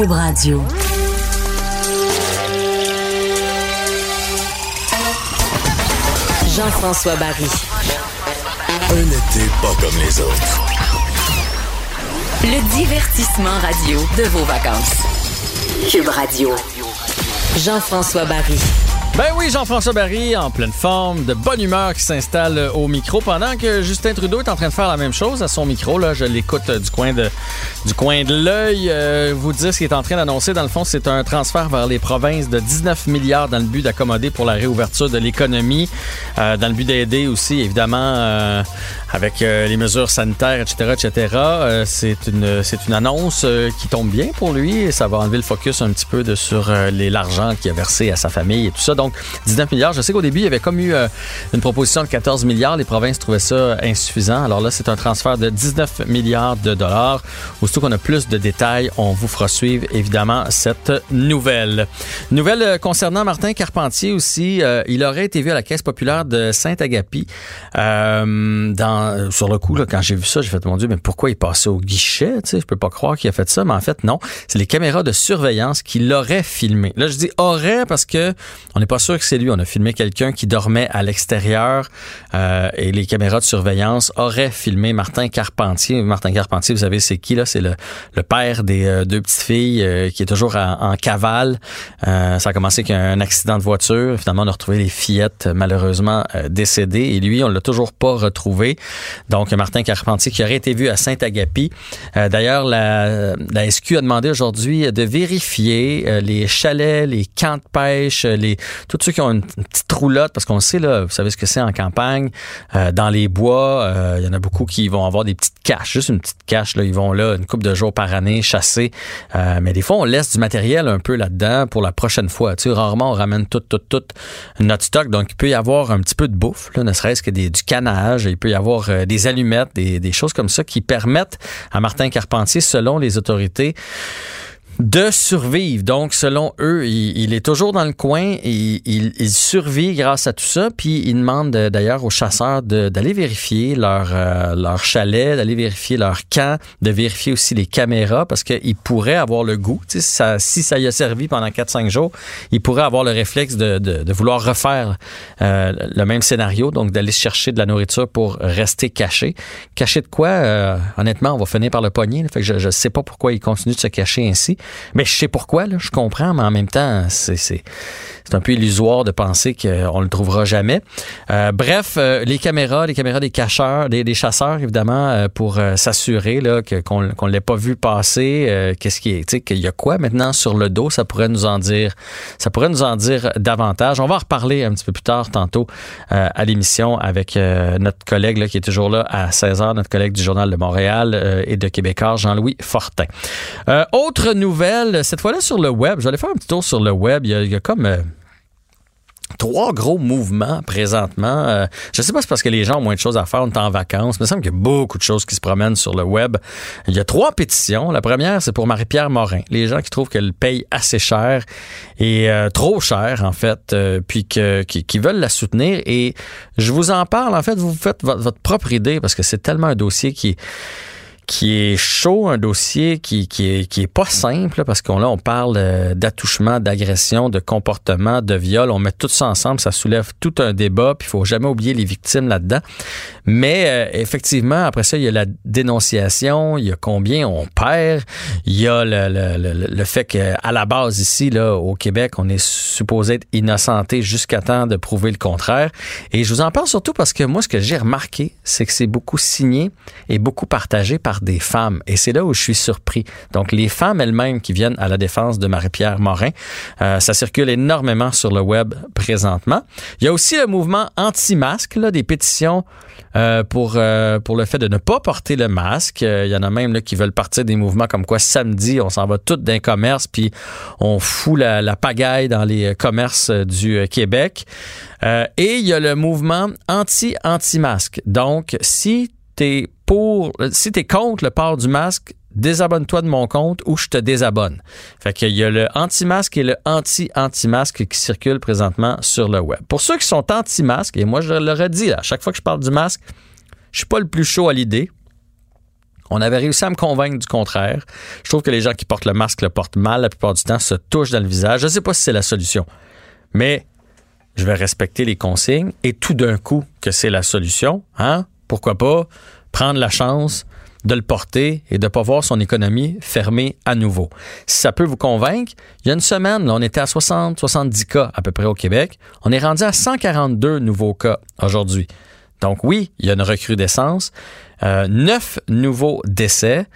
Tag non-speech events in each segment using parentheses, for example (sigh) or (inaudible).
Cube Radio. Jean-François Barry. Un été pas comme les autres. Le divertissement radio de vos vacances. Cube Radio. Jean-François Barry. Ben oui, Jean-François Barry, en pleine forme, de bonne humeur, qui s'installe au micro pendant que Justin Trudeau est en train de faire la même chose à son micro. Là, je l'écoute du coin de du coin de l'œil. Euh, vous dire ce qu'il est en train d'annoncer. Dans le fond, c'est un transfert vers les provinces de 19 milliards dans le but d'accommoder pour la réouverture de l'économie, euh, dans le but d'aider aussi, évidemment, euh, avec les mesures sanitaires, etc., etc. c'est une c'est une annonce qui tombe bien pour lui et ça va enlever le focus un petit peu de sur l'argent qu'il a versé à sa famille et tout ça. Donc, 19 milliards. Je sais qu'au début, il y avait comme eu une proposition de 14 milliards. Les provinces trouvaient ça insuffisant. Alors là, c'est un transfert de 19 milliards de dollars. Aussitôt qu'on a plus de détails, on vous fera suivre évidemment cette nouvelle. Nouvelle concernant Martin Carpentier aussi. Euh, il aurait été vu à la Caisse populaire de Saint-Agapi. Euh, sur le coup, là, quand j'ai vu ça, j'ai fait, mon Dieu, mais pourquoi il passait au guichet? Sais, je peux pas croire qu'il a fait ça, mais en fait, non. C'est les caméras de surveillance qui l'auraient filmé. Là, je dis aurait parce que on n'est pas sûr que c'est lui. On a filmé quelqu'un qui dormait à l'extérieur euh, et les caméras de surveillance auraient filmé Martin Carpentier. Martin Carpentier, vous savez, c'est qui là? C'est le, père des euh, deux petites filles euh, qui est toujours en, cavale. Euh, ça a commencé avec un accident de voiture. Finalement, on a retrouvé les fillettes malheureusement décédées et lui, on l'a toujours pas retrouvé. Donc, Martin Carpentier qui aurait été vu à Saint-Agapi. D'ailleurs, la, la SQ a demandé aujourd'hui de vérifier les chalets, les camps de pêche, les tous ceux qui ont une, petite roulotte, parce qu'on sait, là, vous savez ce que c'est en campagne, dans les bois, il y en a beaucoup qui vont avoir des petites caches, juste une petite cache, là, ils vont là une couple de jours par année chasser. Euh, mais des fois, on laisse du matériel un peu là-dedans pour la prochaine fois. Tu sais, rarement, on ramène tout, tout, tout notre stock. Donc, il peut y avoir un petit peu de bouffe, là, ne serait-ce que des, du canage. Il peut y avoir euh, des allumettes, des, des choses comme ça qui permettent à Martin Carpentier, selon les autorités, de survivre. Donc, selon eux, il, est toujours dans le coin, et il, survit grâce à tout ça, puis il demande euh, d'ailleurs aux chasseurs d'aller vérifier leur, euh, leur chalet, d'aller vérifier leur camp, de vérifier aussi les caméras, parce qu'il pourrait avoir le goût, si ça, y a servi pendant 4-5 jours, il pourrait avoir le réflexe de, vouloir refaire euh, le même scénario, donc d'aller chercher de la nourriture pour rester caché. Caché de quoi? honnêtement, on va finir par le poignet. fait je ne sais pas pourquoi il continue de se cacher ainsi. Mais je sais pourquoi, je comprends, mais en même temps, c'est c'est un peu illusoire de penser qu'on le trouvera jamais. Euh, bref, euh, les caméras, les caméras des cacheurs, des, chasseurs, évidemment, euh, pour s'assurer là qu'on qu'on l'ait pas vu passer. Qu'est-ce qui est, tu sais, qu'il y a quoi maintenant sur le dos Ça pourrait nous en dire, ça pourrait nous en dire davantage. On va en reparler un petit peu plus tard, tantôt, à l'émission avec notre collègue là, qui est toujours là à 16 h notre collègue du journal de Montréal et de Québécois, Jean-Louis Fortin. autre nouvelle, cette fois-là sur le web. J'allais faire un petit tour sur le web. Il y a, il y a comme trois gros mouvements présentement. Euh, je sais pas si c'est parce que les gens ont moins de choses à faire, on est en vacances, mais il semble qu'il y a beaucoup de choses qui se promènent sur le web. Il y a trois pétitions. La première, c'est pour Marie-Pierre Morin. Les gens qui trouvent qu'elle paye assez cher et euh, trop cher, en fait, euh, puis que, qui, veulent la soutenir. Et je vous en parle, en fait, vous faites votre, votre propre idée parce que c'est tellement un dossier qui qui est chaud, un dossier qui, qui, est, qui est pas simple, parce qu'on là, on parle euh, d'attouchement, d'agression, de comportement, de viol. On met tout ça ensemble, ça soulève tout un débat, puis il faut jamais oublier les victimes là-dedans. Mais euh, effectivement, après ça, il y a la dénonciation, il y a combien on perd, il y a le, le, le, fait qu'à la base ici, là, au Québec, on est supposé être innocenté jusqu'à temps de prouver le contraire. Et je vous en parle surtout parce que moi, ce que j'ai remarqué, c'est que c'est beaucoup signé et beaucoup partagé par des femmes. Et c'est là où je suis surpris. Donc, les femmes elles-mêmes qui viennent à la défense de Marie-Pierre Morin, euh, ça circule énormément sur le web présentement. Il y a aussi le mouvement anti-masque, là, des pétitions euh, pour, euh, pour le fait de ne pas porter le masque. Il y en a même là, qui veulent partir des mouvements comme quoi samedi, on s'en va tout d'un commerce, puis on fout la, la pagaille dans les commerces du Québec. et il y a le mouvement anti-anti-masque. Donc, si t'es pour, si t'es contre le port du masque, désabonne-toi de mon compte ou je te désabonne. Fait qu'il y a le anti-masque et le anti-anti-masque qui circulent présentement sur le web. Pour ceux qui sont anti-masque, et moi je leur ai dit, à chaque fois que je parle du masque, je suis pas le plus chaud à l'idée. On avait réussi à me convaincre du contraire. Je trouve que les gens qui portent le masque le portent mal la plupart du temps, se touchent dans le visage. Je ne sais pas si c'est la solution, mais je vais respecter les consignes et tout d'un coup que c'est la solution, hein? Pourquoi pas? Prendre la chance de le porter et de ne pas voir son économie fermée à nouveau. Si ça peut vous convaincre, il y a une semaine, on était à 60, 70 cas à peu près au Québec. On est rendu à 142 nouveaux cas aujourd'hui. Donc oui, il y a une recrudescence. Euh, neuf nouveaux décès.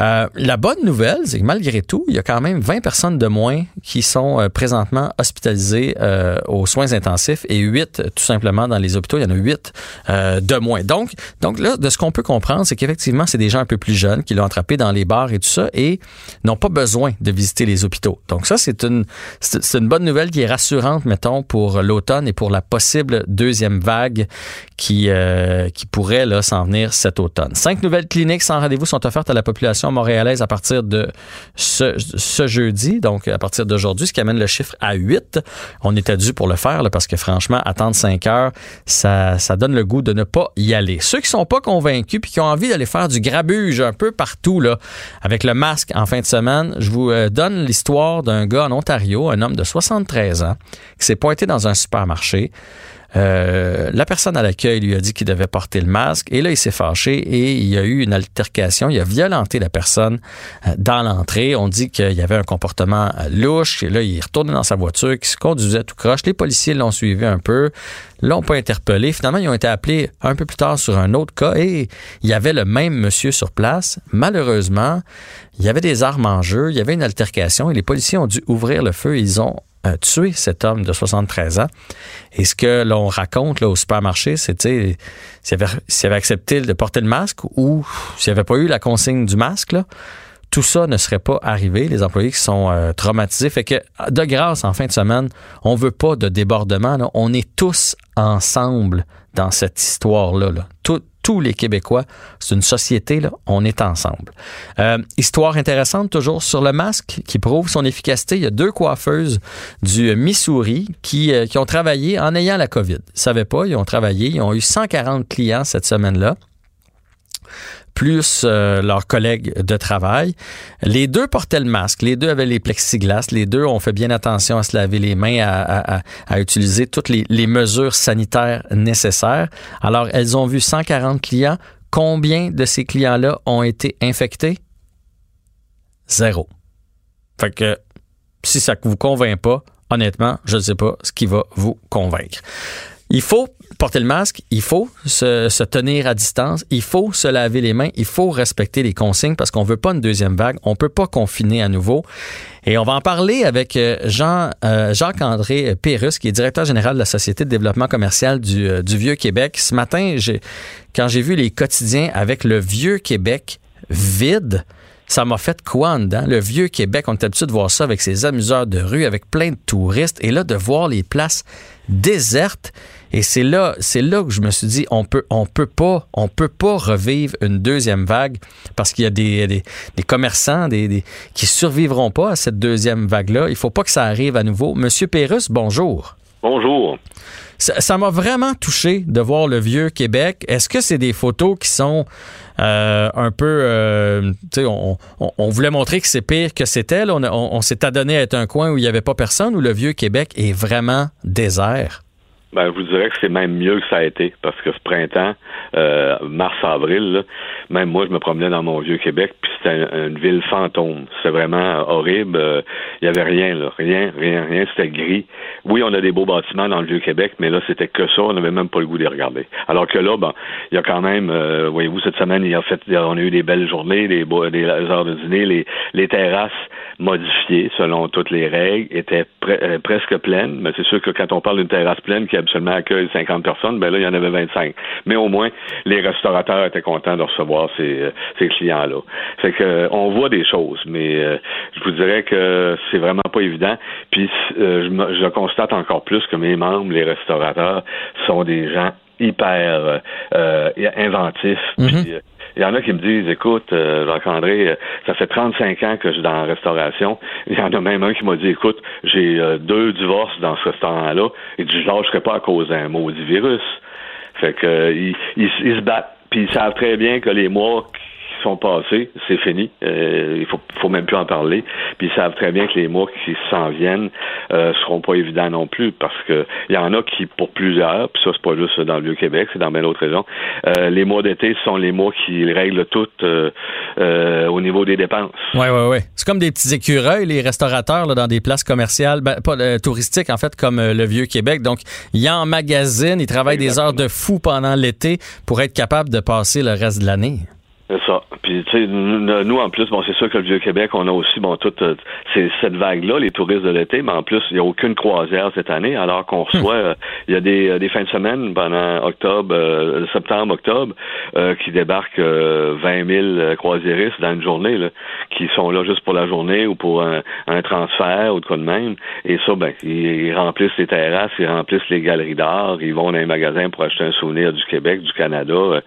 Euh, la bonne nouvelle, c'est que malgré tout, il y a quand même 20 personnes de moins qui sont euh, présentement hospitalisées euh, aux soins intensifs et 8 tout simplement dans les hôpitaux. Il y en a 8 de moins. Donc, donc là, de ce qu'on peut comprendre, c'est qu'effectivement, c'est des gens un peu plus jeunes qui l'ont attrapé dans les bars et tout ça et n'ont pas besoin de visiter les hôpitaux. Donc ça, c'est une, c'est une bonne nouvelle qui est rassurante, mettons, pour l'automne et pour la possible deuxième vague qui, qui pourrait s'en venir cet automne. Cinq nouvelles cliniques sans rendez-vous sont offertes à la population montréalaise à partir de ce, jeudi, donc à partir d'aujourd'hui, ce qui amène le chiffre à 8. On était dû pour le faire parce que franchement, attendre 5 heures, ça, ça donne le goût de ne pas y aller. Ceux qui sont pas convaincus puis qui ont envie d'aller faire du grabuge un peu partout là, avec le masque en fin de semaine, je vous euh, donne l'histoire d'un gars en Ontario, un homme de 73 ans, qui s'est pointé dans un supermarché. Euh, la personne à l'accueil lui a dit qu'il devait porter le masque et là, il s'est fâché et il y a eu une altercation. Il a violenté la personne euh, dans l'entrée. On dit qu'il y avait un comportement euh, louche. Et là, il est dans sa voiture, qui se conduisait tout croche. Les policiers l'ont suivi un peu, l'ont pas interpellé. Finalement, ils ont été appelés un peu plus tard sur un autre cas et il y avait le même monsieur sur place. Malheureusement, il y avait des armes en jeu, il y avait une altercation et les policiers ont dû ouvrir le feu. Ils ont tué cet homme de 73 ans. Et ce que l'on raconte là, au supermarché, c'est s'il avait, accepté de porter le masque ou s'il n'y avait pas eu la consigne du masque, tout ça ne serait pas arrivé. Les employés qui sont euh, traumatisés. Fait que, de grâce, en fin de semaine, on veut pas de débordement. On est tous ensemble dans cette histoire-là. Là. Tout, tous les Québécois. C'est une société, là, on est ensemble. Euh, histoire intéressante toujours sur le masque qui prouve son efficacité. Il y a deux coiffeuses du Missouri qui, euh, qui ont travaillé en ayant la COVID. Ils ne savaient pas, ils ont travaillé, ils ont eu 140 clients cette semaine-là plus euh, leurs collègues de travail. Les deux portaient le masque, les deux avaient les plexiglas, les deux ont fait bien attention à se laver les mains, à, utiliser toutes les, les, mesures sanitaires nécessaires. Alors, elles ont vu 140 clients. Combien de ces clients-là ont été infectés? Zéro. Fait que si ça ne vous convainc pas, honnêtement, je ne sais pas ce qui va vous convaincre. Il faut porter le masque, il faut se, tenir à distance, il faut se laver les mains, il faut respecter les consignes parce qu'on veut pas une deuxième vague, on peut pas confiner à nouveau. Et on va en parler avec euh, Jean, euh, Jacques-André Pérus, qui est directeur général de la Société de développement commercial du, euh, du Vieux-Québec. Ce matin, quand j'ai vu les quotidiens avec le Vieux-Québec vide, ça m'a fait quoi en dedans? Le vieux Québec, on est habitué de voir ça avec ses amuseurs de rue, avec plein de touristes, et là, de voir les places désertes. Et c'est là, c'est là que je me suis dit, on peut, on peut pas, on peut pas revivre une deuxième vague parce qu'il y a des, des, des commerçants des, des, qui survivront pas à cette deuxième vague-là. Il faut pas que ça arrive à nouveau. Monsieur Pérus, bonjour. Bonjour. Ça m'a vraiment touché de voir le vieux Québec. Est-ce que c'est des photos qui sont euh, un peu, euh, tu sais, on, voulait montrer que c'est pire que c'était. On, on s'est adonné à être un coin où il n'y avait pas personne, où le vieux Québec est vraiment désert? Ben, je vous dirais que c'est même mieux que ça a été, parce que ce printemps, euh, mars-avril, même moi, je me promenais dans mon vieux Québec, puis c'était une, ville fantôme. C'était vraiment horrible. Euh, il y avait rien, là. Rien, rien, rien. C'était gris. Oui, on a des beaux bâtiments dans le vieux Québec, mais là, c'était que ça. On n'avait même pas le goût de regarder. Alors que là, ben, il y a quand même, euh, voyez-vous, cette semaine, il a fait, on a eu des belles journées, des, des heures de dîner, les, les terrasses modifiées selon toutes les règles étaient euh, presque pleines. Mais c'est sûr que quand on parle d'une terrasse pleine qui absolument accueille 50 personnes, ben là, il y en avait 25. Mais au moins, les restaurateurs étaient contents de recevoir ces, euh, ces clients-là. Fait que euh, on voit des choses, mais je vous dirais que c'est vraiment pas évident. Puis je, je constate encore plus que mes membres, les restaurateurs, sont des gens hyper inventifs. Mm-hmm. Il y en a qui me disent, écoute, euh, Jacques-André, euh, ça fait 35 ans que je suis dans la restauration. Il y en a même un qui m'a dit, écoute, j'ai euh, deux divorces dans ce restaurant-là. Il dit, je lâcherai pas à cause d'un maudit virus. Fait que ils, se battent, puis ils savent très bien que les mois qui sont passés, c'est fini. Euh, il faut, faut même plus en parler. Puis ils savent très bien que les mois qui s'en viennent euh, seront pas évidents non plus, parce que il y en a qui, pour plusieurs, puis ça c'est pas juste dans le Vieux-Québec, c'est dans bien d'autres régions, euh, les mois d'été sont les mois qui règlent tout euh, euh, au niveau des dépenses. Oui, oui, oui. C'est comme des petits écureuils, les restaurateurs là, dans des places commerciales, ben, pas touristiques en fait, comme le Vieux-Québec. Donc, ils magasin, ils travaillent des heures de fou pendant l'été pour être capables de passer le reste de l'année. C'est ça. Puis, tu sais, nous, en plus, bon, c'est sûr que le Vieux-Québec, on a aussi, bon, toute euh, cette vague-là, les touristes de l'été, mais en plus, il n'y a aucune croisière cette année, alors qu'on hmm. reçoit, euh, il y a des, euh, des, fins de semaine pendant octobre, septembre, octobre, qui débarquent 20 000 croisiéristes dans une journée, là, qui sont là juste pour la journée ou pour un, transfert ou de quoi de même. Et ça, ben, ils, remplissent les terrasses, ils remplissent les galeries d'art, ils vont dans les magasins pour acheter un souvenir du Québec, du Canada.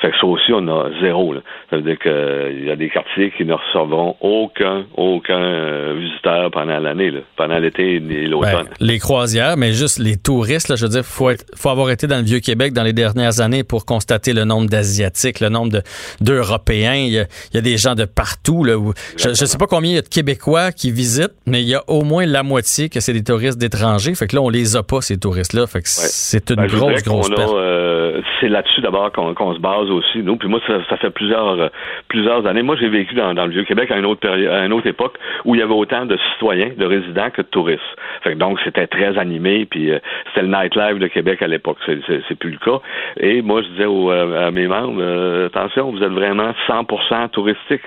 fait que ça aussi, on a zéro, là. Ça veut dire qu'il y a des quartiers qui ne recevront aucun, aucun euh, visiteur pendant l'année, pendant l'été et l'automne. Ben, les croisières, mais juste les touristes, là, je veux dire, faut faut avoir été dans le Vieux-Québec dans les dernières années pour constater le nombre d'Asiatiques, le nombre d'Européens. il, y a, des gens de partout. Là, je ne sais pas combien il y a de Québécois qui visitent, mais il y a au moins la moitié que c'est des touristes d'étrangers. Fait que là, on les a pas, ces touristes-là. Fait que c'est une ben, grosse, grosse perte. Euh, c'est là-dessus d'abord qu'on se base aussi, nous. Puis moi, ça fait plusieurs euh, plusieurs, années. Moi, j'ai vécu dans, le Vieux-Québec à une autre période, à une autre époque où il y avait autant de citoyens, de résidents que de touristes. Fait donc, c'était très animé, puis euh, c'était le nightlife de Québec à l'époque. C'est plus le cas. Et moi, je disais à mes membres, euh, attention, vous êtes vraiment 100% touristique.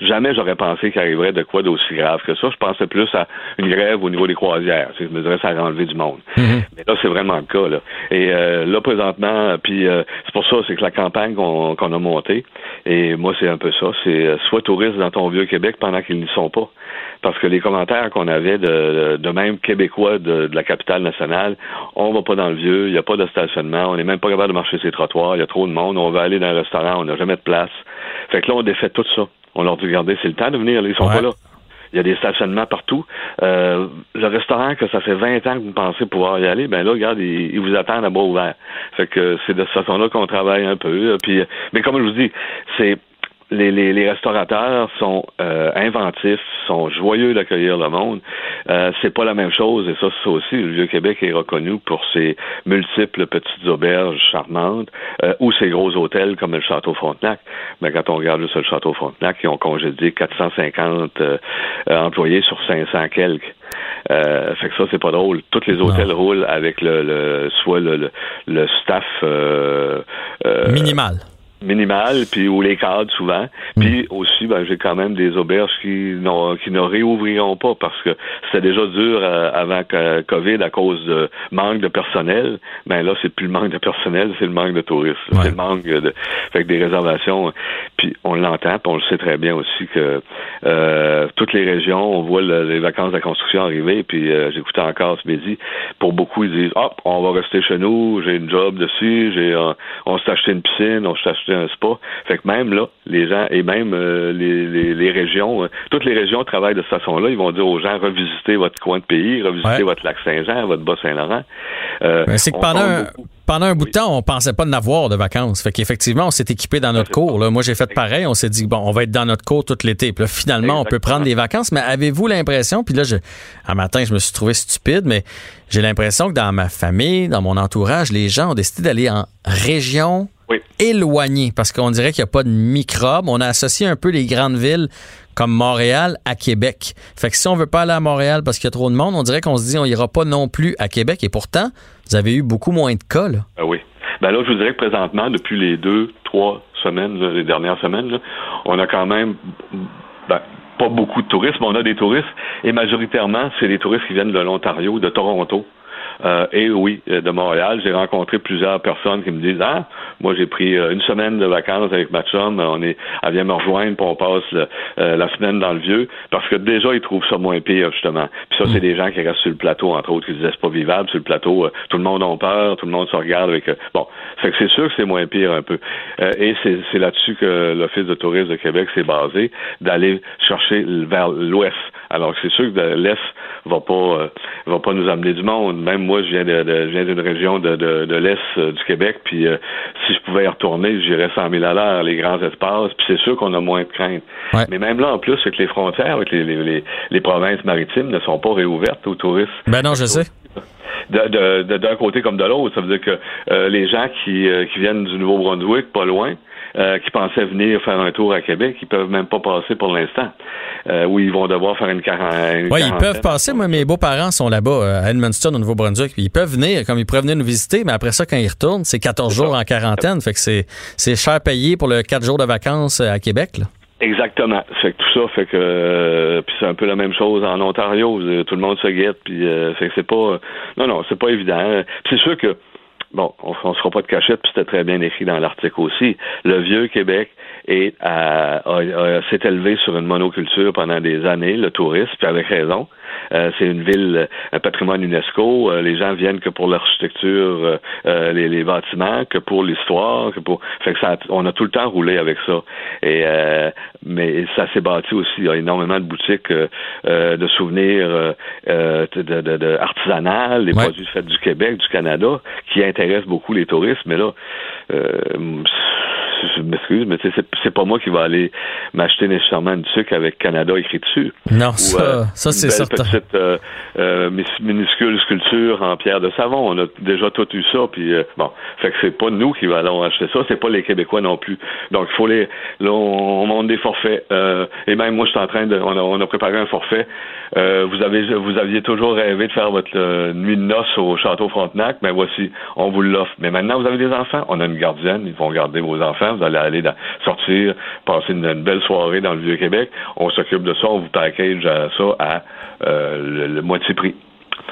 jamais j'aurais pensé qu'il arriverait de quoi d'aussi grave que ça. Je pensais plus à une grève au niveau des croisières. Je me dirais, ça a enlevé du monde. Mm-hmm. Mais là, c'est vraiment le cas. Là. Et là, présentement, puis c'est pour ça, c'est que la campagne qu'on a montée, et moi, c'est un peu ça. C'est euh, soit touriste dans ton vieux Québec pendant qu'ils n'y sont pas. Parce que les commentaires qu'on avait de, de même québécois de, la capitale nationale, on va pas dans le vieux, il n'y a pas de stationnement, on n'est même pas capable de marcher ces trottoirs, il y a trop de monde, on va aller dans un restaurant, on n'a jamais de place. Fait que là, on défait tout ça. On leur dit, regardez, c'est le temps de venir, ils sont pas là. Il y a des stationnements partout. Euh, le restaurant que ça fait 20 ans que vous pensez pouvoir y aller, ben là, regarde, ils, vous attendent à bras ouverts. Fait que c'est de cette façon-là qu'on travaille un peu. Puis, mais comme je vous dis, c'est les, les, les, restaurateurs sont euh, inventifs, sont joyeux d'accueillir le monde. Euh, c'est pas la même chose, et ça, c'est aussi. Le Vieux-Québec est reconnu pour ses multiples petites auberges charmantes euh, ou ses gros hôtels comme le Château Frontenac. Mais quand on regarde juste le Château Frontenac, ils ont congédié 450 euh, employés sur 500 quelques. Euh, fait que ça, c'est pas drôle. Tous les hôtels roulent avec le, le soit le, le, le staff euh, minimal minimal, puis ou les cadres souvent. Mm. Puis aussi, ben, j'ai quand même des auberges qui, qui ne réouvriront pas parce que c'était déjà dur euh, avant que COVID à cause de manque de personnel. Ben là, c'est plus le manque de personnel, c'est le manque de touristes. C'est le manque de fait que des réservations. Puis on l'entend, puis on le sait très bien aussi que euh, toutes les régions, on voit les vacances de la construction arriver, puis euh, j'écoutais encore ce midi, pour beaucoup, ils disent Hop, on va rester chez nous, j'ai une job dessus, j'ai on s'est acheté une piscine, on s'est acheté un spa. Fait que même là, les gens et même euh, les, les, régions, euh, toutes les régions travaillent de cette façon-là. Ils vont dire aux gens revisitez votre coin de pays, revisitez votre lac Saint-Jean, votre Bas-Saint-Laurent. Euh, c'est que pendant un, pendant un bout de temps, on pensait pas de n'avoir de vacances. Fait qu'effectivement, on s'est équipé dans notre cours. Là. Moi, j'ai fait pareil. On s'est dit, bon, on va être dans notre cours tout l'été. Puis là, finalement, on peut prendre des vacances. Mais avez-vous l'impression, puis là, je, un matin, je me suis trouvé stupide, mais j'ai l'impression que dans ma famille, dans mon entourage, les gens ont décidé d'aller en région éloigné parce qu'on dirait qu'il n'y a pas de microbes. On a associé un peu les grandes villes comme Montréal à Québec. Fait que si on veut pas aller à Montréal parce qu'il y a trop de monde, on dirait qu'on se dit on ira pas non plus à Québec. Et pourtant, vous avez eu beaucoup moins de cas. Là. Ah oui. Ben là, je vous dirais que présentement, depuis les deux, trois semaines, les dernières semaines, on a quand même ben, pas beaucoup de touristes, mais on a des touristes. Et majoritairement, c'est des touristes qui viennent de l'Ontario, de Toronto. Euh, et oui, euh, de Montréal. J'ai rencontré plusieurs personnes qui me disent Ah, moi j'ai pris euh, une semaine de vacances avec ma chum, on est, elle vient me rejoindre, pour on passe la semaine dans le vieux, parce que déjà ils trouvent ça moins pire justement. Puis ça, c'est mm. des gens qui restent sur le plateau, entre autres, qui disaient c'est pas vivable sur le plateau. tout le monde a peur, tout le monde se regarde avec. bon, fait que c'est sûr que c'est moins pire un peu. et c'est là-dessus que l'Office de tourisme de Québec s'est basé, d'aller chercher vers l'ouest. Alors c'est sûr que l'est va pas va pas nous amener du monde. Même moi, je viens de, je viens d'une région de, de, l'Est euh, du Québec, puis euh, si je pouvais y retourner, j'irais 100 000 à l'heure, les grands espaces, puis c'est sûr qu'on a moins de crainte. Mais même là, en plus, avec les frontières, avec les, les, les, provinces maritimes ne sont pas réouvertes aux touristes. Ben non, je sais d'un de, côté comme de l'autre. Ça veut dire que euh, les gens qui, qui viennent du Nouveau-Brunswick, pas loin, euh, qui pensaient venir faire un tour à Québec, ils peuvent même pas passer pour l'instant. Euh, où ils vont devoir faire une quarantaine. Oui, ils peuvent passer. Moi, mes beaux-parents sont là-bas, euh, à Edmundston, au Nouveau-Brunswick. Ils peuvent venir, comme ils pourraient venir nous visiter, mais après ça, quand ils retournent, c'est 14 jours en quarantaine. Fait que c'est, cher payé pour le 4 jours de vacances à Québec. Là. Exactement. Fait que tout ça fait que puis c'est un peu la même chose en Ontario. Tout le monde se guette. Puis fait que c'est pas. non, non, c'est pas évident. c'est sûr que bon, on ne se fera pas de cachette, puis c'était très bien écrit dans l'article aussi. Le vieux Québec est s'est élevé sur une monoculture pendant des années, le tourisme, puis avec raison. Euh, c'est une ville, un patrimoine UNESCO. Euh, les gens viennent que pour l'architecture, euh, les, les, bâtiments, que pour l'histoire, que pour. Fait que ça, on a tout le temps roulé avec ça. Et mais ça s'est bâti aussi. Il y a énormément de boutiques de souvenirs de, de, de, artisanales, les produits faits du Québec, du Canada, qui intéressent beaucoup les touristes. Mais là, je m'excuse, mais c'est pas moi qui va aller m'acheter nécessairement du sucre avec Canada écrit dessus. Non, ça, euh, ça c'est certain. Petite euh, euh, minuscule sculpture en pierre de savon. On a déjà tout eu ça, puis bon, fait que c'est pas nous qui allons acheter ça, c'est pas les Québécois non plus. Donc il faut les, là on, monte des forfaits. et même moi, je suis en train de, on a, on a préparé un forfait. vous avez, vous aviez toujours rêvé de faire votre nuit de noces au château Frontenac, mais voici, on vous l'offre. Mais maintenant, vous avez des enfants, on a une gardienne, ils vont garder vos enfants vous allez aller sortir, passer une, belle soirée dans le Vieux-Québec. On s'occupe de ça, on vous package ça à euh, le moitié prix.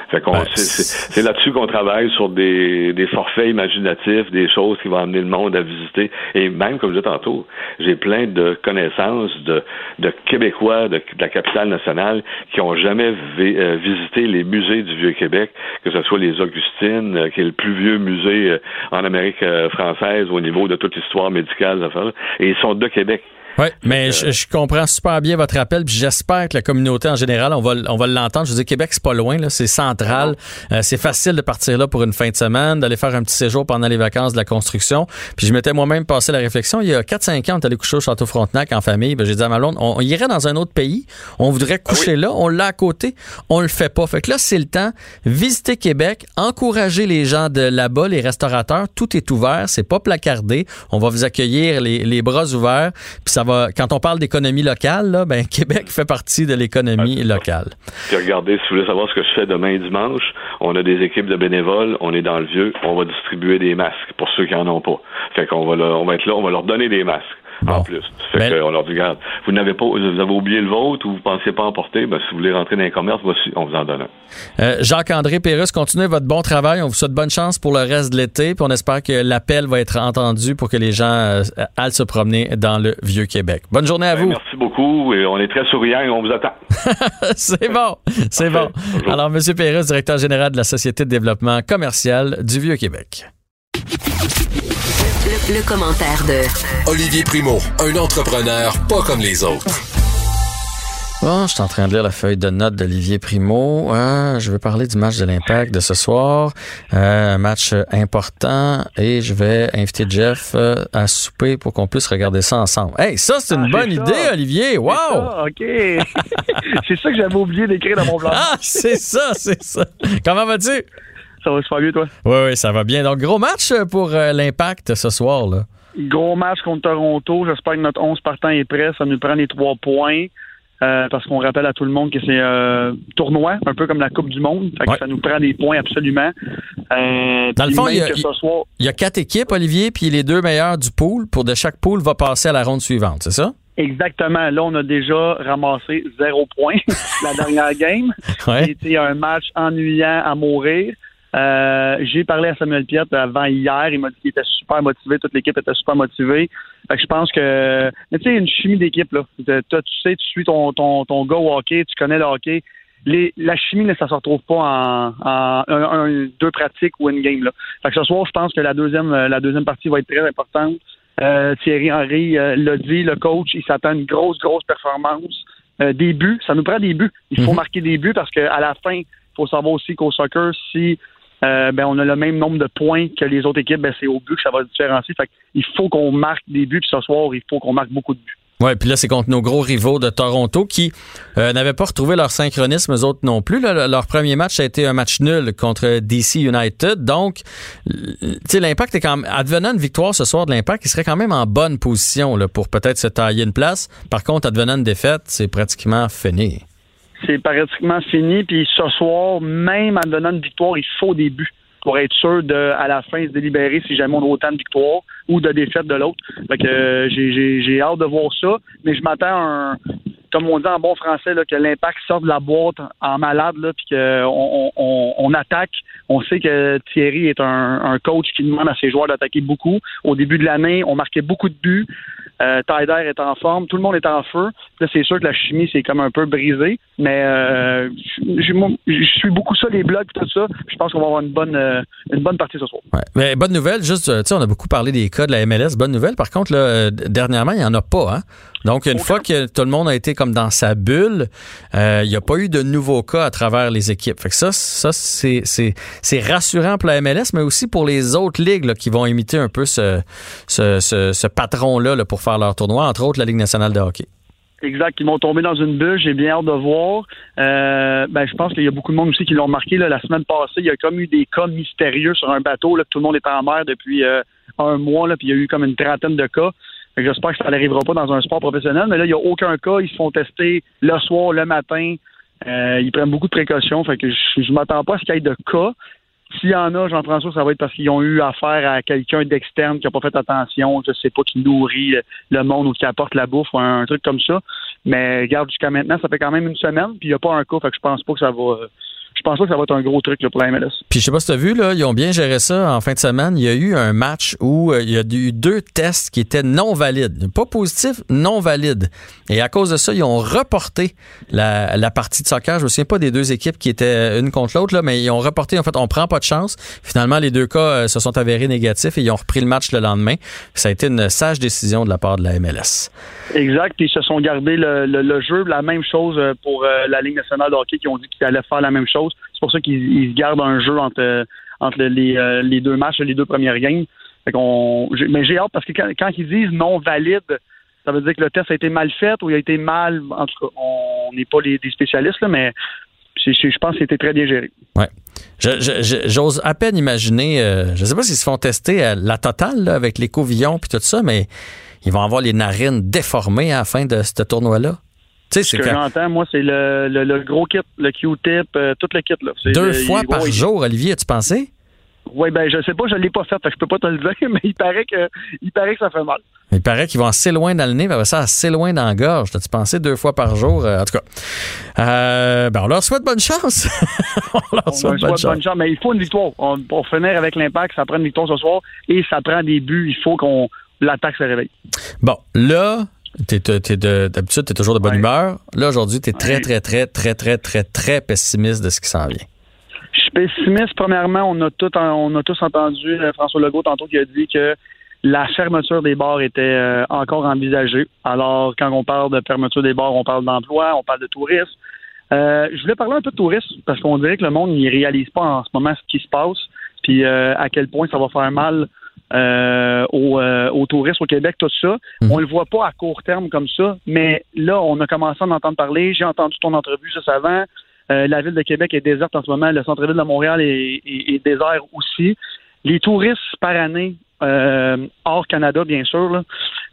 Fait qu'on, c'est, là-dessus qu'on travaille sur des, des forfaits imaginatifs, des choses qui vont amener le monde à visiter. Et même, comme je disais tantôt, j'ai plein de connaissances de, de Québécois de, la capitale nationale qui ont jamais euh, visité les musées du Vieux-Québec, que ce soit les Augustines, euh, qui est le plus vieux musée euh, en Amérique française au niveau de toute l'histoire médicale, et ils sont de Québec. Oui, mais je, comprends super bien votre appel, puis j'espère que la communauté en général, on va, on va l'entendre. Je veux dire, Québec, c'est pas loin, là, c'est central. Euh, c'est facile de partir là pour une fin de semaine, d'aller faire un petit séjour pendant les vacances de la construction. Puis je m'étais moi-même passé la réflexion. Il y a 4-5 ans, on est allé coucher au Château Frontenac en famille. Ben, j'ai dit à ma on, irait dans un autre pays. On voudrait ah coucher là. On l'a à côté. On le fait pas. Fait que là, c'est le temps. Visiter Québec, encourager les gens de là-bas, les restaurateurs. Tout est ouvert. C'est pas placardé. On va vous accueillir les, les bras ouverts. Puis ça quand on parle d'économie locale, là, ben, (laughs) Québec fait partie de l'économie locale. Puis regardez, si vous voulez savoir ce que je fais demain dimanche, on a des équipes de bénévoles, on est dans le vieux, on va distribuer des masques pour ceux qui en ont pas. Fait qu'on va, on va être là, on va leur donner des masques en plus. Fait ben- qu'on leur dit, regarde, vous n'avez pas, vous avez oublié le vôtre ou vous ne pensiez pas emporter, ben, si vous voulez rentrer dans les commerces, voici, on vous en donne un. Euh, Jacques-André Pérusse, continuez votre bon travail. On vous souhaite bonne chance pour le reste de l'été, puis on espère que l'appel va être entendu pour que les gens euh, aillent se promener dans le Vieux-Québec. Bonne journée à ben, vous. Merci beaucoup et on est très souriants et on vous attend. (laughs) c'est bon, c'est bon. Alors, M. Pérusse, directeur général de la Société de développement commercial du Vieux-Québec. Le, commentaire de Olivier Primo, un entrepreneur pas comme les autres. Bon, je suis en train de lire la feuille de notes d'Olivier Primo. Euh, je vais parler du match de l'Impact de ce soir. Euh, un match important et je vais inviter Jeff euh, à souper pour qu'on puisse regarder ça ensemble. Hey, ça, c'est une ah, bonne idée, Olivier. Wow! OK. (laughs) c'est ça que j'avais oublié d'écrire dans mon (laughs) plan. Ah, c'est ça, c'est ça. Comment vas-tu? Ça va super bien, toi? Oui, oui, ça va bien. Donc, gros match pour euh, l'Impact ce soir. là. Gros match contre Toronto. J'espère que notre 11 partant est prêt. Ça nous prend les trois points. Euh, parce qu'on rappelle à tout le monde que c'est un tournoi, un peu comme la Coupe du Monde. Ça nous prend des points absolument. Euh, Dans le fond, il y, a, quatre équipes, Olivier, puis les deux meilleurs du pool pour de chaque pool va passer à la ronde suivante, c'est ça? Exactement. Là, on a déjà ramassé zéro point (laughs) la dernière game. C'était un match ennuyant à mourir. Euh, j'ai parlé à Samuel Piet avant hier. Il m'a dit qu'il était super motivé. Toute l'équipe était super motivée. Fait que je pense que, mais tu sais, une chimie d'équipe là. Toi, tu sais, tu suis ton ton ton go hockey, tu connais le hockey. Les, la chimie, ça se retrouve pas en, en un, deux pratiques ou une game là. Fait que ce soir, je pense que la deuxième la deuxième partie va être très importante. Euh, Thierry Henry euh, l'a dit, le coach, il s'attend à une grosse grosse performance. Euh, des buts, ça nous prend des buts. Il faut mhm. marquer des buts parce qu'à la fin, il faut savoir aussi qu'au soccer, si euh, ben, on a le même nombre de points que les autres équipes, ben, c'est au but que ça va se différencier. Fait il faut qu'on marque des buts, ce soir, il faut qu'on marque beaucoup de buts. Ouais, puis là, c'est contre nos gros rivaux de Toronto qui euh, n'avaient pas retrouvé leur synchronisme, eux autres non plus. leur premier match a été un match nul contre DC United. Donc, l'impact est quand même, advenant une victoire ce soir de l'impact, il serait quand même en bonne position là, pour peut-être se tailler une place. Par contre, advenant une défaite, c'est pratiquement fini. C'est pratiquement fini. Puis ce soir, même advenant une victoire, il faut des buts pour être sûr de, à la fin, se délibérer si jamais on a autant de victoires ou de défaites de l'autre. Fait que euh, j'ai hâte de voir ça, mais je m'attends à un, comme on dit en bon français, là, que l'impact sorte de la boîte en malade, puis qu'on on, on, attaque. On sait que Thierry est un, un coach qui demande à ses joueurs d'attaquer beaucoup. Au début de l'année, on marquait beaucoup de buts. Euh, Tyder est en forme, tout le monde est en feu. Là, c'est sûr que la chimie, c'est comme un peu brisé, mais euh, je suis beaucoup ça, les blogs tout ça. Je pense qu'on va avoir une bonne, euh, une bonne partie ce soir. Ouais. Mais bonne nouvelle, juste, tu sais, on a beaucoup parlé des cas de la MLS. Bonne nouvelle, par contre, là, euh, dernièrement, il n'y en a pas. Hein? Donc, une fois que tout le monde a été comme dans sa bulle, euh, il n'y a pas eu de nouveaux cas à travers les équipes. Fait que ça, ça c'est, c'est, rassurant pour la MLS, mais aussi pour les autres ligues qui vont imiter un peu ce, ce, ce, patron-là là, pour faire leur tournoi, entre autres la Ligue nationale de hockey. Exact, ils vont tomber dans une bulle, j'ai bien hâte de voir. Euh, ben, je pense qu'il y a beaucoup de monde aussi qui l'ont remarqué là, la semaine passée. Il y a comme eu des cas mystérieux sur un bateau, là, tout le monde est en mer depuis euh, un mois, là, puis il y a eu comme une trentaine de cas. J'espère que ça n'arrivera pas dans un sport professionnel, mais là, il n'y a aucun cas. Ils se font tester le soir, le matin. Euh, ils prennent beaucoup de précautions. Fait que je, ne m'attends pas à ce qu'il y ait de cas. S'il y en a, Jean-François, ça va être parce qu'ils ont eu affaire à quelqu'un d'externe qui n'a pas fait attention, je sais pas, qui nourrit le monde ou qui apporte la bouffe ou un, truc comme ça. Mais regarde, jusqu'à maintenant, ça fait quand même une semaine, puis il n'y a pas un cas, fait que je pense pas que ça va je pense pas que ça va être un gros truc là, pour la MLS. Puis je sais pas si tu as vu, là, ils ont bien géré ça en fin de semaine. Il y a eu un match où euh, il y a eu deux tests qui étaient non valides. Pas positifs, non valides. Et à cause de ça, ils ont reporté la, la partie de soccer. Je me souviens pas des deux équipes qui étaient une contre l'autre, là, mais ils ont reporté, en fait, on prend pas de chance. Finalement, les deux cas euh, se sont avérés négatifs et ils ont repris le match le lendemain. Ça a été une sage décision de la part de la MLS. Exact. Ils se sont gardés le, le, jeu. La même chose euh, pour la Ligue nationale de hockey qui ont dit qu'ils allaient faire la même chose. C'est pour ça qu'ils gardent un jeu entre, entre les, euh, deux matchs, les deux premières games. mais j'ai hâte parce que quand, ils disent non valide, ça veut dire que le test a été mal fait ou il a été mal. En tout cas, on n'est pas les, des spécialistes, mais je pense que c'était très bien géré. Ouais. J'ose à peine imaginer, euh, je ne sais pas s'ils se font tester à la totale avec les covillons et tout ça, mais ils vont avoir les narines déformées à la fin de ce tournoi-là. Ce que j'entends, moi, c'est le, le, gros kit, le Q-tip, euh, tout le kit. Là. Deux fois par jour, Olivier, as-tu pensé? Oui, ben je sais pas, je l'ai pas fait, fait que je peux pas te le dire, (laughs) mais il paraît que il paraît que ça fait mal. Il paraît qu'ils vont assez loin dans le nez, ça assez loin dans la gorge. T'as-tu pensé deux fois par jour? Euh, en tout cas, euh, ben on leur souhaite bonne chance. (laughs) on leur souhaite, bonne, chance. Mais il faut une victoire. pour finir avec l'impact, ça prend une victoire ce soir et ça prend des buts. Il faut qu'on l'attaque se réveille. Bon, là, D'habitude, tu es toujours de bonne humeur. Là, aujourd'hui, tu es très, très, très, très, très, très, très pessimiste de ce qui s'en vient. Je suis pessimiste. Premièrement, on a, tout, on a tous entendu euh, François Legault tantôt qui a dit que la fermeture des bars était euh, encore envisagée. Alors, quand on parle de fermeture des bars, on parle d'emploi, on parle de tourisme. Euh, je voulais parler un peu de tourisme parce qu'on dirait que le monde n'y réalise pas en ce moment ce qui se passe, puis à quel point ça va faire mal euh, euh, aux, touristes au Québec, tout ça. Mhm. On le voit pas à court terme comme ça, mais là, on a commencé à en entendre parler. J'ai entendu ton entrevue juste avant. Euh, la ville de Québec est déserte en ce moment. Le centre-ville de Montréal est, désert aussi. Les touristes par année, hors Canada, bien sûr,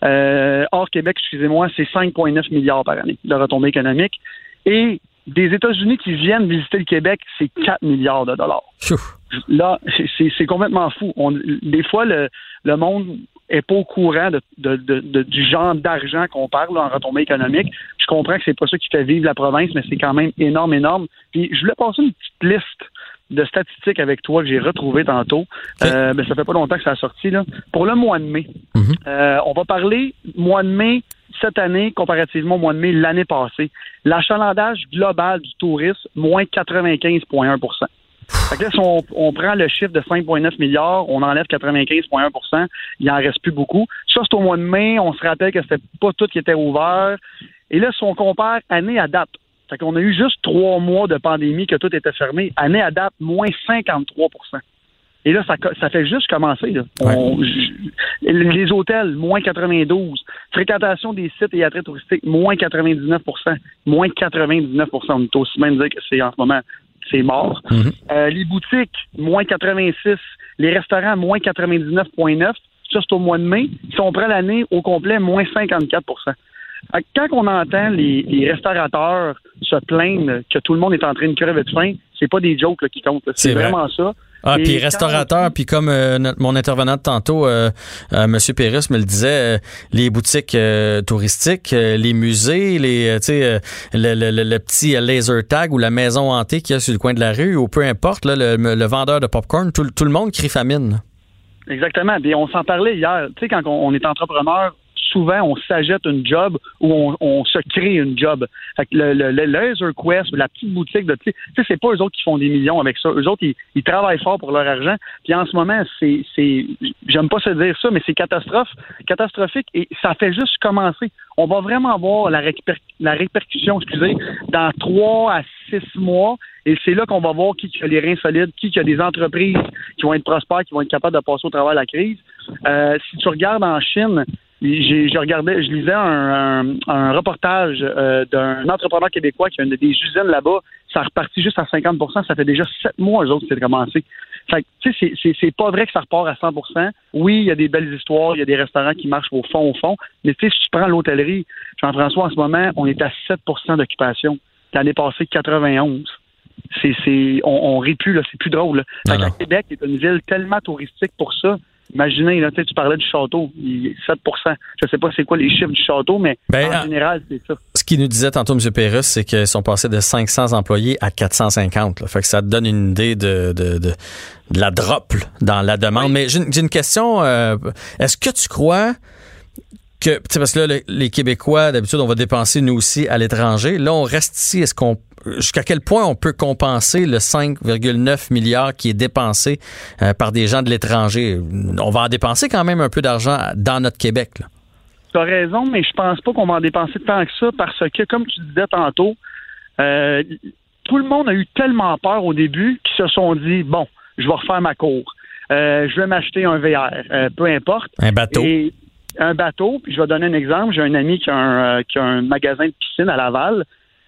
hors Québec, excusez-moi, c'est 5,9 milliards par année de retombées économiques. Et des États-Unis qui viennent visiter le Québec, c'est 4 milliards de dollars. Là, c'est complètement fou. des fois, le, le monde est pas au courant de, du genre d'argent qu'on parle en retombée économique. Je comprends que c'est pas ça qui fait vivre la province, mais c'est quand même énorme, énorme. Puis je voulais passer une petite liste de statistiques avec toi que j'ai retrouvé tantôt. Euh, ben, ça fait pas longtemps que ça a sorti. Là. Pour le mois de mai, mm-hmm. euh, on va parler mois de mai cette année comparativement au mois de mai l'année passée. L'achalandage global du tourisme, moins 95,1 fait que là, si on, prend le chiffre de 5,9 milliards, on enlève 95,1% il en reste plus beaucoup. Ça, c'est au mois de mai. On se rappelle que c'était pas tout qui était ouvert. Et là, si on compare année à date, Fait qu'on a eu juste trois mois de pandémie que tout était fermé. Année à date, moins 53 et là, ça, ça fait juste commencer. les hôtels, moins 92. Fréquentation des sites et attraits touristiques, moins 99% Moins 99% On est aussi même dire que c'est en ce moment, c'est mort. Mm-hmm. Euh, les boutiques, moins 86. Les restaurants, moins 99,9. Ça, c'est au mois de mai. Si on prend l'année au complet, moins 54% quand on entend les, restaurateurs se plaindre que tout le monde est en train de crever de faim, c'est pas des jokes qui comptent. C'est vraiment ça. Ah, puis restaurateur, puis comme euh, mon intervenant de tantôt, euh, euh, M. Pérus me le disait, les boutiques touristiques, les musées, les, le, le, le, petit laser tag ou la maison hantée qu'il y a sur le coin de la rue, ou peu importe, là, le, vendeur de popcorn, tout, tout le monde crie famine. Exactement. Puis on s'en parlait hier. Tu sais, quand on est entrepreneur, souvent, on s'ajoute une job ou on, se crée une job. Le, le, Laser Quest, la petite boutique de, tu sais, c'est pas eux autres qui font des millions avec ça. Eux autres, ils, travaillent fort pour leur argent. Puis en ce moment, c'est, c'est, j'aime pas se dire ça, mais c'est catastrophe, catastrophique et ça fait juste commencer. On va vraiment voir la, la répercussion, excusez, dans trois à six mois. Et c'est là qu'on va voir qui a les reins solides, qui a des entreprises qui vont être prospères, qui vont être capables de passer au travers de la crise. Euh, si tu regardes en Chine, je regardais, je lisais un, un, reportage euh, d'un entrepreneur québécois qui a une des usines là-bas. Ça a reparti juste à 50% Ça fait déjà sept mois, eux autres, que c'est commencé. Fait tu sais, c'est pas vrai que ça repart à 100% Oui, il y a des belles histoires, il y a des restaurants qui marchent au fond, au fond. Mais tu sais, si tu prends l'hôtellerie, Jean-François, en ce moment, on est à 7% d'occupation. L'année passée, 91 c'est on, on rit plus là, c'est plus drôle. Fait Québec est une ville tellement touristique pour ça Imaginez, là, tu parlais du château, 7% Je sais pas c'est quoi les chiffres du château, mais ben, en général, c'est ça. Ce qu'il nous disait tantôt, M. Pérus, c'est qu'ils sont passés de 500 employés à 450. Là. Fait que ça te donne une idée de, de, de, la drop dans la demande. Mais j'ai une, question. Euh, est-ce que tu crois que, parce que là, les Québécois, d'habitude, on va dépenser nous aussi à l'étranger. Là, on reste ici. Est-ce qu'on jusqu'à quel point on peut compenser le 5,9 milliards qui est dépensé euh, par des gens de l'étranger? On va en dépenser quand même un peu d'argent dans notre Québec. Tu as raison, mais je pense pas qu'on va en dépenser tant que ça parce que, comme tu disais tantôt, euh, tout le monde a eu tellement peur au début qu'ils se sont dit, bon, je vais refaire ma cour. Euh, je vais m'acheter un VR, peu importe. Un bateau. un bateau, puis je vais donner un exemple. J'ai un ami qui a qui a un magasin de piscine à Laval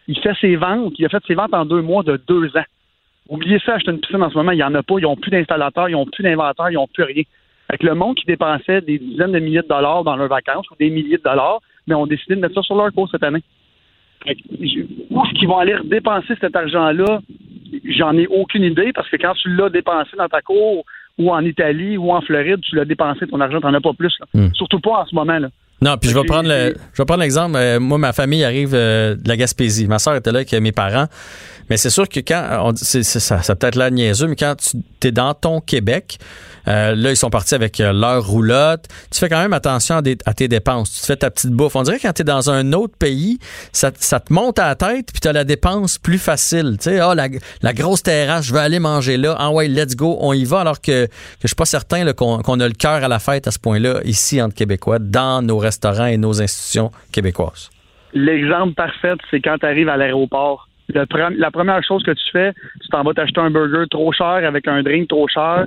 il fait ses ventes, il a fait ses ventes en deux mois de deux ans. Oubliez ça, acheter une piscine en ce moment, il n'y en a pas, ils n'ont plus d'installateurs, ils n'ont plus d'inventaire, ils n'ont plus rien. Avec le monde qui dépensait des dizaines de milliers de dollars dans leurs vacances ou des milliers de dollars, mais ont décidé de mettre ça sur leur cours cette année. Où est-ce qu'ils vont aller dépenser cet argent-là? J'en ai aucune idée parce que quand tu l'as dépensé dans ta cour ou en Italie ou en Floride, tu l'as dépensé ton argent, tu n'en as pas plus. Hmm. Surtout pas en ce moment. Là. Non, puis je vais prendre le, je vais prendre l'exemple. Euh, moi, ma famille arrive euh, de la Gaspésie. Ma soeur était là avec mes parents. Mais c'est sûr que quand on, c'est, ça, ça peut être là niaiseux, mais quand tu es dans ton Québec, euh, là, ils sont partis avec euh, leur roulotte. Tu fais quand même attention à, tes dépenses. Tu te fais ta petite bouffe. On dirait que quand tu es dans un autre pays, ça, te monte à la tête, puis tu as la dépense plus facile. Tu sais, ah, la, grosse terrasse, je vais aller manger là. Ah ouais, let's go, on y va. Alors que, que je suis pas certain qu'on, a le cœur à la fête à ce point-là, ici, entre Québécois, dans nos restaurants et nos institutions québécoises. L'exemple parfait, c'est quand tu arrives à l'aéroport la première chose que tu fais, tu t'en vas t'acheter un burger trop cher avec un drink trop cher,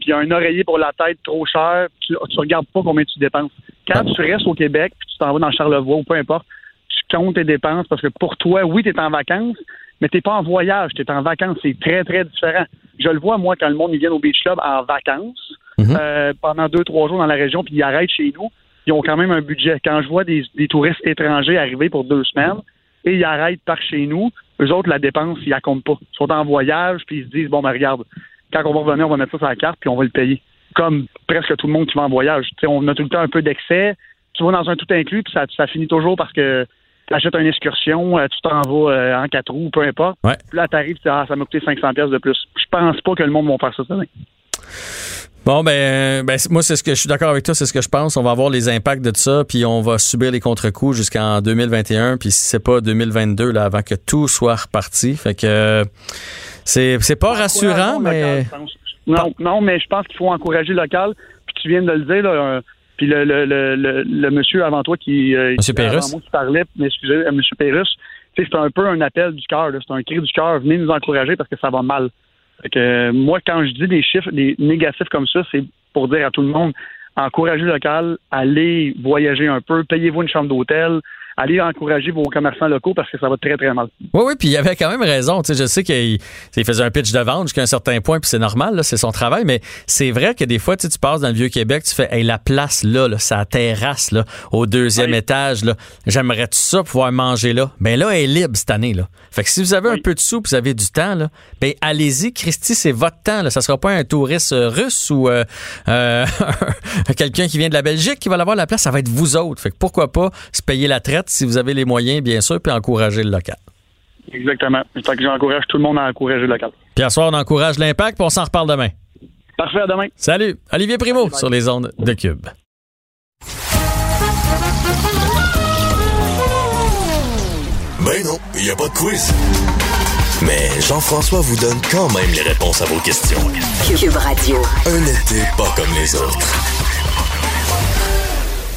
puis un oreiller pour la tête trop cher, tu, tu regardes pas combien tu dépenses. Quand tu restes au Québec, puis tu t'en vas dans Charlevoix ou peu importe, tu comptes tes dépenses parce que pour toi, oui, tu es en vacances, mais tu pas en voyage, tu es en vacances. C'est très, très différent. Je le vois, moi, quand le monde vient au Beach Club en vacances, mhm. euh, pendant deux, trois jours dans la région, puis ils arrêtent chez nous, ils ont quand même un budget. Quand je vois des, des touristes étrangers arriver pour deux semaines, et ils arrêtent par chez nous, eux autres, la dépense, ils la comptent pas. Ils sont en voyage, puis ils se disent, bon, ben regarde, quand on va revenir, on va mettre ça sur la carte, puis on va le payer. Comme presque tout le monde qui va en voyage. on a tout le temps un peu d'excès. Tu vas dans un tout inclus, puis ça, ça finit toujours parce que tu achètes une excursion, euh, tu t'en vas euh, en quatre roues, peu importe. Ouais. Puis là, tu arrives, ah, ça m'a coûté 500 pièces de plus. Je pense pas que le monde va faire ça cette Bon, ben, ben, moi, c'est ce que je suis d'accord avec toi, c'est ce que je pense. On va avoir les impacts de ça, puis on va subir les contre-coups jusqu'en 2021, puis si c'est pas 2022, là, avant que tout soit reparti. Fait que c'est, c'est pas rassurant, mais. non, non, mais je pense qu'il faut encourager le local. Puis tu viens de le dire, là, puis le, le, le, le, monsieur avant toi qui. Euh, monsieur. Avant moi qui parlait, mais excusez, euh, monsieur Pérus. c'est un peu un appel du cœur, c'est un cri du cœur, venez nous encourager parce que ça va mal. Que, moi, quand je dis des chiffres des négatifs comme ça, c'est pour dire à tout le monde, encouragez le local, allez voyager un peu, payez-vous une chambre d'hôtel, allez encourager vos commerçants locaux parce que ça va très, très mal. Oui, oui, puis il avait quand même raison. Tu sais, je sais qu'il faisait un pitch de vente jusqu'à un certain point, puis c'est normal, c'est son travail, mais c'est vrai que des fois, tu, passes dans le Vieux-Québec, tu fais hey, la place là, là sa terrasse là, au deuxième étage, là, j'aimerais tout ça pouvoir manger là? Ben là, elle est libre cette année. Là. Fait que si vous avez un peu de sous vous avez du temps, là, ben allez-y, Christy, c'est votre temps. Là. Ça sera pas un touriste euh, russe ou euh, (laughs) euh, quelqu'un qui vient de la Belgique qui va l'avoir la place, ça va être vous autres. Fait que pourquoi pas se payer la traite si vous avez les moyens, bien sûr, puis encourager le local. Exactement. Fait que j'encourage tout le monde à encourager le local. Puis à soir, on encourage l'impact, puis on s'en reparle demain. Parfait, à demain. Salut. Olivier Primo sur les ondes de Cube. Ben non, il n'y a pas de quiz. Mais Jean-François vous donne quand même les réponses à vos questions. Cube Radio. Un été pas comme les autres.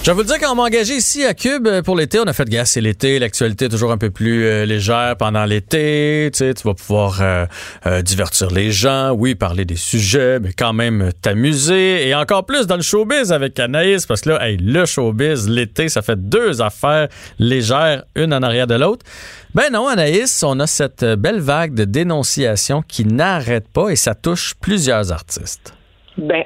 Je vais dire, quand on m'a engagé ici à Cube euh, pour l'été, on a fait de gaz, c'est l'été, l'actualité est toujours un peu plus euh, légère pendant l'été, tu sais, vas pouvoir euh, divertir les gens, oui, parler des sujets, mais quand même t'amuser, et encore plus dans le showbiz avec Anaïs, parce que là, hey, le showbiz, l'été, ça fait deux affaires légères, une en arrière de l'autre. Ben non, Anaïs, on a cette belle vague de dénonciation qui n'arrête pas et ça touche plusieurs artistes. Ben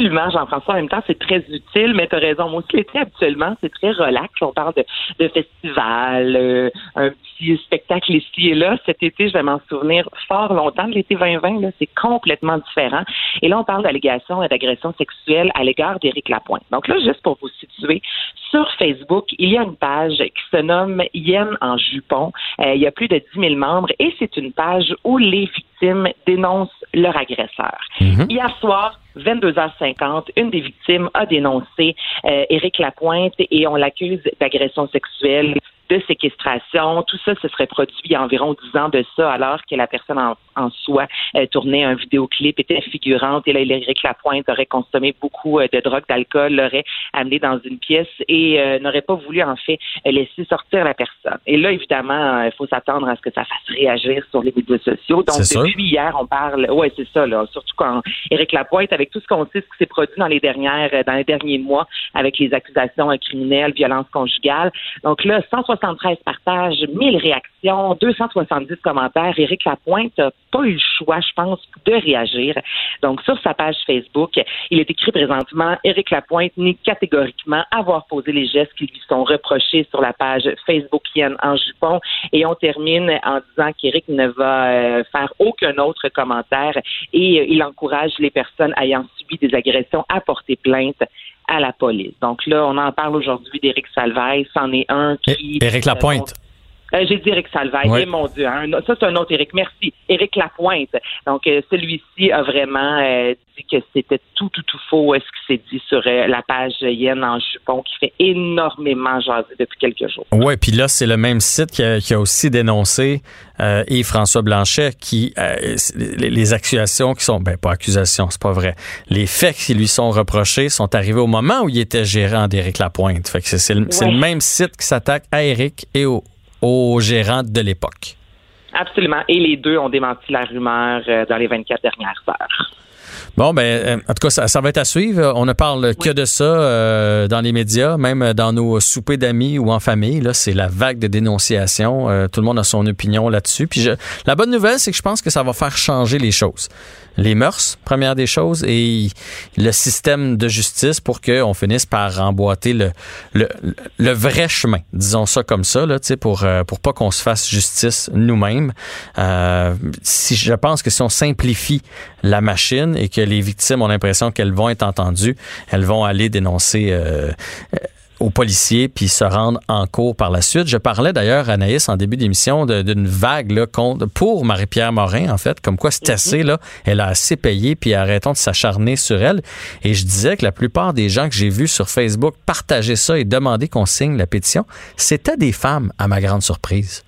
Jean-François. En même temps, c'est très utile, mais tu as raison. Moi aussi, l'été, habituellement, c'est très relax. On parle de, de festival, euh, un petit spectacle ici et là. Cet été, je vais m'en souvenir fort longtemps. L'été 2020, là, c'est complètement différent. Et là, on parle d'allégations et d'agressions sexuelles à l'égard d'Éric Lapointe. Donc là, juste pour vous situer, sur Facebook, il y a une page qui se nomme Yen en jupon. Euh, il y a plus de 10 000 membres et c'est une page où les victimes dénoncent leur agresseur. Mhm. Hier soir, 22h50, une des victimes a dénoncé euh, Éric Lapointe et on l'accuse d'agression sexuelle de séquestration. Tout ça se serait produit il y a environ dix ans de ça, alors que la personne en, soi euh, tournait un vidéoclip, était figurante, et là, Éric Lapointe aurait consommé beaucoup euh, de drogue, d'alcool, l'aurait amené dans une pièce et euh, n'aurait pas voulu, en fait, laisser sortir la personne. Et là, évidemment, il faut s'attendre à ce que ça fasse réagir sur les médias sociaux. Donc, depuis hier, on parle, ouais, c'est ça, là, surtout quand Éric Lapointe, avec tout ce qu'on sait, ce qui s'est produit dans les dernières, dans les derniers mois, avec les accusations criminelles, violences conjugales. Donc là, 160 173 partages, 1000 réactions, 270 commentaires. Éric Lapointe n'a pas eu le choix, je pense, de réagir. Donc, sur sa page Facebook, il est écrit présentement Éric Lapointe nie catégoriquement avoir posé les gestes qui lui sont reprochés sur la page Facebookienne en jupon. Et on termine en disant qu'Éric ne va euh, faire aucun autre commentaire et euh, il encourage les personnes ayant subi des agressions à porter plainte à la police. Donc là, on en parle aujourd'hui d'Éric Salvaille. C'en est un qui... Éric Lapointe. Euh, j'ai dit Éric Salvaille, eh, mon Dieu. Hein. ça, c'est un autre Éric. Merci. Éric Lapointe. Donc, euh, celui-ci a vraiment euh, dit que c'était tout, tout, tout faux, ce qui s'est dit sur la page Yen en jupon, qui fait énormément jaser depuis quelques jours. Oui, puis là, c'est le même site qui a, aussi dénoncé et François Blanchet, qui les, accusations qui sont, ben pas accusations, c'est pas vrai. Les faits qui lui sont reprochés sont arrivés au moment où il était gérant d'Éric Lapointe. Fait que c'est le, le même site qui s'attaque à Éric et au, aux gérants de l'époque. Absolument. Et les deux ont démenti la rumeur euh, dans les 24 dernières heures. Bon, ben, euh, en tout cas, ça, va être à suivre. On ne parle que de ça euh, dans les médias, même dans nos soupers d'amis ou en famille. Là, c'est la vague de dénonciation. tout le monde a son opinion là-dessus. Puis la bonne nouvelle, c'est que je pense que ça va faire changer les choses les mœurs, première des choses, et le système de justice pour qu'on finisse par emboîter le, le, vrai chemin, disons ça comme ça, là, pour, euh, pour pas qu'on se fasse justice nous-mêmes. Euh, si, je pense que si on simplifie la machine et que les victimes ont l'impression qu'elles vont être entendues, elles vont aller dénoncer euh, aux policiers puis se rendre en cours par la suite. Je parlais d'ailleurs, Anaïs, en début d'émission, d'une vague là, pour Marie-Pierre Morin, en fait, comme quoi c'est mhm. assez, là, elle a assez payé, puis arrêtons de s'acharner sur elle. Et je disais que la plupart des gens que j'ai vus sur Facebook partager ça et demander qu'on signe la pétition, c'était des femmes, à ma grande surprise.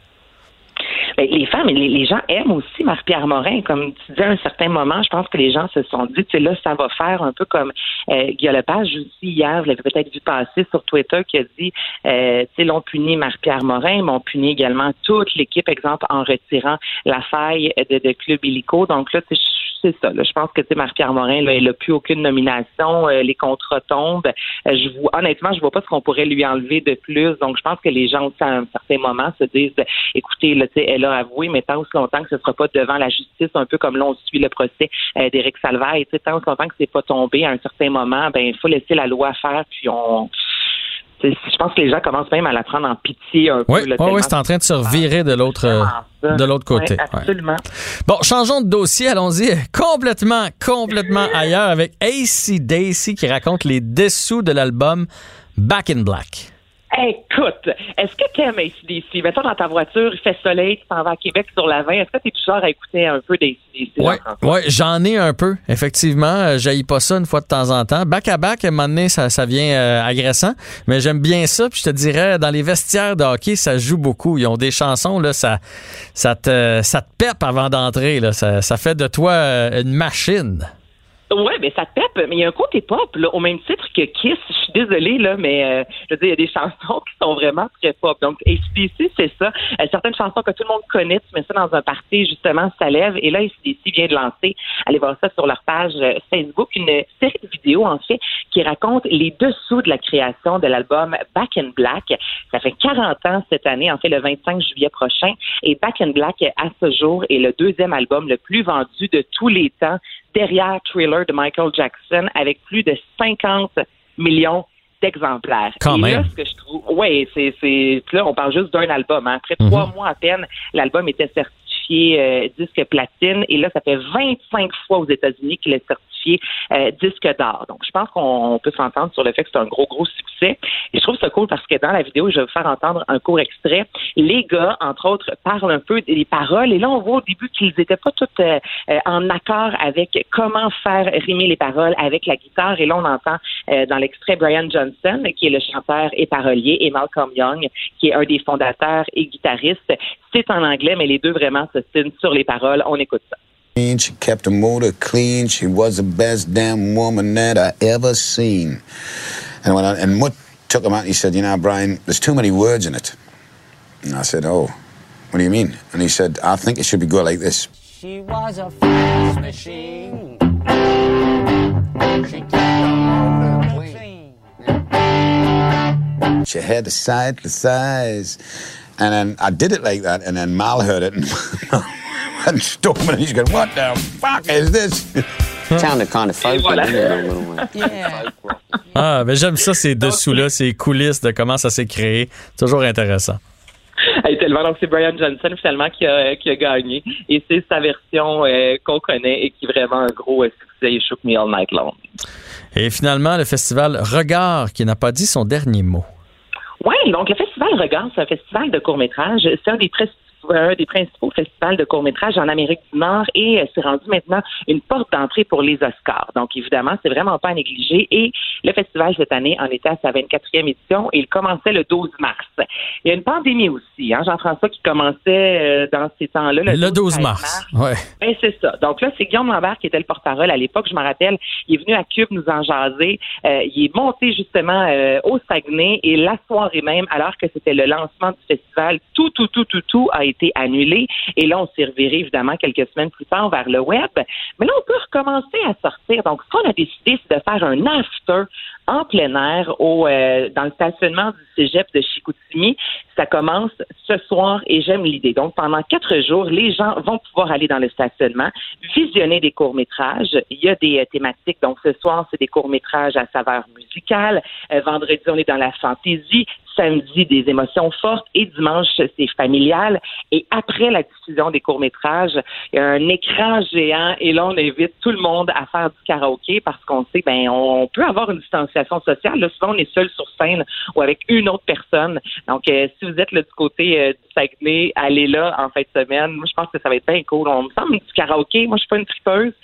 Ben, les femmes, les, les gens aiment aussi Marie-Pierre Morin. Comme tu disais à un certain moment, je pense que les gens se sont dit, tu sais, là, ça va faire un peu comme euh, Guillaume Lepage aussi hier, vous l'avez peut-être vu passer sur Twitter, qui a dit, euh, tu sais, l'on punit Marie-Pierre Morin, mais on punit également toute l'équipe, exemple, en retirant la faille de, de Club Illico. Donc là, tu sais, c'est ça. Je pense que Marc-Pierre Morin, là, il n'a plus aucune nomination. Euh, les contrats tombent. Euh, je vois, honnêtement, je vois pas ce qu'on pourrait lui enlever de plus. Donc, je pense que les gens, à un certain moment, se disent écoutez, là, elle a avoué, mais tant aussi longtemps que ce ne sera pas devant la justice, un peu comme là, on suit le procès euh, d'Éric Salvaille, tant aussi longtemps que c'est pas tombé à un certain moment, ben il faut laisser la loi faire, puis on je pense que les gens commencent même à la prendre en pitié un oui, peu. Oui, c'est en train de se revirer de l'autre de l'autre côté. absolument. Bon, changeons de dossier, allons-y (laughs) complètement, complètement ailleurs avec AC Daisy qui raconte les dessous de l'album Back in Black. Écoute, est-ce que tu aimes ACDC? Mettons dans ta voiture, il fait soleil, tu t'en vas à Québec sur la 20. Est-ce que tu es toujours à écouter un peu d'ACDC? Oui, ouais, j'en ai un peu, effectivement. Euh, J'aille pas ça une fois de temps en temps. Back à back, à un moment donné, ça, ça vient euh, agressant. Mais j'aime bien ça. Puis je te dirais, dans les vestiaires de hockey, ça joue beaucoup. Ils ont des chansons, là, ça, ça, te, ça te pepe avant d'entrer. Ça, ça fait de toi euh, une machine. Ouais, mais ça pèpe, mais il y a un côté pop, là, au même titre que Kiss. Je suis désolée, là, mais euh, je veux dire, il y a des (laughs) chansons qui sont vraiment très pop. Donc, ACDC, c'est ça. Euh, certaines chansons que tout le monde connaît, tu mets ça dans un party, justement, ça lève. Et là, ACDC vient de lancer, allez voir ça sur leur page euh, Facebook, une série de vidéos, en fait, qui raconte les dessous de la création de l'album Back in Black. Ça fait 40 ans cette année, en fait, le 25 juillet prochain. Et Back in Black, à ce jour, est le deuxième album le plus vendu de tous les temps derrière Thriller de Michael Jackson avec plus de 50 millions d'exemplaires. Quand Et Là, ce que je trouve, ouais, c'est, c'est, là, on parle juste d'un album. Hein. Après trois mhm. mois à peine, l'album était certifié euh, disque platine. Et là, ça fait 25 fois aux États-Unis qu'il est certifié euh, disque d'or. Donc, je pense qu'on peut s'entendre sur le fait que c'est un gros, gros succès. Et je trouve ça cool parce que dans la vidéo, je vais vous faire entendre un court extrait. Les gars, entre autres, parlent un peu des paroles. Et là, on voit au début qu'ils n'étaient pas tous euh, euh, en accord avec comment faire rimer les paroles avec la guitare. Et là, on entend dans l'extrait Brian Johnson, qui est le chanteur et parolier, et Malcolm Young, qui est un des fondateurs et guitaristes. C'est en anglais, mais les deux vraiment se signent sur les paroles. On écoute ça. She kept her motor clean. She was the best damn woman that I ever seen. And when I, and Mutt took him out, he said, "You know, Brian, there's too many words in it." And I said, "Oh, what do you mean?" And he said, "I think it should be good like this." She was a fast machine. She kept her motor clean. She had the side the size. And then I did it like that, and then Mal heard it, and (laughs) (laughs) and storming. He's going, "What the fuck is this?" (laughs) Sounded kind of folk, voilà. (laughs) yeah. Ah, ben j'aime ça, ces dessous-là, ces coulisses de comment ça s'est créé. Toujours intéressant. Hey, tellement. Donc, c'est Brian Johnson, finalement, qui a, qui a gagné. Et c'est sa version euh, qu'on connaît et qui est vraiment un gros succès. Il shook me all night long. Et finalement, le festival Regard, qui n'a pas dit son dernier mot. Oui, donc le festival Regard, c'est un festival de court-métrage. C'est un des un des principaux festivals de court-métrage en Amérique du Nord et euh, c'est rendu maintenant une porte d'entrée pour les Oscars. Donc, évidemment, c'est vraiment pas à négliger. Et le festival, cette année, en était à sa 24e édition et il commençait le 12 mars. Il y a une pandémie aussi, hein, Jean-François, qui commençait euh, dans ces temps-là. Le, 12, mars, ouais. Ben, c'est ça. Donc là, c'est Guillaume Lambert qui était le porte-parole à l'époque, je me rappelle. Il est venu à Cube nous en jaser. Euh, il est monté justement au Saguenay et la soirée même, alors que c'était le lancement du festival, tout, tout, tout, tout, tout a été été. Et là, on s'est reviré évidemment quelques semaines plus tard vers le web. Mais là, on peut recommencer à sortir. Donc, ce qu'on a décidé, c'est de faire un after en plein air au, euh, dans le stationnement du cégep de Chicoutimi. Ça commence ce soir et j'aime l'idée. Donc, pendant quatre jours, les gens vont pouvoir aller dans le stationnement, visionner des courts-métrages. Il y a des euh, thématiques. Donc, ce soir, c'est des courts-métrages à saveur musicale. Euh, vendredi, on est dans la fantaisie samedi des émotions fortes et dimanche c'est familial. Et après la diffusion des courts-métrages, il y a un écran géant et là on invite tout le monde à faire du karaoké parce qu'on sait ben on peut avoir une distanciation sociale. Là, souvent on est seul sur scène ou avec une autre personne. Donc euh, si vous êtes là, du côté euh, du Saguenay, allez là en fin de semaine. Moi je pense que ça va être bien cool. On me semble du karaoké. Moi je suis pas une tripeuse,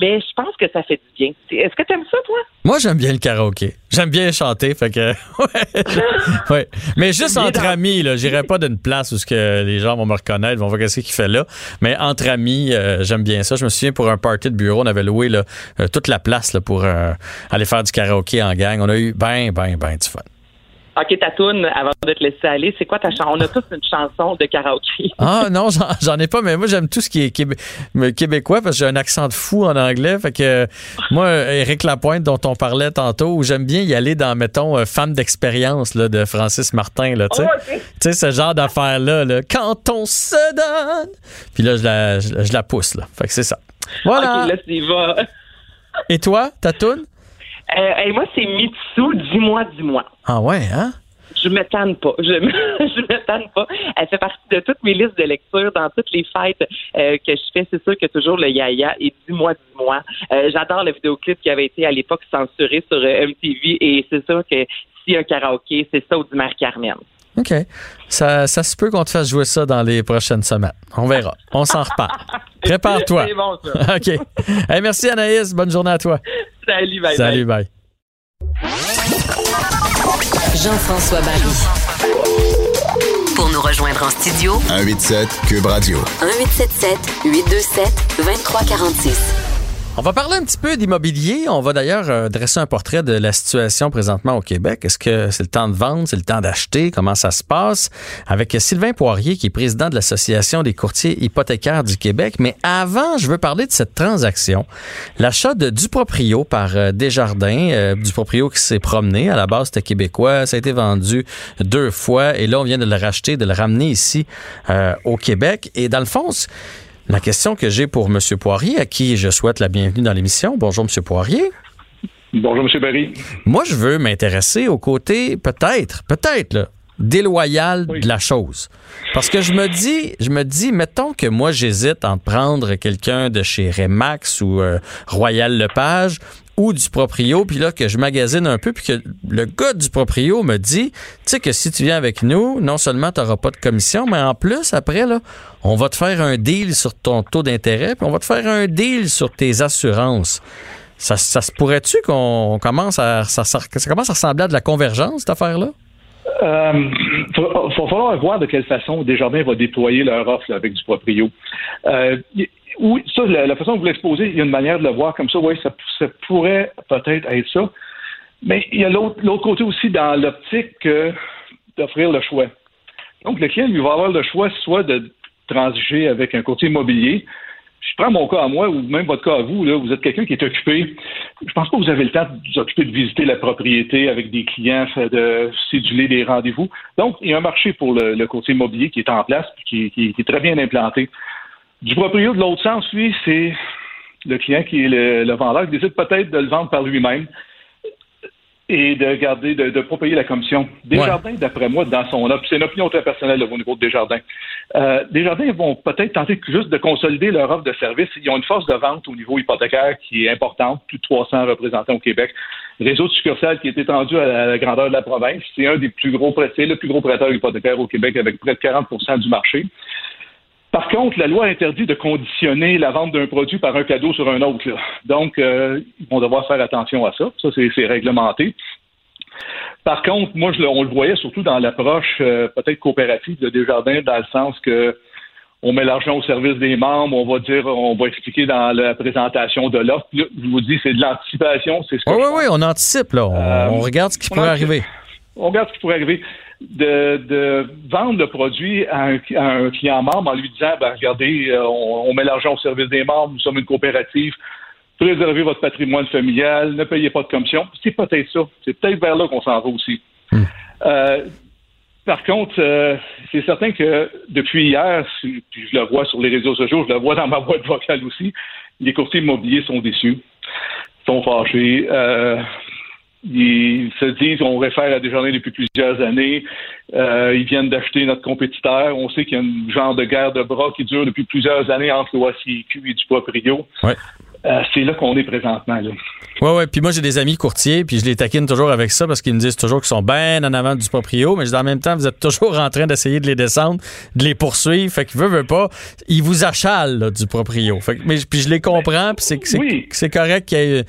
mais je pense que ça fait du bien. Est-ce que tu aimes ça toi? Moi j'aime bien le karaoké. J'aime bien chanter, fait que (laughs) ouais, Mais juste entre amis, là, j'irai pas d'une place où ce que les gens vont me reconnaître, vont voir qu'est-ce qu'il fait là. Mais entre amis, euh, j'aime bien ça. Je me souviens pour un party de bureau, on avait loué là, euh, toute la place là, pour euh, aller faire du karaoké en gang. On a eu ben, ben, ben du fun. OK, ta avant de te laisser aller, c'est quoi ta chanson? On a tous une chanson de karaoké. (laughs) ah non, j'en ai pas, mais moi, j'aime tout ce qui est québécois parce que j'ai un accent de fou en anglais. Fait que moi, Éric Lapointe, dont on parlait tantôt, j'aime bien y aller dans, mettons, euh, Femme d'expérience de Francis Martin. Là, tu sais, ce genre d'affaire-là, là, Quand on se donne. Puis là, je la, je, la pousse. Là. Fait que c'est ça. Voilà. OK, là, va. Et toi, ta toune? Euh, et moi, c'est Mitsu, dis-moi, dis-moi. Ah ouais, hein? Je me tanne pas. Je me, (laughs) je me tanne pas. Elle fait partie de toutes mes listes de lecture dans toutes les fêtes euh, que je fais. C'est sûr que toujours le yaya et dis-moi, dis-moi. Euh, j'adore le vidéoclip qui avait été à l'époque censuré sur MTV et c'est sûr que si un karaoké, c'est ça ou du Carmen. OK. Ça, ça se peut qu'on te fasse jouer ça dans les prochaines semaines. On verra. On s'en reparle. (laughs) Prépare-toi. C'est bon, ça. (laughs) OK. merci, Anaïs. Bonne journée à toi. Salut, bye. Salut, bye. Jean-François Barry. Pour nous rejoindre en studio, 187 Cube Radio. 1877 827 2346. On va parler un petit peu d'immobilier. On va d'ailleurs euh, dresser un portrait de la situation présentement au Québec. Est-ce que c'est le temps de vendre, c'est le temps d'acheter? Comment ça se passe? Avec Sylvain Poirier, qui est président de l'Association des courtiers hypothécaires du Québec. Mais avant, je veux parler de cette transaction. L'achat de Duproprio par euh, Desjardins. Euh, Duproprio qui s'est promené. À la base, c'était québécois. Ça a été vendu deux fois. Et là, on vient de le racheter, de le ramener ici au Québec. Et dans le fond, la question que j'ai pour M. Poirier, à qui je souhaite la bienvenue dans l'émission. Bonjour, M. Poirier. Bonjour, M. Barry. Moi, je veux m'intéresser au côté, peut-être, peut-être, déloyal de la chose. Parce que je me dis, je me dis, mettons que moi j'hésite entre prendre quelqu'un de chez Remax ou euh, Royal Lepage ou du proprio, puis là que je magasine un peu, puis que le gars du proprio me dit, tu sais que si tu viens avec nous, non seulement tu n'auras pas de commission, mais en plus, après, là, on va te faire un deal sur ton taux d'intérêt, puis on va te faire un deal sur tes assurances. Ça, se pourrait-tu qu'on commence à ça, commence à ressembler à de la convergence, cette affaire-là? Il euh, falloir voir de quelle façon Desjardins va déployer leur offre avec du proprio. Euh, oui, ça, la, façon que vous l'exposez, il y a une manière de le voir comme ça. Oui, ça, pourrait peut-être être ça. Mais il y a l'autre côté aussi dans l'optique d'offrir le choix. Donc, le client, lui, va avoir le choix soit de transiger avec un courtier immobilier. Je prends mon cas à moi, ou même votre cas à vous, là, vous êtes quelqu'un qui est occupé. Je pense pas que vous avez le temps de vous occuper de visiter la propriété avec des clients, de céduler des rendez-vous. Donc, il y a un marché pour le, courtier immobilier qui est en place et qui, est très bien implanté. Du proprio de l'autre sens, lui, c'est le client qui est le, vendeur qui décide peut-être de le vendre par lui-même et de garder, de ne pas payer la commission. Desjardins, d'après moi, dans son c'est une opinion très personnelle au niveau de Desjardins. Euh, Desjardins vont peut-être tenter juste de consolider leur offre de service. Ils ont une force de vente au niveau hypothécaire qui est importante, plus de 300 représentants au Québec. Réseau de succursales qui est étendu à la grandeur de la province. C'est un des plus gros prêteurs, le plus gros prêteur hypothécaire au Québec avec près de 40% du marché. Par contre, la loi interdit de conditionner la vente d'un produit par un cadeau sur un autre. Donc, euh, ils vont devoir faire attention à ça. Ça, c'est réglementé. Par contre, moi, je, on le voyait surtout dans l'approche euh, peut-être coopérative de Desjardins, dans le sens que on met l'argent au service des membres, on va dire, on va expliquer dans la présentation de l'offre. Je vous dis, c'est de l'anticipation. C'est oui, oui, oui, on anticipe, là. On, euh, regarde ce qui pourrait arriver. On regarde ce qui pourrait arriver de, vendre le produit à un, client membre en lui disant ben, regardez, euh, on, met l'argent au service des membres, nous sommes une coopérative, préservez votre patrimoine familial, ne payez pas de commission. C'est peut-être ça. C'est peut-être vers là qu'on s'en va aussi. Hmm. Euh, par contre, euh, c'est certain que depuis hier, puis je le vois sur les réseaux sociaux, je le vois dans ma boîte vocale aussi, les courtiers immobiliers sont déçus, sont fâchés. Ils se disent, on réfère à des journées depuis plusieurs années. Euh, ils viennent d'acheter notre compétiteur. On sait qu'il y a un genre de guerre de bras qui dure depuis plusieurs années entre l'OACQ et du Proprio. Ouais. Euh, c'est là qu'on est présentement. Là. Ouais, ouais. Puis moi, j'ai des amis courtiers, puis je les taquine toujours avec ça parce qu'ils me disent toujours qu'ils sont bien en avant du proprio, mais en même temps, vous êtes toujours en train d'essayer de les descendre, de les poursuivre. Fait qu'ils veulent, veulent pas. Ils vous achalent du proprio. Fait mais, puis je les comprends, puis c'est, c'est, c'est correct qu'il y ait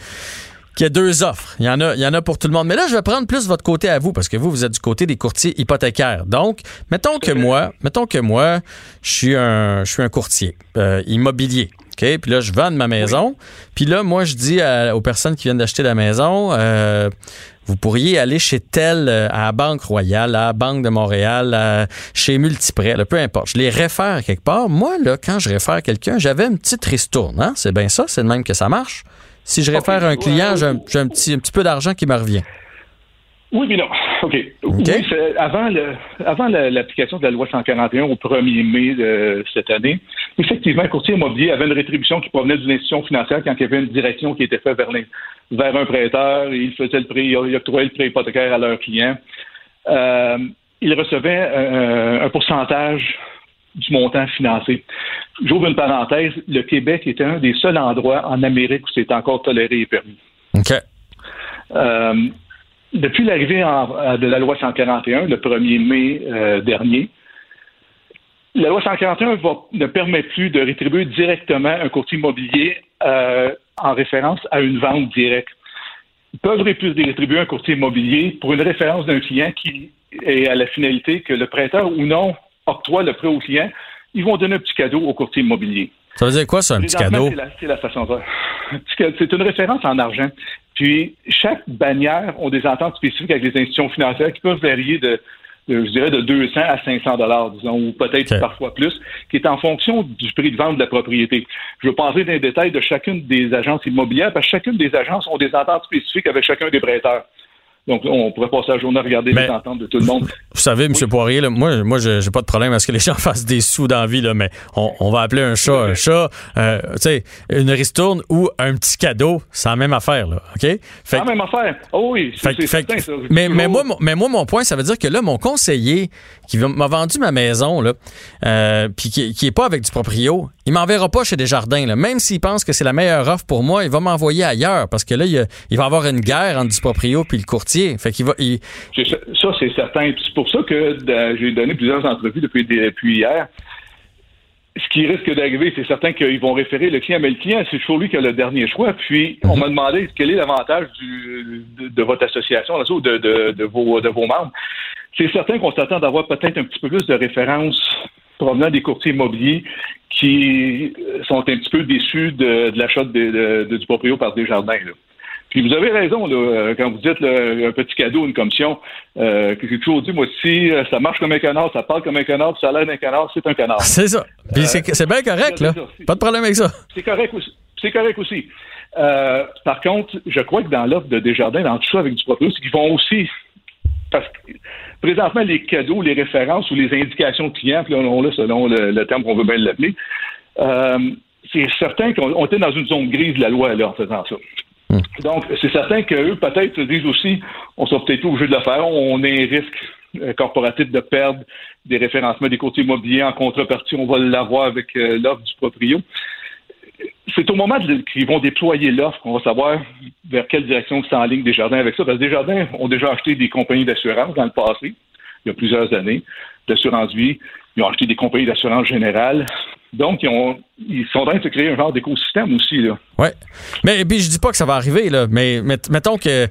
qu'il y a deux offres. Il y, en a, il y en a pour tout le monde. Mais là, je vais prendre plus votre côté à vous, parce que vous, vous êtes du côté des courtiers hypothécaires. Donc, mettons que moi, mettons que moi, je suis un, je suis un courtier euh, immobilier. OK? Puis là, je vends ma maison. Puis là, moi, je dis aux personnes qui viennent d'acheter la maison, euh, vous pourriez aller chez tel, euh, à la Banque Royale, à la Banque de Montréal, chez Multiprêt, peu importe. Je les réfère quelque part. Moi, là, quand je réfère quelqu'un, j'avais une petite ristourne. Hein? C'est bien ça, c'est de même que ça marche. Si je réfère un client, j'ai un, petit, un petit peu d'argent qui me revient. Oui, mais non. (laughs) OK. Oui, avant, le, avant l'application de la loi 141 au 1er mai de cette année, effectivement, un courtier immobilier avait une rétribution qui provenait d'une institution financière quand il y avait une direction qui était faite vers, vers un prêteur. Il faisait le prêt, il octroyait le prêt hypothécaire à leurs clients. Euh, il recevait un, pourcentage du montant financé. J'ouvre une parenthèse. Le Québec était un des seuls endroits en Amérique où c'est encore toléré et permis. OK. Euh, depuis l'arrivée de la loi 141, le 1er mai euh, dernier, la loi 141 ne permet plus de rétribuer directement un courtier immobilier euh, en référence à une vente directe. Ils peuvent plus rétribuer un courtier immobilier pour une référence d'un client qui est à la finalité que le prêteur ou non octroie le prêt au client. Ils vont donner un petit cadeau au courtier immobilier. Ça veut dire quoi, ça, un petit cadeau? C'est la, façon de C'est une référence en argent. Puis, chaque bannière ont des ententes spécifiques avec les institutions financières qui peuvent varier de, je dirais, de 200 à 500 dollars, disons, ou peut-être parfois plus, qui est en fonction du prix de vente de la propriété. Je veux passer dans les détails de chacune des agences immobilières, parce que chacune des agences ont des ententes spécifiques avec chacun des prêteurs. Donc, on pourrait passer la journée à regarder les ententes de tout le monde. Vous savez, M. Poirier, moi, moi j'ai pas de problème à ce que les (laughs) gens fassent des sous dans la vie, là, mais on, va appeler un chat un chat. Euh, tu sais, une ristourne ou un petit cadeau, c'est la même affaire, là, OK? C'est la même affaire. Oh oui, c'est certain, ça. Mais, mais, moi, mais moi, mon point, ça veut dire que là, mon conseiller qui m'a vendu ma maison, là, euh, puis qui, qui est pas avec du proprio, il m'enverra pas chez Desjardins. Là. Même s'il pense que c'est la meilleure offre pour moi, il va m'envoyer ailleurs parce que là, il, il va avoir une guerre entre du proprio puis le courtier. Fait qu'il va. Ça, c'est certain. C'est pour ça que euh, j'ai donné plusieurs entrevues depuis, depuis hier. Ce qui risque d'arriver, c'est certain qu'ils vont référer le client, mais le client, c'est toujours lui qui a le dernier choix. Puis, on m'a demandé quel est l'avantage de, de, votre association, de, de, de, vos, de vos membres. C'est certain qu'on s'attend d'avoir peut-être un petit peu plus de références provenant des courtiers immobiliers qui sont un petit peu déçus de, l'achat du proprio par Desjardins. Là. Puis vous avez raison, là, quand vous dites un petit cadeau, une commission, euh, que j'ai toujours dit, moi, si euh, ça marche comme un canard, ça parle comme un canard, ça a l'air d'un canard, c'est un canard. C'est ça. Puis c'est bien correct, là. Pas de problème avec ça. C'est correct aussi. C'est correct aussi. Euh, par contre, je crois que dans l'offre de Desjardins, dans tout ça avec du proprio, c'est qu'ils vont aussi parce que présentement, les cadeaux, les références ou les indications clients, puis là, on l'a selon le, terme qu'on veut bien l'appeler, euh, c'est certain qu'on était dans une zone grise de la loi là, en faisant ça. Hmm. Donc, c'est certain qu'eux, peut-être, se disent aussi, on sera peut-être obligé de le faire, on a un risque euh, corporatif de perdre des référencements des courtiers immobiliers en contrepartie, on va l'avoir avec euh, l'offre du proprio c'est au moment qu'ils vont déployer l'offre qu'on va savoir vers quelle direction en ligne Desjardins avec ça. Parce que Desjardins ont déjà acheté des compagnies d'assurance dans le passé, il y a plusieurs années, d'assurance vie. Ils ont acheté des compagnies d'assurance générale. Donc, ils, ont, ils, sont en train de se créer un genre d'écosystème aussi. Là. Oui. Mais puis je dis pas que ça va arriver, là, mais mettons que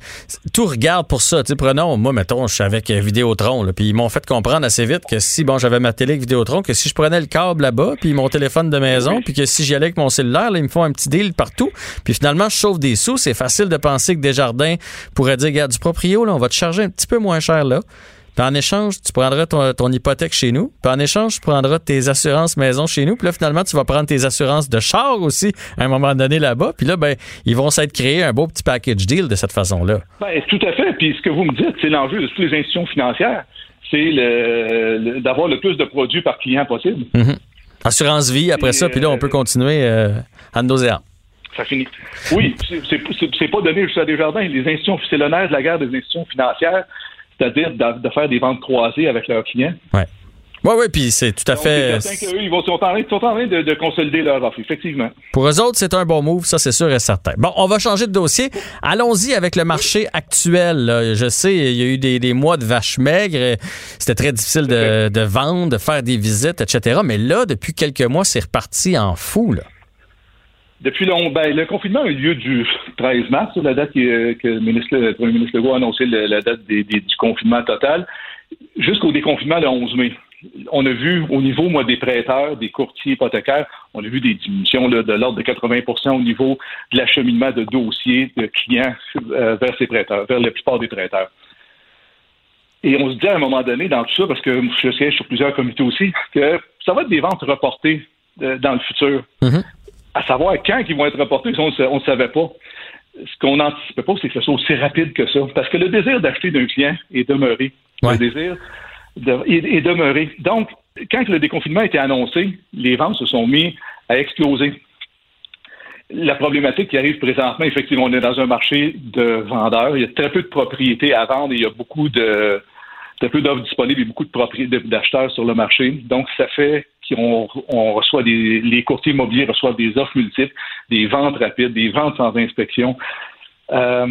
tout regarde pour ça. sais, prenons, moi, mettons, je suis avec Vidéotron, là, puis ils m'ont fait comprendre assez vite que si, bon, j'avais ma télé avec Vidéotron, que si je prenais le câble là-bas, puis mon téléphone de maison, puis que si j'y allais avec mon cellulaire, là, ils me font un petit deal partout, puis finalement, je sauve des sous. C'est facile de penser que Desjardins pourrait dire, regarde, du proprio, là, on va te charger un petit peu moins cher là. Puis en échange, tu prendras ton, hypothèque chez nous. Puis en échange, tu prendras tes assurances maison chez nous. Puis là, finalement, tu vas prendre tes assurances de char aussi à un moment donné là-bas. Puis là, ben, ils vont s'être créés un beau petit package deal de cette façon-là. Ben, tout à fait. Puis ce que vous me dites, c'est l'enjeu de toutes les institutions financières. C'est le, d'avoir le plus de produits par client possible. Mm-hmm. Assurance vie, après ça, puis là, on peut continuer euh, à nos Ça finit. Oui, c'est pas donné juste à Desjardins. Les institutions, c'est l'honneur de la guerre des institutions financières c'est-à-dire de, faire des ventes croisées avec leurs clients. Oui. Oui, oui, puis c'est tout à fait. qu'eux, ils vont, sont en train, sont en train de, consolider leur offre, effectivement. Pour eux autres, c'est un bon move, ça, c'est sûr et certain. Bon, on va changer de dossier. Allons-y avec le marché actuel. Je sais, il y a eu des, mois de vaches maigres. C'était très difficile de, de, vendre, de faire des visites, etc. Mais là, depuis quelques mois, c'est reparti en fou, là. Depuis le, ben, le confinement a eu lieu du (laughs) 13 mars, la date que, que le, ministre, le premier ministre Legault a annoncé la date du confinement total, jusqu'au déconfinement le 11 mai. On a vu au niveau moi, des prêteurs, des courtiers hypothécaires, on a vu des diminutions de l'ordre de 80% au niveau de l'acheminement de dossiers de clients euh, vers ces prêteurs, vers la plupart des prêteurs. Et on se dit à un moment donné dans tout ça, parce que je siège sur plusieurs comités aussi, que ça va être des ventes reportées euh, dans le futur. Mm-hmm à savoir quand ils vont être reportés, on ne savait pas. Ce qu'on n'anticipait pas, c'est que ce soit aussi rapide que ça. Parce que le désir d'acheter d'un client est demeuré. Le désir est, demeuré. Donc, quand le déconfinement a été annoncé, les ventes se sont mis à exploser. La problématique qui arrive présentement, effectivement, on est dans un marché de vendeurs. Il y a très peu de propriétés à vendre et il y a beaucoup de, très peu d'offres disponibles et beaucoup de d'acheteurs sur le marché. Donc, ça fait on reçoit des, les courtiers immobiliers reçoivent des offres multiples, des ventes rapides, des ventes sans inspection. Euh,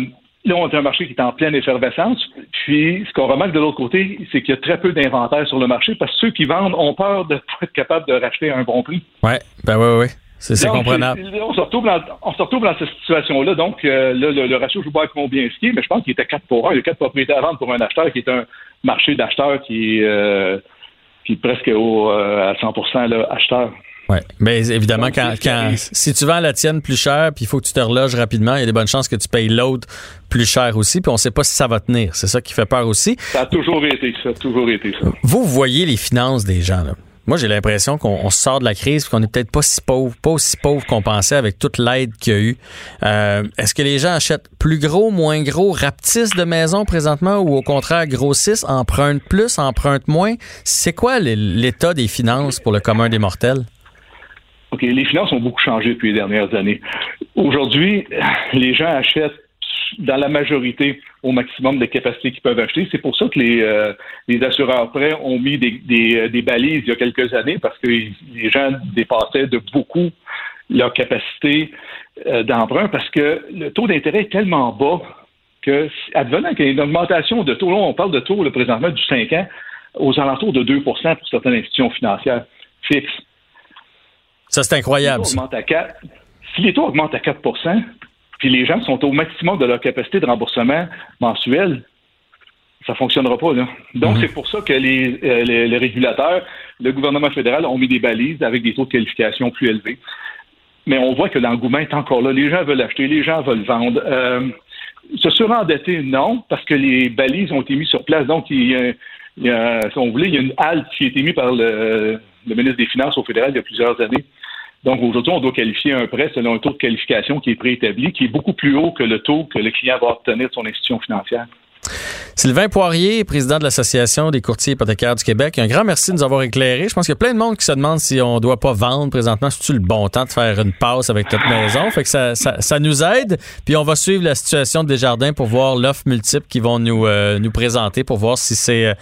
là, on a un marché qui est en pleine effervescence. Puis, ce qu'on remarque de l'autre côté, c'est qu'il y a très peu d'inventaire sur le marché parce que ceux qui vendent ont peur de ne pas être capables de racheter à un bon prix. Oui, ben oui, oui. C'est comprenable. On se, retrouve dans, on se retrouve dans cette situation-là. Donc, euh, le, ratio, je ne sais pas combien ce qui est, mais je pense qu'il était 4 pour 1. Il y a 4 propriétés à vendre pour un acheteur qui est un marché d'acheteurs qui est euh, presque au, euh, à 100 là, acheteur. Oui, mais évidemment, quand, si tu vends la tienne plus cher, puis il faut que tu te reloges rapidement, il y a des bonnes chances que tu payes l'autre plus cher aussi, puis on ne sait pas si ça va tenir. C'est ça qui fait peur aussi. Ça a toujours été ça, toujours été ça. Vous voyez les finances des gens, là. Moi, j'ai l'impression qu'on sort de la crise qu'on n'est peut-être pas si pauvre, pas aussi pauvre qu'on pensait avec toute l'aide qu'il y a eu. Euh, est-ce que les gens achètent plus gros, moins gros, rapetissent de maisons présentement ou au contraire grossissent, empruntent plus, empruntent moins? C'est quoi l'état des finances pour le commun des mortels? OK, les finances ont beaucoup changé depuis les dernières années. Aujourd'hui, les gens achètent dans la majorité au maximum de capacités qu'ils peuvent acheter. C'est pour ça que les, euh, les assureurs prêts ont mis des, des, euh, des, balises il y a quelques années parce que les gens dépassaient de beaucoup leur capacité euh, d'emprunt parce que le taux d'intérêt est tellement bas que, advenant qu'il y ait une augmentation de taux, là, on parle de taux le présentement du 5 ans aux alentours de 2% pour certaines institutions financières fixes. Ça, c'est incroyable. Si les taux augmentent à 4 puis les gens sont au maximum de leur capacité de remboursement mensuel, ça fonctionnera pas. Là. Donc, mhm. c'est pour ça que euh, les, les, régulateurs, le gouvernement fédéral ont mis des balises avec des taux de qualification plus élevés. Mais on voit que l'engouement est encore là. Les gens veulent acheter, les gens veulent vendre. Euh, se surendetter, non, parce que les balises ont été mises sur place. Donc, il y a, il y a si on voulait, il y a une halte qui a été mise par le, le ministre des Finances au fédéral il y a plusieurs années donc aujourd'hui, on doit qualifier un prêt selon un taux de qualification qui est préétabli, qui est beaucoup plus haut que le taux que le client va obtenir de son institution financière. Sylvain Poirier, président de l'Association des courtiers hypothécaires du Québec, un grand merci de nous avoir éclairé. Je pense qu'il y a plein de monde qui se demande si on ne doit pas vendre présentement. C'est-tu le bon temps de faire une passe avec notre maison? Fait que ça, ça, nous aide. Puis on va suivre la situation de Desjardins pour voir l'offre multiple qu'ils vont nous, euh, nous présenter pour voir si c'est, euh,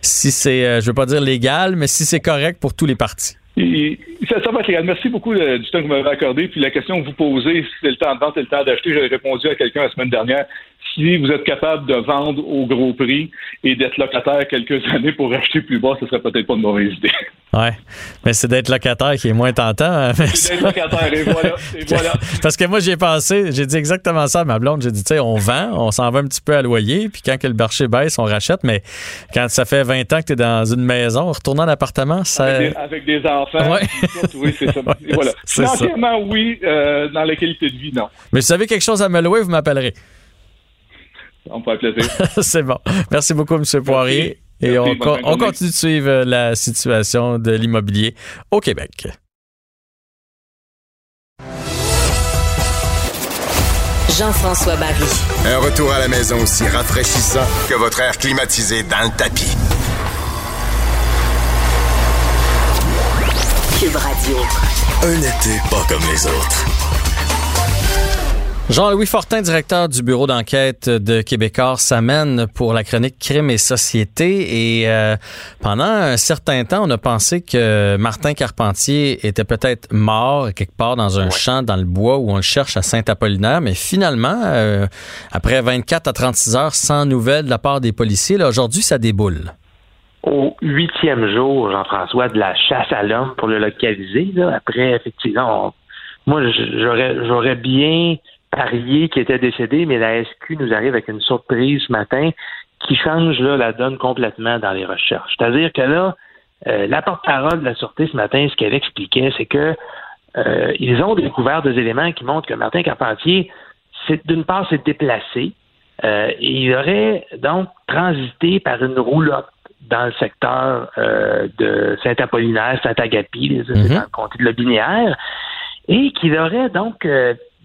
si c'est, euh, je veux pas dire légal, mais si c'est correct pour tous les partis ça, ça, va être Merci beaucoup euh, du temps que vous m'avez accordé. Puis la question que vous posez, c'est le temps de vente et le temps d'acheter, j'avais répondu à quelqu'un la semaine dernière si vous êtes capable de vendre au gros prix et d'être locataire quelques (laughs) années pour acheter plus bas, ce serait peut-être pas une mauvaise idée. Oui, mais c'est d'être locataire qui est moins tentant. Hein, c'est d'être locataire, et voilà, et (laughs) voilà. Parce que moi, j'ai pensé, j'ai dit exactement ça à ma blonde. J'ai dit, tu sais, on vend, on s'en va un petit peu à loyer, puis quand que le marché baisse, on rachète. Mais quand ça fait 20 ans que tu es dans une maison, retournant en appartement, ça... Avec des, enfants, ouais. oui, c'est ça. (laughs) Et voilà. Financièrement, oui. Euh, dans la qualité de vie, non. Mais si vous avez quelque chose à me louer, vous m'appellerez. On peut plaisir. (laughs) C'est bon. Merci beaucoup, M. Poirier. Et on, on continue de suivre la situation de l'immobilier au Québec. Jean-François Barry. Un retour à la maison aussi rafraîchissant que votre air climatisé dans le tapis. Cube Radio. Un été pas comme les autres. Jean-Louis Fortin, directeur du bureau d'enquête de Québécois, s'amène pour la chronique Crime et Société. Et euh, pendant un certain temps, on a pensé que Martin Carpentier était peut-être mort quelque part dans un champ dans le bois où on le cherche à Saint-Apollinaire. Mais finalement, euh, après 24 à 36 heures sans nouvelles de la part des policiers, aujourd'hui, ça déboule au huitième jour, Jean-François, de la chasse à l'homme pour le localiser. Là. Après, effectivement, moi, j'aurais, j'aurais bien parié qu'il était décédé, mais la SQ nous arrive avec une surprise ce matin qui change là, la donne complètement dans les recherches. C'est-à-dire que là, euh, la porte-parole de la Sûreté ce matin, ce qu'elle expliquait, c'est que euh, ils ont découvert des éléments qui montrent que Martin Carpentier, c'est d'une part, s'est déplacé. Euh, et il aurait donc transité par une roulotte dans le secteur de Saint-Apollinaire, Saint-Agapi, mm-hmm. dans le comté de Lobinière, et qu'il aurait donc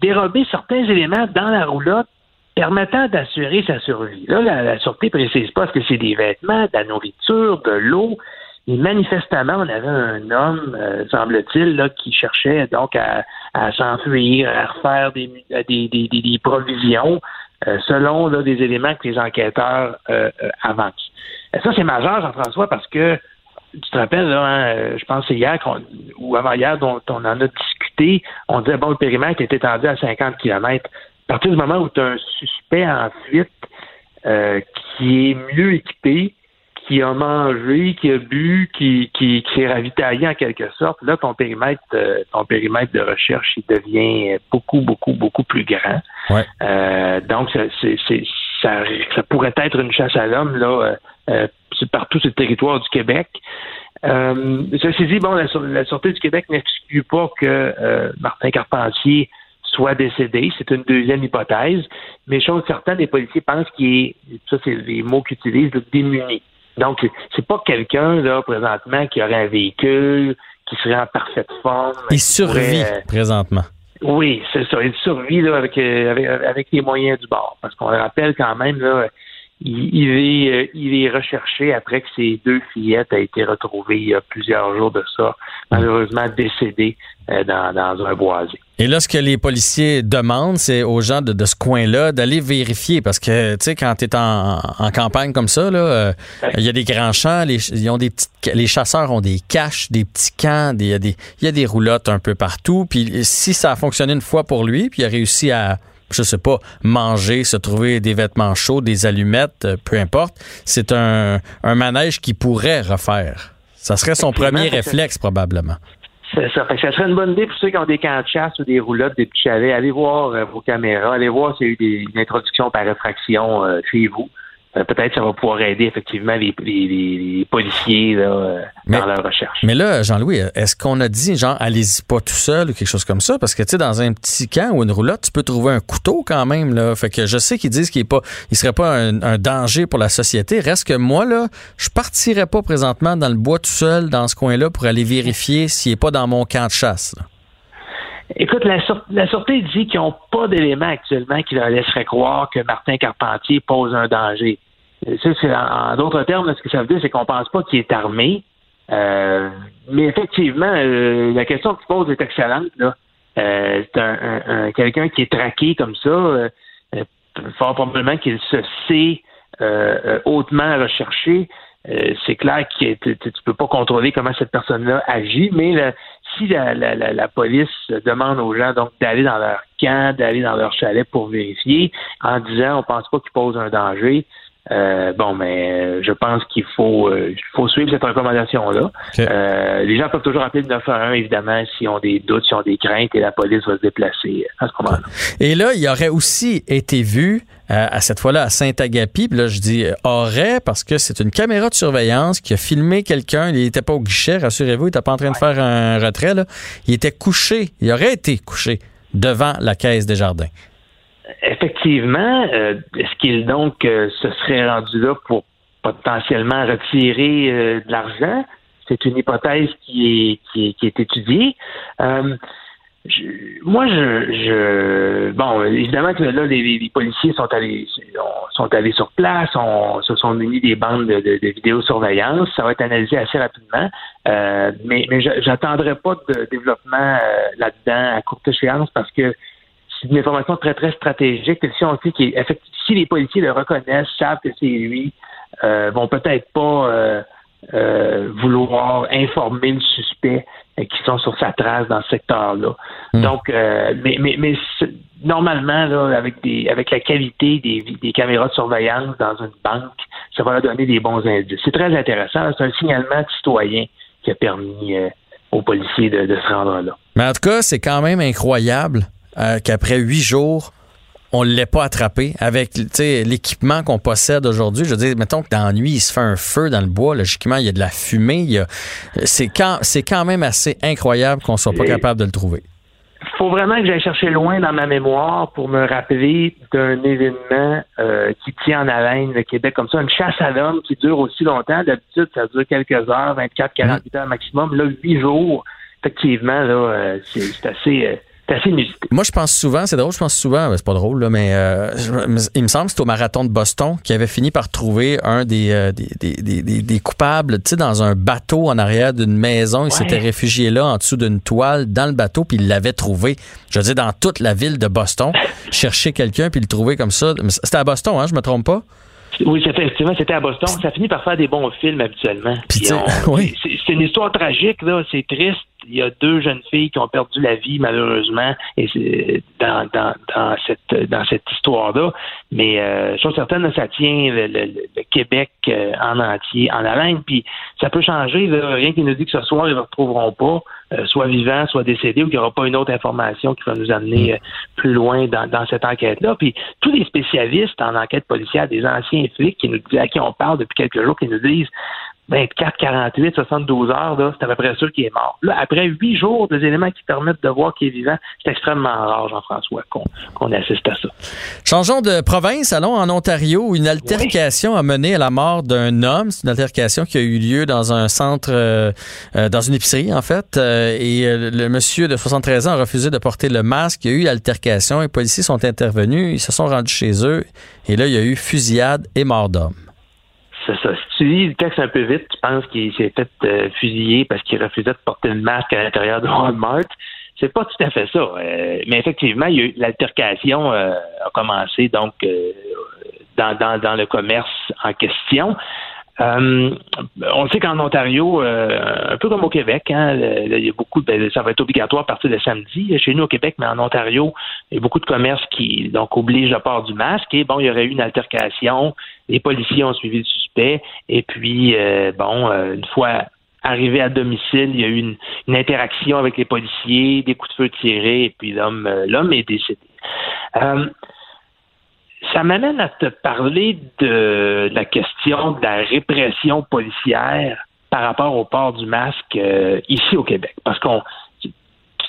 dérobé certains éléments dans la roulotte permettant d'assurer sa survie. Là, la, la sûreté précise pas que c'est des vêtements, de la nourriture, de l'eau, et manifestement, on avait un homme, euh, semble-t-il, là, qui cherchait donc à, s'enfuir, à refaire des, des, des, des provisions euh, selon là, des éléments que les enquêteurs euh, avancent. ça, c'est majeur, Jean-François, parce que tu te rappelles, là, hein, je pense c'est hier ou avant-hier dont on en a discuté, on disait bon, le périmètre était étendu à 50 km. À partir du moment où tu as un suspect en fuite qui est mieux équipé, qui a mangé, qui a bu, qui, qui, qui s'est ravitaillé en quelque sorte, là, ton périmètre, euh, ton périmètre de recherche, il devient beaucoup, beaucoup, beaucoup plus grand. Ouais. Euh, donc, ça, c'est, ça, ça, pourrait être une chasse à l'homme, là, euh, partout sur le territoire du Québec. Euh, ceci dit, bon, la, la Sûreté du Québec n'exclut pas que Martin Carpentier soit décédé. C'est une deuxième hypothèse. Mais chose certaine, les policiers pensent qu'il est, ça c'est les mots qu'ils utilisent, démuni. Donc, c'est pas quelqu'un, là, présentement, qui aurait un véhicule, qui serait en parfaite forme. Il survit euh, présentement. Oui, c'est ça. Il survit là, avec, euh, avec, les moyens du bord. Parce qu'on le rappelle quand même, là, il, est, euh, il est recherché après que ses deux fillettes aient été retrouvées il y a plusieurs jours de ça, malheureusement décédées dans, dans un boisé. Et là, ce que les policiers demandent, c'est aux gens de, ce coin-là d'aller vérifier parce que, tu sais, quand tu es en, campagne comme ça, là, euh, il y a des grands champs, les, ils ont des petites, les chasseurs ont des caches, des petits camps, il y, a des, y a des roulottes un peu partout. Puis si ça a fonctionné une fois pour lui, puis il a réussi à je sais pas, manger, se trouver des vêtements chauds, des allumettes, euh, peu importe, c'est un, un manège qu'il pourrait refaire. Ça serait son premier réflexe, probablement. C'est ça. ça serait une bonne idée pour ceux qui ont des camps de chasse ou des roulottes, des petits chalets. Allez voir euh, vos caméras. Allez voir s'il y a eu des, une introduction par réfraction euh, chez vous. Euh, peut-être ça va pouvoir aider effectivement les, policiers là, dans leur recherche. Mais là, Jean-Louis, est-ce qu'on a dit, genre, allez-y pas tout seul ou quelque chose comme ça? Parce que, tu sais, dans un petit camp ou une roulotte, tu peux trouver un couteau quand même. Là. Fait que je sais qu'ils disent qu'il ne pas, il serait pas un, danger pour la société. Reste que moi, là, je partirais pas présentement dans le bois tout seul, dans ce coin-là, pour aller vérifier s'il n'est pas dans mon camp de chasse. Écoute, la, la Sûreté dit qu'ils n'ont pas d'éléments actuellement qui leur laisseraient croire que Martin Carpentier pose un danger. Euh, ça, c'est en, d'autres termes, ce que ça veut dire, c'est qu'on pense pas qu'il est armé. Euh, mais effectivement, euh, la question que tu poses est excellente. Là. c'est un, quelqu'un qui est traqué comme ça. fort probablement qu'il se sait hautement recherché. c'est clair que tu, ne peux pas contrôler comment cette personne-là agit, mais si la, la, la, police demande aux gens donc d'aller dans leur camp, d'aller dans leur chalet pour vérifier, en disant on pense pas qu'il pose un danger, euh, bon, mais euh, je pense qu'il faut, euh, faut suivre cette recommandation-là. les gens peuvent toujours appeler le 911, évidemment, s'ils ont des doutes, s'ils ont des craintes, et la police va se déplacer à ce moment-là. Et là, il aurait aussi été vu, à cette fois-là, à Saint-Agapi, puis là, je dis aurait, parce que c'est une caméra de surveillance qui a filmé quelqu'un, il n'était pas au guichet, rassurez-vous, il n'était pas en train de faire un retrait, là. il était couché, il aurait été couché devant la caisse des jardins effectivement, euh, est-ce qu'il donc euh, se serait rendu là pour potentiellement retirer euh, de l'argent? C'est une hypothèse qui est, qui est, étudiée. moi, je, bon, évidemment que là, les, policiers sont allés sont allés sur place, on, se sont munis des bandes de, vidéosurveillance. Ça va être analysé assez rapidement, mais j'attendrai pas de développement là-dedans à courte échéance parce que c'est une information très, très stratégique. Si on sait qu'il si les policiers le reconnaissent, savent que c'est lui, euh, vont peut-être pas euh, euh, vouloir informer le suspect euh, qui sont sur sa trace dans ce secteur-là. Hmm. Donc, mais, mais, mais normalement, là, avec des avec la qualité des, des caméras de surveillance dans une banque, ça va leur donner des bons indices. C'est très intéressant. C'est un signalement citoyen qui a permis aux policiers de, se rendre là. Mais en tout cas, c'est quand même incroyable euh, qu'après huit jours, on ne l'ait pas attrapé avec l'équipement qu'on possède aujourd'hui. Je veux dire, mettons que dans la nuit, il se fait un feu dans le bois, logiquement, il y a de la fumée. C'est quand, quand même assez incroyable qu'on ne soit pas capable de le trouver faut vraiment que j'aille chercher loin dans ma mémoire pour me rappeler d'un événement euh, qui tient en haleine le Québec comme ça, une chasse à l'homme qui dure aussi longtemps. D'habitude, ça dure quelques heures, 24, 48 heures maximum. Là, huit jours, effectivement, là, euh, c'est assez. Euh, moi, je pense souvent, c'est drôle, je pense souvent, c'est pas drôle, là, mais euh, il me semble que c'est au marathon de Boston qui avait fini par trouver un des, euh, des, des, des, des, coupables, tu sais, dans un bateau en arrière d'une maison. Il s'était réfugié là, en dessous d'une toile, dans le bateau, puis il l'avait trouvé. Je veux dire, dans toute la ville de Boston, (laughs) chercher quelqu'un, puis le trouver comme ça. C'était à Boston, hein, je me trompe pas? Oui, effectivement, c'était à Boston. Ça finit par faire des bons films habituellement. (laughs) oui. C'est une histoire tragique, là. C'est triste il y a deux jeunes filles qui ont perdu la vie malheureusement dans, cette histoire-là. Mais euh, suis certaine ça tient le, Québec euh, en entier en haleine. Puis ça peut changer. Rien qui nous dit que ce soir ils ne retrouveront pas, euh, soit vivants, soit décédés, ou qu'il n'y aura pas une autre information qui va nous amener euh, plus loin dans, dans cette enquête-là. Puis tous les spécialistes en enquête policière, des anciens flics qui nous à qui on parle depuis quelques jours, qui nous disent 24, 48, 72 heures, là, c'est à peu près sûr qu'il est mort. Là, après huit jours, des éléments qui permettent de voir qu'il est vivant, c'est extrêmement rare, Jean-François, qu'on assiste à ça. Changeons de province, allons en Ontario, où une altercation a mené à la mort d'un homme. C'est une altercation qui a eu lieu dans un centre, euh, euh, dans une épicerie, en fait. Euh, et le monsieur de 73 ans a refusé de porter le masque. Il y a eu l'altercation. Les policiers sont intervenus. Ils se sont rendus chez eux. Et là, il y a eu fusillade et mort d'homme c'est ça. Si tu lis le texte un peu vite, tu penses qu'il s'est fait euh, fusiller parce qu'il refusait de porter le masque à l'intérieur de Walmart. C'est pas tout à fait ça. Euh, mais effectivement, l'altercation euh, a commencé donc dans, dans, dans le commerce en question. Euh, on sait qu'en Ontario, euh, un peu comme au Québec, hein, il y a beaucoup, de, ça va être obligatoire à partir de samedi chez nous au Québec, mais en Ontario, il y a beaucoup de commerces qui donc obligent le port du masque. Et bon, il y aurait eu une altercation, les policiers ont suivi le suspect, et puis euh, bon, une fois arrivé à domicile, il y a eu une, une, interaction avec les policiers, des coups de feu tirés, et puis l'homme l'homme est décédé ça m'amène à te parler de la question de la répression policière par rapport au port du masque euh, ici au Québec. Parce qu'on tu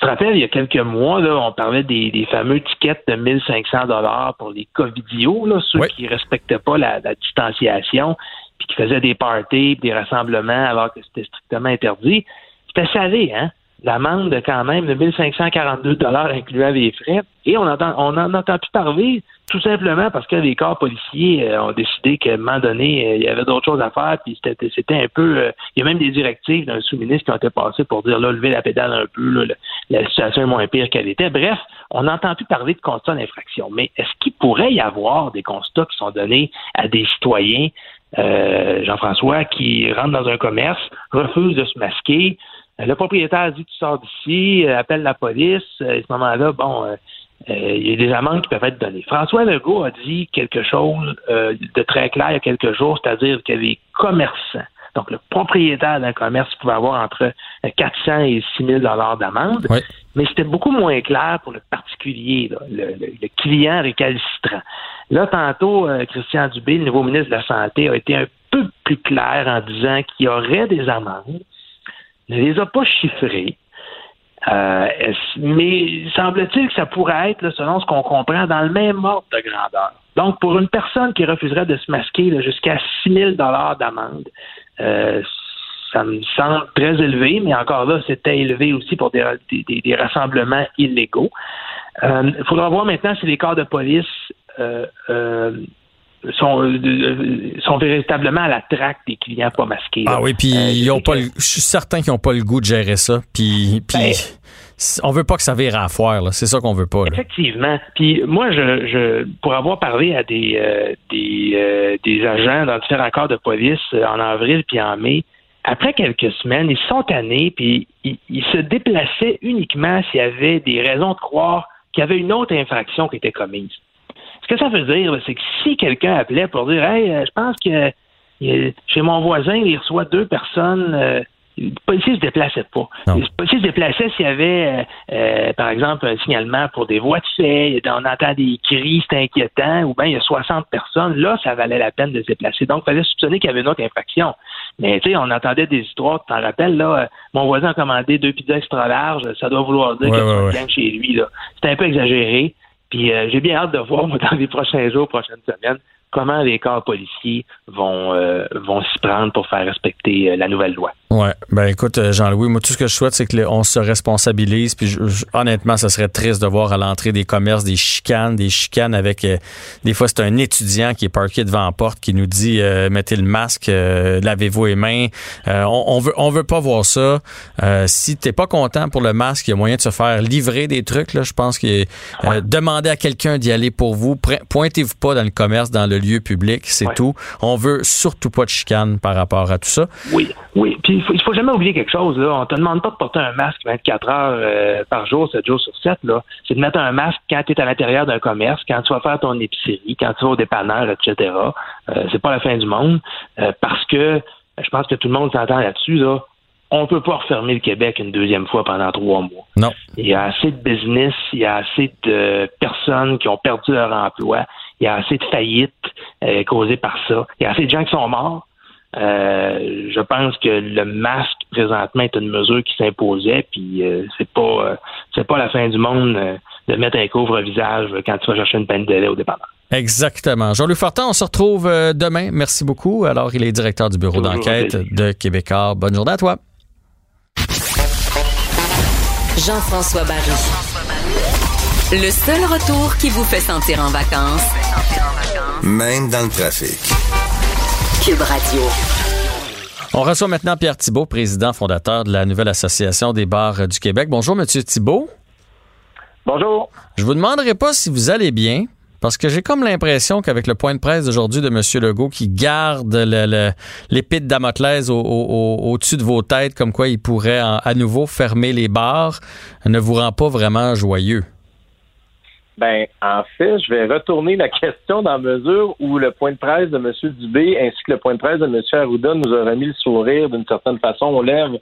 te rappelles, il y a quelques mois, là, on parlait des, fameux tickets de 1500 dollars pour les covidios, là, ceux qui respectaient pas la, distanciation, puis qui faisaient des parties, des rassemblements alors que c'était strictement interdit. C'était salé, hein? L'amende quand même de 1542 dollars incluant les frais. Et on entend, on en entend plus parler tout simplement parce que les corps policiers euh, ont décidé qu'à un moment donné, euh, il y avait d'autres choses à faire, puis c'était, un peu... Euh, il y a même des directives d'un sous-ministre qui ont été passées pour dire, là, lever la pédale un peu, la situation est moins pire qu'elle était. Bref, on n'entend plus parler de constats d'infraction. Mais est-ce qu'il pourrait y avoir des constats qui sont donnés à des citoyens, Jean-François, qui rentrent dans un commerce, refusent de se masquer, le propriétaire dit tu sors d'ici, appelle la police. À ce moment-là, bon, euh, il y a des amendes qui peuvent être données. François Legault a dit quelque chose euh, de très clair il y a quelques jours, c'est-à-dire que les commerçants, donc le propriétaire d'un commerce pouvait avoir entre 400 et 6 000 dollars d'amende, mais c'était beaucoup moins clair pour le particulier, le, client récalcitrant. Là, tantôt, euh, Christian Dubé, le nouveau ministre de la Santé, a été un peu plus clair en disant qu'il y aurait des amendes, ne les a pas chiffrées, euh, mais semble-t-il que ça pourrait être, selon ce qu'on comprend, dans le même ordre de grandeur. Donc, pour une personne qui refuserait de se masquer jusqu'à 6 000 d'amende, euh, ça me semble très élevé, mais encore là, c'était élevé aussi pour des, des, rassemblements illégaux. Il euh, faudra voir maintenant si les corps de police euh, sont, euh, sont véritablement à la traque des clients pas masqués. Ah oui, puis euh, ils ont pas je suis certain qu'ils n'ont pas le goût de gérer ça. Puis, puis ben, on veut pas que ça vire à foire, c'est ça qu'on veut pas. Effectivement. Puis moi, je, je pour avoir parlé à des euh, des, des agents dans différents corps de police en avril puis en mai, après quelques semaines, ils sont tannés, puis ils, ils se déplaçaient uniquement s'il y avait des raisons de croire qu'il y avait une autre infraction qui était commise. Ce que ça veut dire, c'est que si quelqu'un appelait pour dire Hey, euh, je pense que chez mon voisin, il reçoit deux personnes euh, les policiers se déplaçaient pas. Les policiers se déplaçaient s'il y avait, euh, euh, par exemple, un signalement pour des voies de fait, on entend des cris, c'est inquiétant, ou bien il y a 60 personnes, là, ça valait la peine de se déplacer. Donc, il fallait soupçonner qu'il y avait une autre infraction. Mais, tu sais, on entendait des histoires, tu t'en rappelles, là, euh, mon voisin a commandé deux pizzas extra larges, ça doit vouloir dire qu'il y a ouais, chez lui, là. C'était un peu exagéré. Puis j'ai bien hâte de voir, moi, dans les prochains jours, prochaines semaines, comment les corps policiers vont, euh, vont s'y prendre pour faire respecter euh, la nouvelle loi. Ouais, ben écoute, euh, Jean-Louis, moi tout ce que je souhaite, c'est qu'on se responsabilise. Puis honnêtement, ce serait triste de voir à l'entrée des commerces des chicanes, des chicanes avec des fois c'est un étudiant qui est parqué devant la porte qui nous dit mettez le masque, lavez-vous les mains. On, on, veut on veut pas voir ça. si t'es pas content pour le masque, il y a moyen de se faire livrer des trucs. Là, je pense que demander à quelqu'un d'y aller pour vous. Pointez-vous pas dans le commerce, dans le lieu public, c'est tout. On veut surtout pas de chicane par rapport à tout ça. Oui, oui. Puis il faut, faut jamais oublier quelque chose. Là. On te demande pas de porter un masque 24 heures euh, par jour, 7 jours sur 7. Là. C'est de mettre un masque quand tu es à l'intérieur d'un commerce, quand tu vas faire ton épicerie, quand tu vas au dépanneur, etc. Euh, c'est pas la fin du monde. Euh, parce que je pense que tout le monde s'entend là-dessus. Là on ne peut pas refermer le Québec une deuxième fois pendant trois mois. Non. Il y a assez de business, il y a assez de personnes qui ont perdu leur emploi, il y a assez de faillites euh, causées par ça, il y a assez de gens qui sont morts. Euh, je pense que le masque présentement est une mesure qui s'imposait, puis euh, c'est pas c'est pas la fin du monde de mettre un couvre-visage quand tu vas chercher une peine de lait au dépanneur. Exactement. Jean-Luc Fortin, on se retrouve demain. Merci beaucoup. Alors, il est directeur du bureau d'enquête de Québécois. Bonne journée à toi. Jean-François Barry. Le seul retour qui vous fait sentir en vacances, même dans le trafic. Cube Radio. On reçoit maintenant Pierre Thibault, président fondateur de la nouvelle association des bars du Québec. Bonjour, Monsieur Thibault. Bonjour. Je vous demanderai pas si vous allez bien, parce que j'ai comme l'impression qu'avec le point de presse d'aujourd'hui de M. Legault qui garde l'épée de Damoclès au-dessus de vos têtes, comme quoi il pourrait à nouveau fermer les bars, ne vous rend pas vraiment joyeux. Ben, en fait, je vais retourner la (laughs) question dans mesure où le point de presse de M. Dubé ainsi que le point de presse de M. Arruda nous a remis le sourire d'une certaine façon. On lève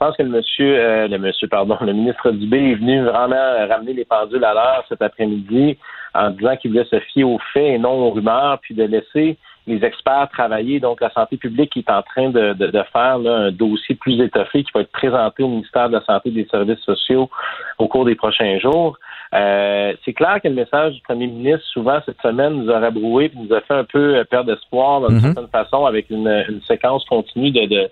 je pense que le monsieur, euh, le monsieur, pardon, (laughs) le ministre Dubé est venu vraiment ramener les pendules à l'heure cet après-midi en disant qu'il voulait se fier aux faits et non aux rumeurs, puis de laisser les experts travailler. Donc, la santé publique est en train de, faire un dossier plus étoffé qui va être présenté au ministère de la Santé et des Services sociaux au cours des prochains jours. Euh, c'est clair que le message du premier ministre, souvent cette semaine, nous a rabroué et nous a fait un peu perdre espoir d'une mm-hmm. certaine façon avec une, séquence continue de,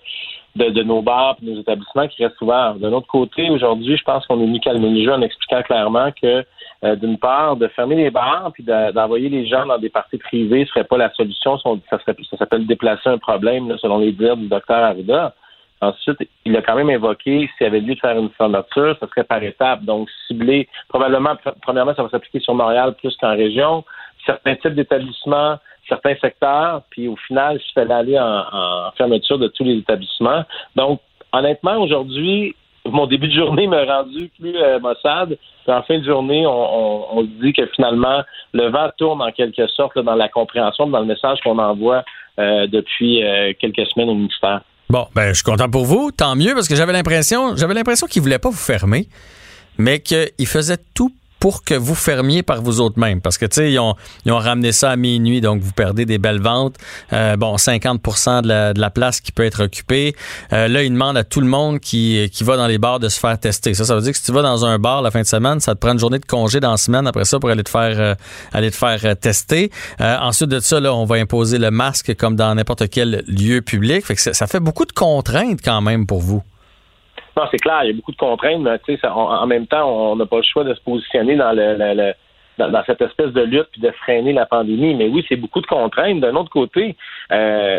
de, nos bars et de nos établissements qui restent ouverts. De l'autre côté, aujourd'hui, je pense qu'on est mis calme le jeu en expliquant clairement que, euh, d'une part, de fermer les bars puis d'envoyer les gens dans des parties privées serait pas la solution. Ça, serait, ça s'appelle déplacer un problème, selon les dires du docteur Arruda. Ensuite, il a quand même évoqué s'il avait lieu de faire une fermeture, ce serait par étapes. Donc, cibler, probablement, premièrement, ça va s'appliquer sur Montréal plus qu'en région. Certains types d'établissements certains secteurs, puis au final, je fallait aller en, fermeture de tous les établissements. Donc, honnêtement, aujourd'hui, mon début de journée m'a rendu plus euh, maussade. en fin de journée, on, se dit que finalement, le vent tourne en quelque sorte dans la compréhension, dans le message qu'on envoie euh, depuis euh, quelques semaines au ministère. Bon, ben, je suis content pour vous. Tant mieux, parce que j'avais l'impression, j'avais l'impression qu'il voulait pas vous fermer, mais qu'il faisait tout pour que vous fermiez par vous autres mêmes. Parce que, tu sais, ils ont, ramené ça à minuit, donc vous perdez des belles ventes. Euh, bon, 50 de la, de la place qui peut être occupée. Euh, là, ils demandent à tout le monde qui, va dans les bars de se faire tester. Ça, ça veut dire que si tu vas dans un bar la fin de semaine, ça te prend une journée de congé dans la semaine après ça pour aller te faire, euh, aller te faire euh, tester. ensuite de ça, là, on va imposer le masque comme dans n'importe quel lieu public. Fait que ça fait beaucoup de contraintes quand même pour vous. Non, c'est clair, il y a beaucoup de contraintes, mais ça, en même temps, on n'a pas le choix de se positionner dans le, dans, cette espèce de lutte puis de freiner la pandémie. Mais oui, c'est beaucoup de contraintes. D'un autre côté, euh,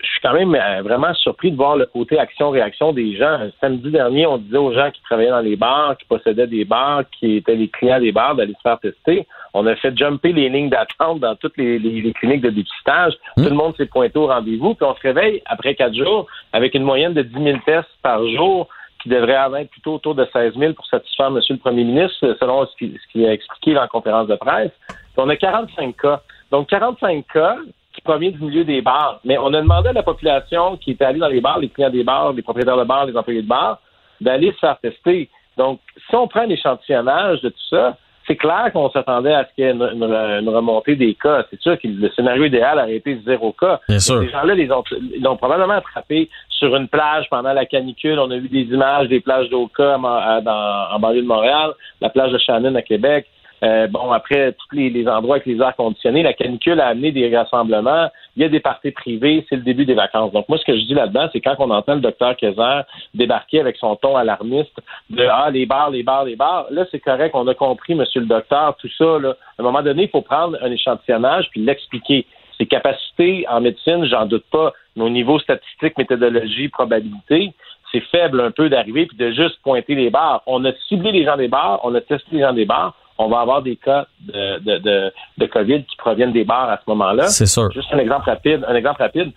je suis quand même euh, vraiment surpris de voir le côté action-réaction des gens. Samedi dernier, on disait aux gens qui travaillaient dans les bars, qui possédaient des bars, qui étaient les clients des bars, d'aller se faire tester. On a fait jumper les lignes d'attente dans toutes les, cliniques de dépistage. Mmh. Tout le monde s'est pointé au rendez-vous. Puis on se réveille après quatre jours avec une moyenne de 10 000 tests par jour qui devrait avoir plutôt autour de 16 000 pour satisfaire M. le Premier ministre, selon ce qu'il a expliqué en conférence de presse. on a 45 cas. Donc, 45 cas qui provient du milieu des bars. Mais on a demandé à la population qui était allée dans les bars, les clients des bars, les propriétaires de bars, les employés de bars, d'aller se faire tester. Donc, si on prend un échantillonnage de tout ça, c'est clair qu'on s'attendait à ce qu'il y ait une, remontée des cas. C'est sûr que le scénario idéal aurait été zéro cas. Bien sûr. Ces gens-là, ils ont probablement attrapé sur une plage pendant la canicule. On a vu des images des plages d'Oka en banlieue de Montréal, la plage de Shannon à Québec. Euh, bon, après, tous les, endroits avec les airs conditionnés, la canicule a amené des rassemblements. Il y a des parties privées, c'est le début des vacances. Donc, moi, ce que je dis là-dedans, c'est quand on entend le docteur Kaiser débarquer avec son ton alarmiste de Ah, les bars, les bars, les bars, là, c'est correct, on a compris, monsieur le docteur, tout ça. Là. À un moment donné, il faut prendre un échantillonnage puis l'expliquer. Ses capacités en médecine, j'en doute pas, mais au niveau statistique, méthodologie, probabilité, c'est faible un peu d'arriver puis de juste pointer les bars. On a ciblé les gens des bars, on a testé les gens des bars, on va avoir des cas de, de, de, de COVID qui proviennent des bars à ce moment-là. C'est sûr. Juste un exemple rapide. Un exemple rapide.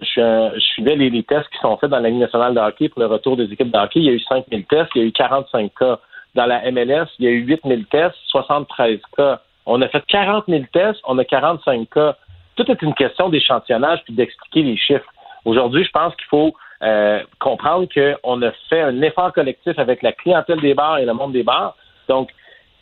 Je, je suivais les, les, tests qui sont faits dans la Ligue nationale de hockey pour le retour des équipes de hockey. Il y a eu 5 000 tests, il y a eu 45 cas. Dans la MLS, il y a eu 8 000 tests, 73 cas. On a fait 40 000 tests, on a 45 cas. Tout est une question d'échantillonnage puis d'expliquer les chiffres. Aujourd'hui, je pense qu'il faut euh, comprendre qu'on a fait un effort collectif avec la clientèle des bars et le monde des bars. Donc,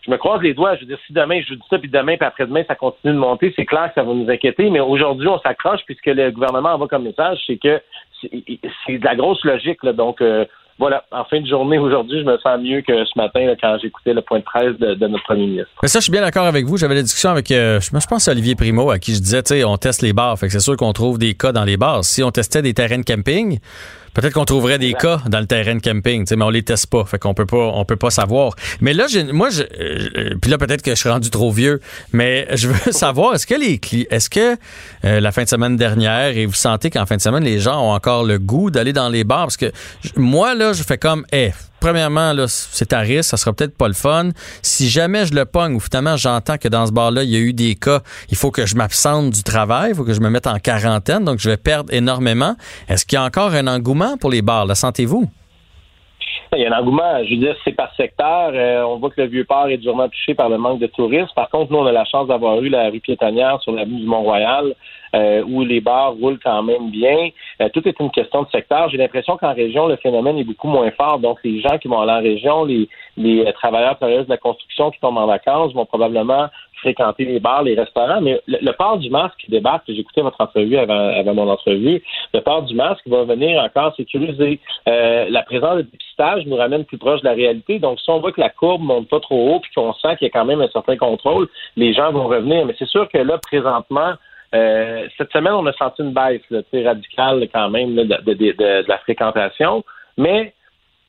je me croise les doigts. Je veux dire, si demain je dis ça, puis demain, puis après-demain, ça continue de monter, c'est clair que ça va nous inquiéter. Mais aujourd'hui, on s'accroche puisque le gouvernement envoie comme message, c'est que c'est de la grosse logique. Là. Donc, euh, voilà, en fin de journée aujourd'hui, je me sens mieux que ce matin quand j'écoutais le point de presse de, notre premier ministre. Mais ça, je suis bien d'accord avec vous. J'avais la discussion avec, euh, je pense, Olivier Primo, à qui je disais, tu sais, on teste les bars. Fait que c'est sûr qu'on trouve des cas dans les bars. Si on testait des terrains de camping, Peut-être qu'on trouverait des cas dans le terrain de camping, mais on les teste pas, fait qu'on peut pas, on peut pas savoir. Mais là, moi, je, euh, puis là peut-être que je suis rendu trop vieux, mais je veux (laughs) savoir, est-ce que les est-ce que euh, la fin de semaine dernière et vous sentez qu'en fin de semaine les gens ont encore le goût d'aller dans les bars? Parce que moi là, je fais comme, eh, premièrement, là, c'est à risque, ça sera peut-être pas le fun. Si jamais je le pogne ou finalement j'entends que dans ce bar-là, il y a eu des cas, il faut que je m'absente du travail, il faut que je me mette en quarantaine, donc je vais perdre énormément. Est-ce qu'il y a encore un engouement pour les bars? Le sentez-vous? Il y a un engouement. Je veux dire, c'est par secteur. Euh, on voit que le Vieux-Port est durement touché par le manque de tourisme. Par contre, nous, on a la chance d'avoir eu la rue piétonnière sur l'avenue du Mont-Royal, euh, où les bars roulent quand même bien. Euh, tout est une question de secteur. J'ai l'impression qu'en région, le phénomène est beaucoup moins fort. Donc, les gens qui vont aller en région, les, les travailleurs travailleuses de la construction qui tombent en vacances vont probablement fréquenter les bars, les restaurants, mais le, port du masque qui débarque, j'écoutais votre entrevue avant, avant, mon entrevue, le port du masque va venir encore sécuriser. Euh, la présence de dépistage nous ramène plus proche de la réalité. Donc, si on voit que la courbe monte pas trop haut puis qu'on sent qu'il y a quand même un certain contrôle, les gens vont revenir. Mais c'est sûr que là, présentement, euh, cette semaine, on a senti une baisse là, radicale quand même de, la fréquentation. Mais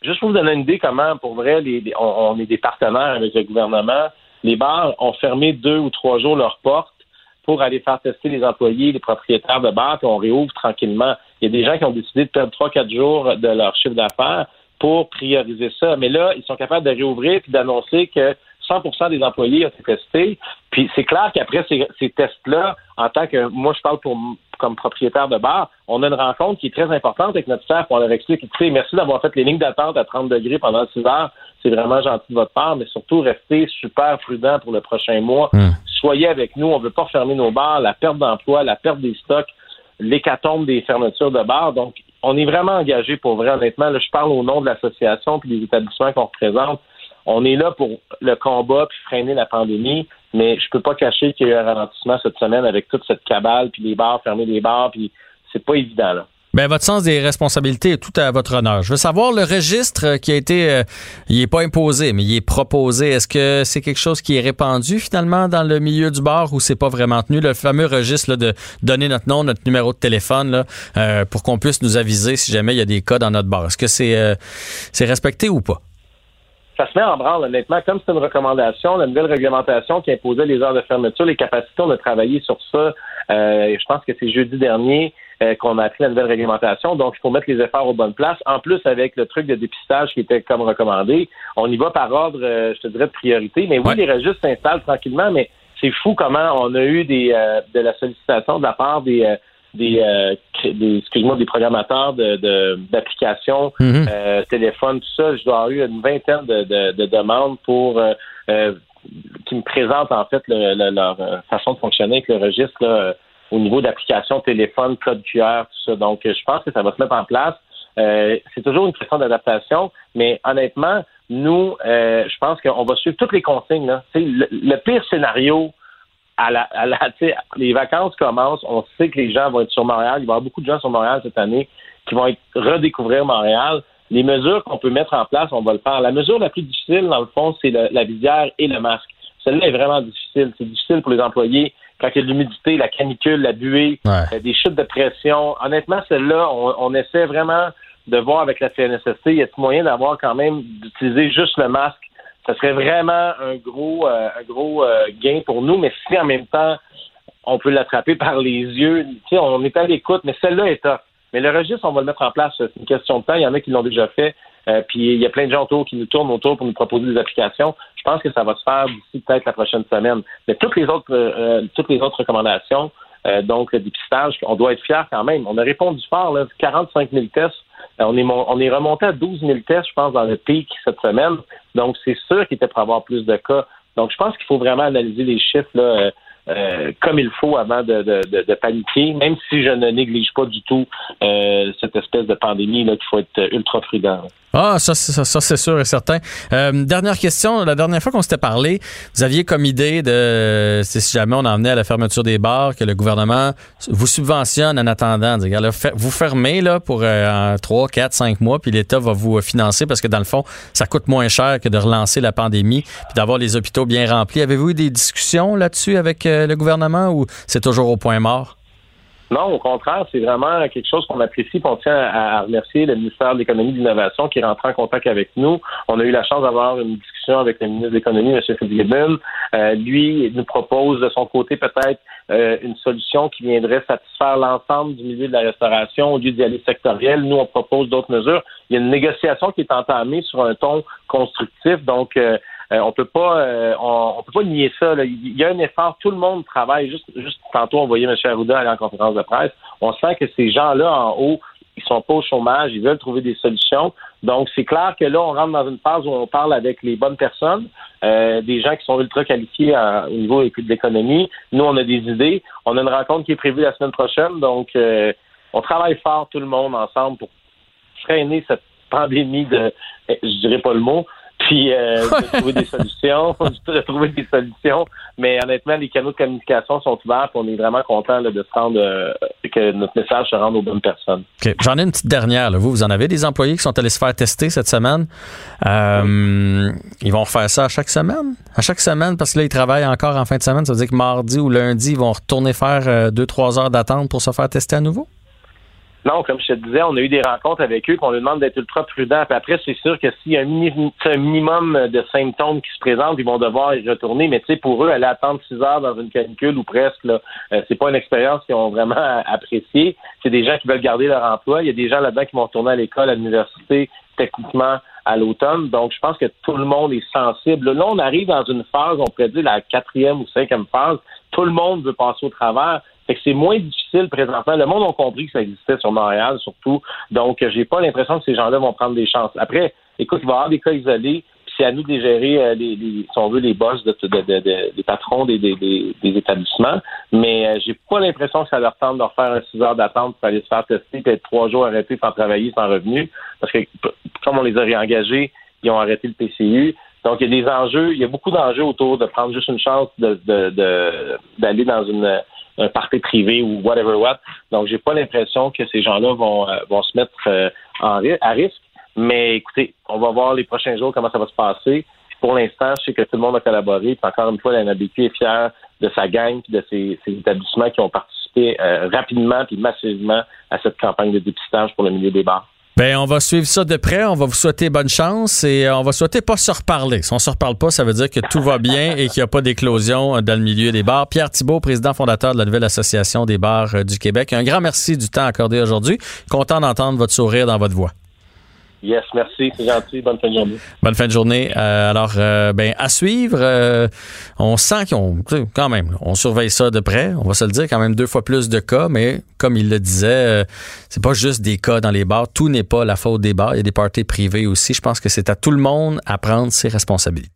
juste pour vous donner une idée comment, pour vrai, on, est des partenaires avec le gouvernement les bars ont fermé deux ou trois jours leurs portes pour aller faire tester les employés, les propriétaires de bars, puis on réouvre tranquillement. Il y a des gens qui ont décidé de perdre trois, quatre jours de leur chiffre d'affaires pour prioriser ça. Mais là, ils sont capables de réouvrir et d'annoncer que 100% des employés ont été testés. Puis c'est clair qu'après ces, ces tests-là, en tant que moi je parle pour comme propriétaire de bar, on a une rencontre qui est très importante avec notre staff. On leur explique, écoutez, merci d'avoir fait les lignes d'attente à 30 degrés pendant 6 heures. C'est vraiment gentil de votre part, mais surtout restez super prudent pour le prochain mois. Hmm. Soyez avec nous. On ne veut pas fermer nos bars. La perte d'emploi, la perte des stocks, l'hécatombe des fermetures de bars. Donc, on est vraiment engagé pour vrai, honnêtement. Là, je parle au nom de l'association puis des établissements qu'on représente. On est là pour le combat puis freiner la pandémie, mais je peux pas cacher qu'il y a eu un ralentissement cette semaine avec toute cette cabale puis les bars, fermer les bars, puis c'est pas évident là. Bien, votre sens des responsabilités est tout à votre honneur. Je veux savoir le registre qui a été, euh, il est pas imposé, mais il est proposé. Est-ce que c'est quelque chose qui est répandu finalement dans le milieu du bar ou c'est pas vraiment tenu? Le fameux registre là, de donner notre nom, notre numéro de téléphone là, euh, pour qu'on puisse nous aviser si jamais il y a des cas dans notre bar. Est-ce que c'est euh, c'est respecté ou pas? Ça se met en branle, honnêtement. Comme c'est une recommandation, la nouvelle réglementation qui imposait les heures de fermeture, les capacités, on a travaillé sur ça. Euh, je pense que c'est jeudi dernier euh, qu'on a appris la nouvelle réglementation. Donc, il faut mettre les efforts aux bonnes places. En plus, avec le truc de dépistage qui était comme recommandé, on y va par ordre, euh, je te dirais, de priorité. Mais oui, les registres s'installent tranquillement, mais c'est fou comment on a eu des de la sollicitation de la part des des, euh, des excuse-moi des programmateurs de, d'applications mhm. euh, téléphone tout ça je dois avoir eu une vingtaine de, de, demandes pour euh, qui me présentent en fait leur façon de fonctionner avec le registre au niveau d'application téléphone, code QR, tout ça. Donc, je pense que ça va se mettre en place. Euh, c'est toujours une question d'adaptation, mais honnêtement, nous, euh, je pense qu'on va suivre toutes les consignes. Là. Le, le, pire scénario, à la, à la les vacances commencent, on sait que les gens vont être sur Montréal, il va y avoir beaucoup de gens sur Montréal cette année qui vont être, redécouvrir Montréal. Les mesures qu'on peut mettre en place, on va le faire. La mesure la plus difficile, dans le fond, c'est la visière et le masque. Celle-là est vraiment difficile. C'est difficile pour les employés quand il y a de l'humidité, la canicule, la buée, euh, des chutes de pression. Honnêtement, celle-là, on, on, essaie vraiment de voir avec la CNSST, il y a moyen d'avoir quand même d'utiliser juste le masque. Ce serait vraiment un gros, euh, un gros euh, gain pour nous, mais si en même temps on peut l'attraper (laughs) par les yeux, tu sais, on est à l'écoute, mais celle-là est top. Mais le registre, on va le mettre en place. C'est une question de temps. Il y en a qui l'ont déjà fait. Euh, puis il y a plein de gens autour qui nous tournent autour pour nous proposer des applications. Je pense que ça va se faire d'ici peut-être la prochaine semaine. Mais toutes les autres, toutes les autres recommandations, donc le dépistage, on doit être fiers quand même. On a répondu fort, là, 45 000 tests euh, on est, on est remonté à 12 000 tests, je pense, dans le pic cette semaine. Donc, c'est sûr qu'il était pour avoir plus de cas. Donc, je pense qu'il faut vraiment analyser les chiffres là, euh, euh, comme il faut avant de, de, de, paniquer, même si je ne néglige pas du tout euh, cette espèce de pandémie là qu'il faut être ultra prudent. Ah, ça, ça, ça c'est sûr et certain. Euh, dernière question. La dernière fois qu'on s'était parlé, vous aviez comme idée de, si jamais on en venait à la fermeture des bars, que le gouvernement vous subventionne en attendant. vous fermez là, pour euh, 3, 4, 5 mois, puis l'État va vous financer parce que dans le fond, ça coûte moins cher que de relancer la pandémie puis d'avoir les hôpitaux bien remplis. Avez-vous eu des discussions là-dessus avec euh, le gouvernement ou c'est toujours au point mort? Non, au contraire, c'est vraiment quelque chose qu'on apprécie. On tient à, remercier le ministère de l'Économie et de l'Innovation qui rentre en contact avec nous. On a eu la chance d'avoir une discussion avec le ministre de l'Économie, M. Fitzgibbon. Euh, lui nous propose de son côté peut-être euh, une solution qui viendrait satisfaire l'ensemble du milieu de la restauration au lieu d'y aller sectoriel. Nous, on propose d'autres mesures. Il y a une négociation qui est entamée sur un ton constructif. Donc, euh, euh, on peut pas euh, on, peut pas nier ça. Il y a un effort, tout le monde travaille. Juste, juste tantôt, on voyait M. Arruda aller en conférence de presse. On sent que ces gens-là en haut, ils sont pas au chômage, ils veulent trouver des solutions. Donc, c'est clair que là, on rentre dans une phase où on parle avec les bonnes personnes, euh, des gens qui sont ultra qualifiés au niveau de l'économie. Nous, on a des idées. On a une rencontre qui est prévue la semaine prochaine. Donc, on travaille fort, tout le monde, ensemble, pour freiner cette (laughs) pandémie de, je dirais pas le mot, puis euh, (laughs) de trouver des solutions, (laughs) de trouver des solutions. Mais honnêtement, les canaux de communication sont ouverts. on est vraiment content de se rendre, euh, que notre message se rende aux bonnes personnes. J'en ai une petite dernière. Vous, vous en avez des employés qui sont allés se faire tester cette semaine? Euh, ils vont refaire ça à chaque semaine? À chaque semaine, parce que là, ils travaillent encore en fin de semaine. Ça veut dire que mardi ou lundi, ils vont retourner faire deux, trois heures d'attente pour se faire tester à nouveau? Non, comme je te disais, on a eu des rencontres avec eux, qu'on leur demande d'être ultra prudent. Puis après, c'est sûr que s'il y a un, minimum de symptômes qui se présentent, ils vont devoir y retourner. Mais tu sais, pour eux, aller attendre six heures dans une canicule ou presque, là, euh, c'est pas une expérience qu'ils ont vraiment (laughs) appréciée. C'est des gens qui veulent garder leur emploi. Il y a des gens là-dedans qui vont retourner à l'école, à l'université, techniquement à l'automne. Donc, je pense que tout le monde est sensible. Là, on arrive dans une phase, on pourrait dire la quatrième ou cinquième phase. Tout le monde veut passer au travers. Fait que c'est moins difficile présentement. Le monde a compris que ça existait sur Montréal, surtout. Donc, j'ai pas l'impression que ces gens-là vont prendre des chances. Après, écoute, il va y avoir des cas isolés. C'est à nous de les gérer, euh, les, si on veut, les boss de, des patrons des, des, établissements. Mais euh, j'ai pas l'impression que ça leur tente de leur faire un six heures d'attente pour aller se faire tester, puis être trois jours arrêtés sans travailler, sans revenu. Parce que comme on les a réengagés, ils ont arrêté le PCU. Donc, il y a des enjeux, il y a beaucoup d'enjeux autour de prendre juste une chance de d'aller dans une un party privé ou whatever what. Donc, j'ai pas l'impression que ces gens-là vont, euh, vont se mettre euh, en, à risque. Mais écoutez, on va voir les prochains jours comment ça va se passer. pour l'instant, je sais que tout le monde a collaboré. Puis encore une fois, la NABQ est fière de sa gang et de ses, établissements qui ont participé euh, rapidement et massivement à cette campagne de dépistage pour le milieu des bars. Ben, on va suivre ça de près. On va vous souhaiter bonne chance et euh, on va souhaiter pas se reparler. Si on se reparle pas, ça veut dire que tout va bien et qu'il n'y a pas d'éclosion dans le milieu des bars. Pierre Thibault, président fondateur de la nouvelle association des bars euh, du Québec. Un grand merci du temps accordé aujourd'hui. Content d'entendre votre sourire dans votre voix. Yes, merci, c'est gentil. Bonne fin de journée. Bonne fin de journée. Euh, alors, euh, ben, à suivre, euh, on sent qu'on, quand même, on surveille ça de près. On va se le dire, quand même deux fois plus de cas, mais comme il le disait, c'est pas juste des cas dans les bars. Tout n'est pas la faute des bars. Il y a des parties privées aussi. Je pense que c'est à tout le monde à prendre ses responsabilités.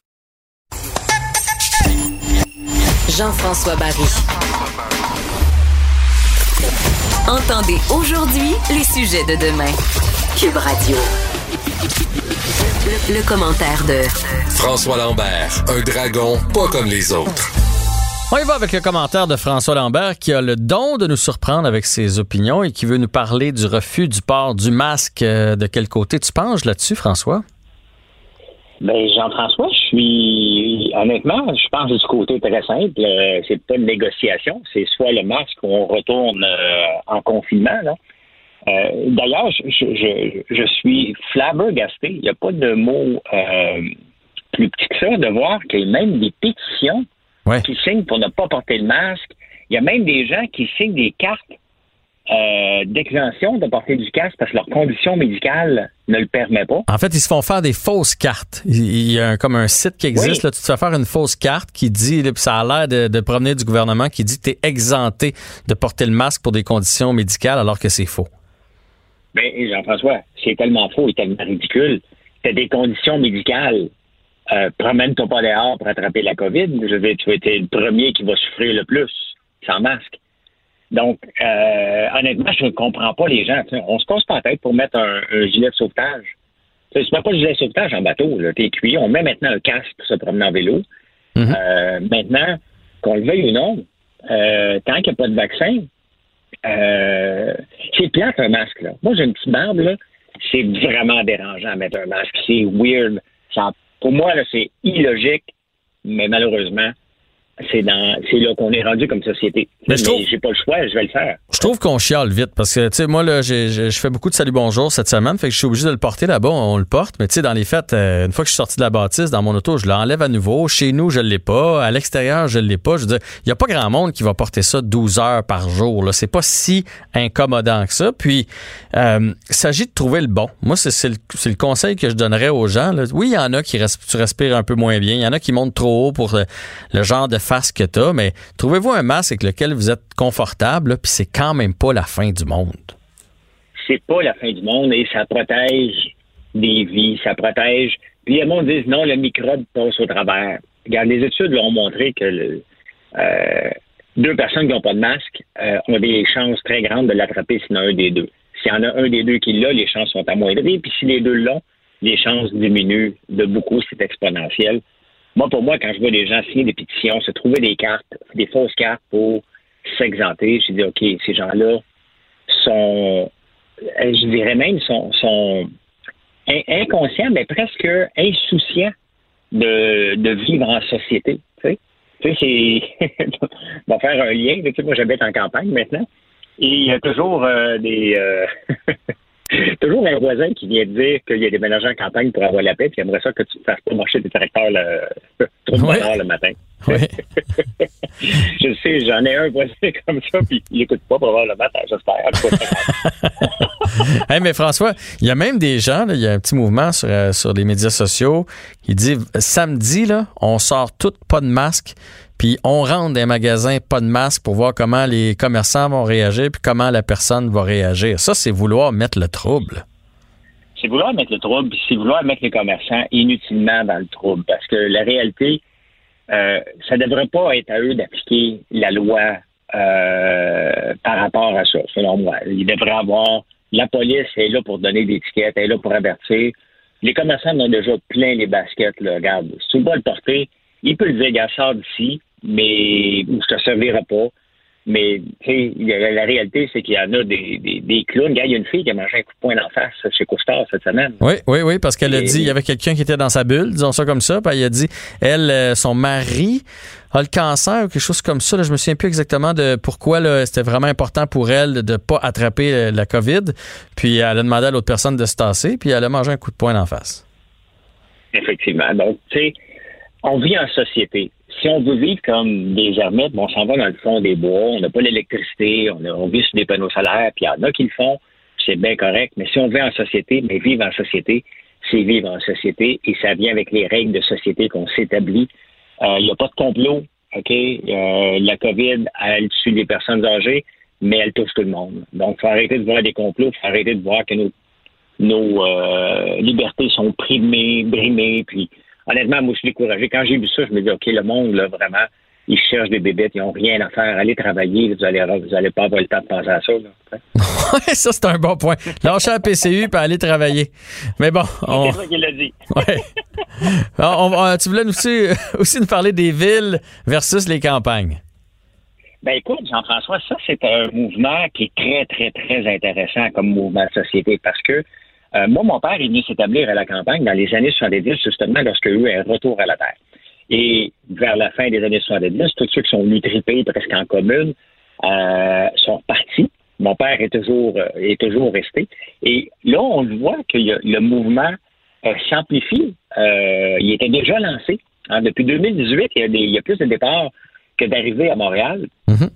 Jean-François Barry. Entendez aujourd'hui les sujets de demain. Cube Radio. Le, commentaire de François Lambert, un dragon pas comme les autres. On y va avec le commentaire de François Lambert qui a le don de nous surprendre avec ses opinions et qui veut nous parler du refus du port du masque. Euh, de quel côté tu penches là-dessus, François? Ben, Jean-François, je suis honnêtement, je pense du côté très simple. Euh, c'est pas une négociation, c'est soit le masque ou on retourne euh, en confinement. Euh, d'ailleurs, je, suis flabbergasté. Il n'y a pas de mot plus petit que ça de voir qu'il y a même des pétitions qui signent pour ne pas porter le masque. Il y a même des gens qui signent des cartes euh, d'exemption de porter du casque parce que leur condition médicale ne le permet pas. En fait, ils se font faire des fausses cartes. Il y a comme un site qui existe, là, tu te fais faire une fausse carte qui dit, ça a l'air de, de provenir du gouvernement, qui dit que tu es exempté de porter le masque pour des conditions médicales alors que c'est faux. Bien, Jean-François, c'est tellement faux et tellement ridicule. Tu as des conditions médicales. Euh, Promène-toi pas dehors pour attraper la COVID. Je vais, tu vas être le premier qui va souffrir le plus sans masque. Donc, euh, honnêtement, je ne comprends pas les gens. on se casse pas la tête pour mettre un, gilet de sauvetage. Tu ne mets pas de gilet de sauvetage en bateau. Tu es cuit. On met maintenant un casque pour se promener en vélo. Mhm. euh, maintenant, qu'on le veuille ou non, euh, tant qu'il n'y a pas de vaccin, euh, c'est plate un masque. Là. Moi, j'ai une petite barbe. Là. C'est vraiment dérangeant à mettre un masque. C'est weird. Ça, pour moi, là, c'est illogique, mais malheureusement, c'est dans c'est là qu'on est rendu comme société. Mais, j'ai pas le choix, je vais le faire. Je trouve qu'on chiale vite parce que tu sais moi là je fais beaucoup de salut bonjour cette semaine, fait que je suis obligé de le porter là-bas, on, le porte, mais tu sais dans les fêtes euh, une fois que je suis sorti de la bâtisse dans mon auto, je l'enlève à nouveau, chez nous je l'ai pas, à l'extérieur je l'ai pas, je veux dire, il y a pas grand monde qui va porter ça 12 heures par jour là, c'est pas si incommodant que ça. Puis euh, il s'agit de trouver le bon. Moi c'est le, le, conseil que je donnerais aux gens Oui, il y en a qui tu respires un peu moins bien, il y en a qui montent trop haut pour le genre de face que tu as, mais trouvez-vous un masque avec lequel vous êtes confortable, puis c'est quand même pas la fin du monde? C'est pas la fin du monde et ça protège des vies, ça protège. Puis les gens disent non, le microbe passe au travers. Regarde, les études ont montré que euh, deux personnes qui n'ont pas de masque euh, ont des chances très grandes de l'attraper sinon un des deux. S'il y en a un des deux qui l'a, les chances sont amoindries. Puis si les deux l'ont, les chances diminuent de beaucoup, c'est exponentiel. Moi, pour moi, quand je vois des gens signer des pétitions, se trouver des cartes, des fausses cartes pour s'exenter, je dis, OK, ces gens-là sont, euh, je dirais même, sont, sont inconscients, mais presque insouciants de, de vivre en société. Tu sais, tu sais c'est. (laughs) on va faire un lien. Tu sais, moi, j'habite en campagne maintenant. Et il y a toujours euh, des. Euh, (laughs) (laughs) toujours un voisin qui vient dire qu'il y a des ménagers en campagne pour avoir la paix, puis il aimerait ça que tu ne fasses pas marcher tes tracteurs le, (laughs) trop de le matin. (laughs) Je sais, j'en ai un voisin comme ça, puis il n'écoute pas probablement, j'espère. hey, mais François, il y a même des gens, il y a un petit mouvement sur, euh, sur les médias sociaux qui dit samedi, là, on sort tout pas de masque, puis on rentre dans les magasins pas de masque pour voir comment les commerçants vont réagir, puis comment la personne va réagir. Ça, c'est vouloir mettre le trouble. C'est vouloir mettre le trouble, c'est vouloir mettre les commerçants inutilement dans le trouble, parce que la réalité, euh, ça ne devrait pas être à eux d'appliquer la loi euh, par rapport à ça, selon moi. Il devrait avoir la police est là pour donner des étiquettes, elle est là pour avertir. Les commerçants ont déjà plein les baskets. Regarde, si tu veux le porter, il peut le dire, d'ici, mais je te servirai pas. Mais la réalité, c'est qu'il y en a des, des, des clowns. il y a une fille qui a mangé un coup de poing d'en face chez Couchetard cette semaine. Oui, oui, oui, parce qu'elle a dit, il y avait quelqu'un qui était dans sa bulle, disons ça comme ça, puis elle a dit, elle, euh, son mari a le cancer ou quelque chose comme ça. Là, je me souviens plus exactement de pourquoi c'était vraiment important pour elle de ne pas attraper euh, la COVID. Puis elle a demandé à l'autre personne de se tasser, puis elle a mangé un coup de poing d'en face. Effectivement. Donc, tu sais, on vit en société si on veut vivre comme des ermites, on s'en va dans le fond des bois, on n'a pas l'électricité, on, vit sur des panneaux solaires, puis il y en a qui le font, c'est bien correct. Mais si on vit en société, mais vivre en société, c'est vivre en société et ça vient avec les règles de société qu'on s'établit. Euh, il n'y a pas de complot, OK? Euh, la COVID, elle tue des personnes âgées, mais elle touche tout le monde. Donc, il faut arrêter de voir des complots, il faut arrêter de voir que nos, nos euh, libertés sont primées, brimées, puis honnêtement, moi, je suis découragé. Quand j'ai vu ça, je me dis, OK, le monde, là, vraiment, ils cherchent des bébêtes, ils n'ont rien à faire. Allez travailler, vous allez, vous allez pas avoir le temps de penser à ça. (laughs) Oui, ça, c'est un bon point. Lâcher la PCU et aller travailler. Mais bon. On... C'est ça qu'il a dit. (laughs) Ouais. tu voulais aussi, (laughs) aussi nous parler des villes versus les campagnes. Ben écoute, Jean-François, ça, c'est un mouvement qui est très, très, très intéressant comme mouvement de société parce que euh, moi, mon père est venu s'établir à la campagne dans les années 70, justement, lorsqu'il y a eu un retour à la Terre. Et vers la fin des années 70, tous ceux qui sont venus triper presque en commune euh, sont partis. Mon père est toujours, euh, est toujours resté. Et là, on voit que le mouvement euh, s'amplifie. Euh, il était déjà lancé. Hein, depuis 2018, il y, a plus de départs que d'arrivées à Montréal. Mm-hmm.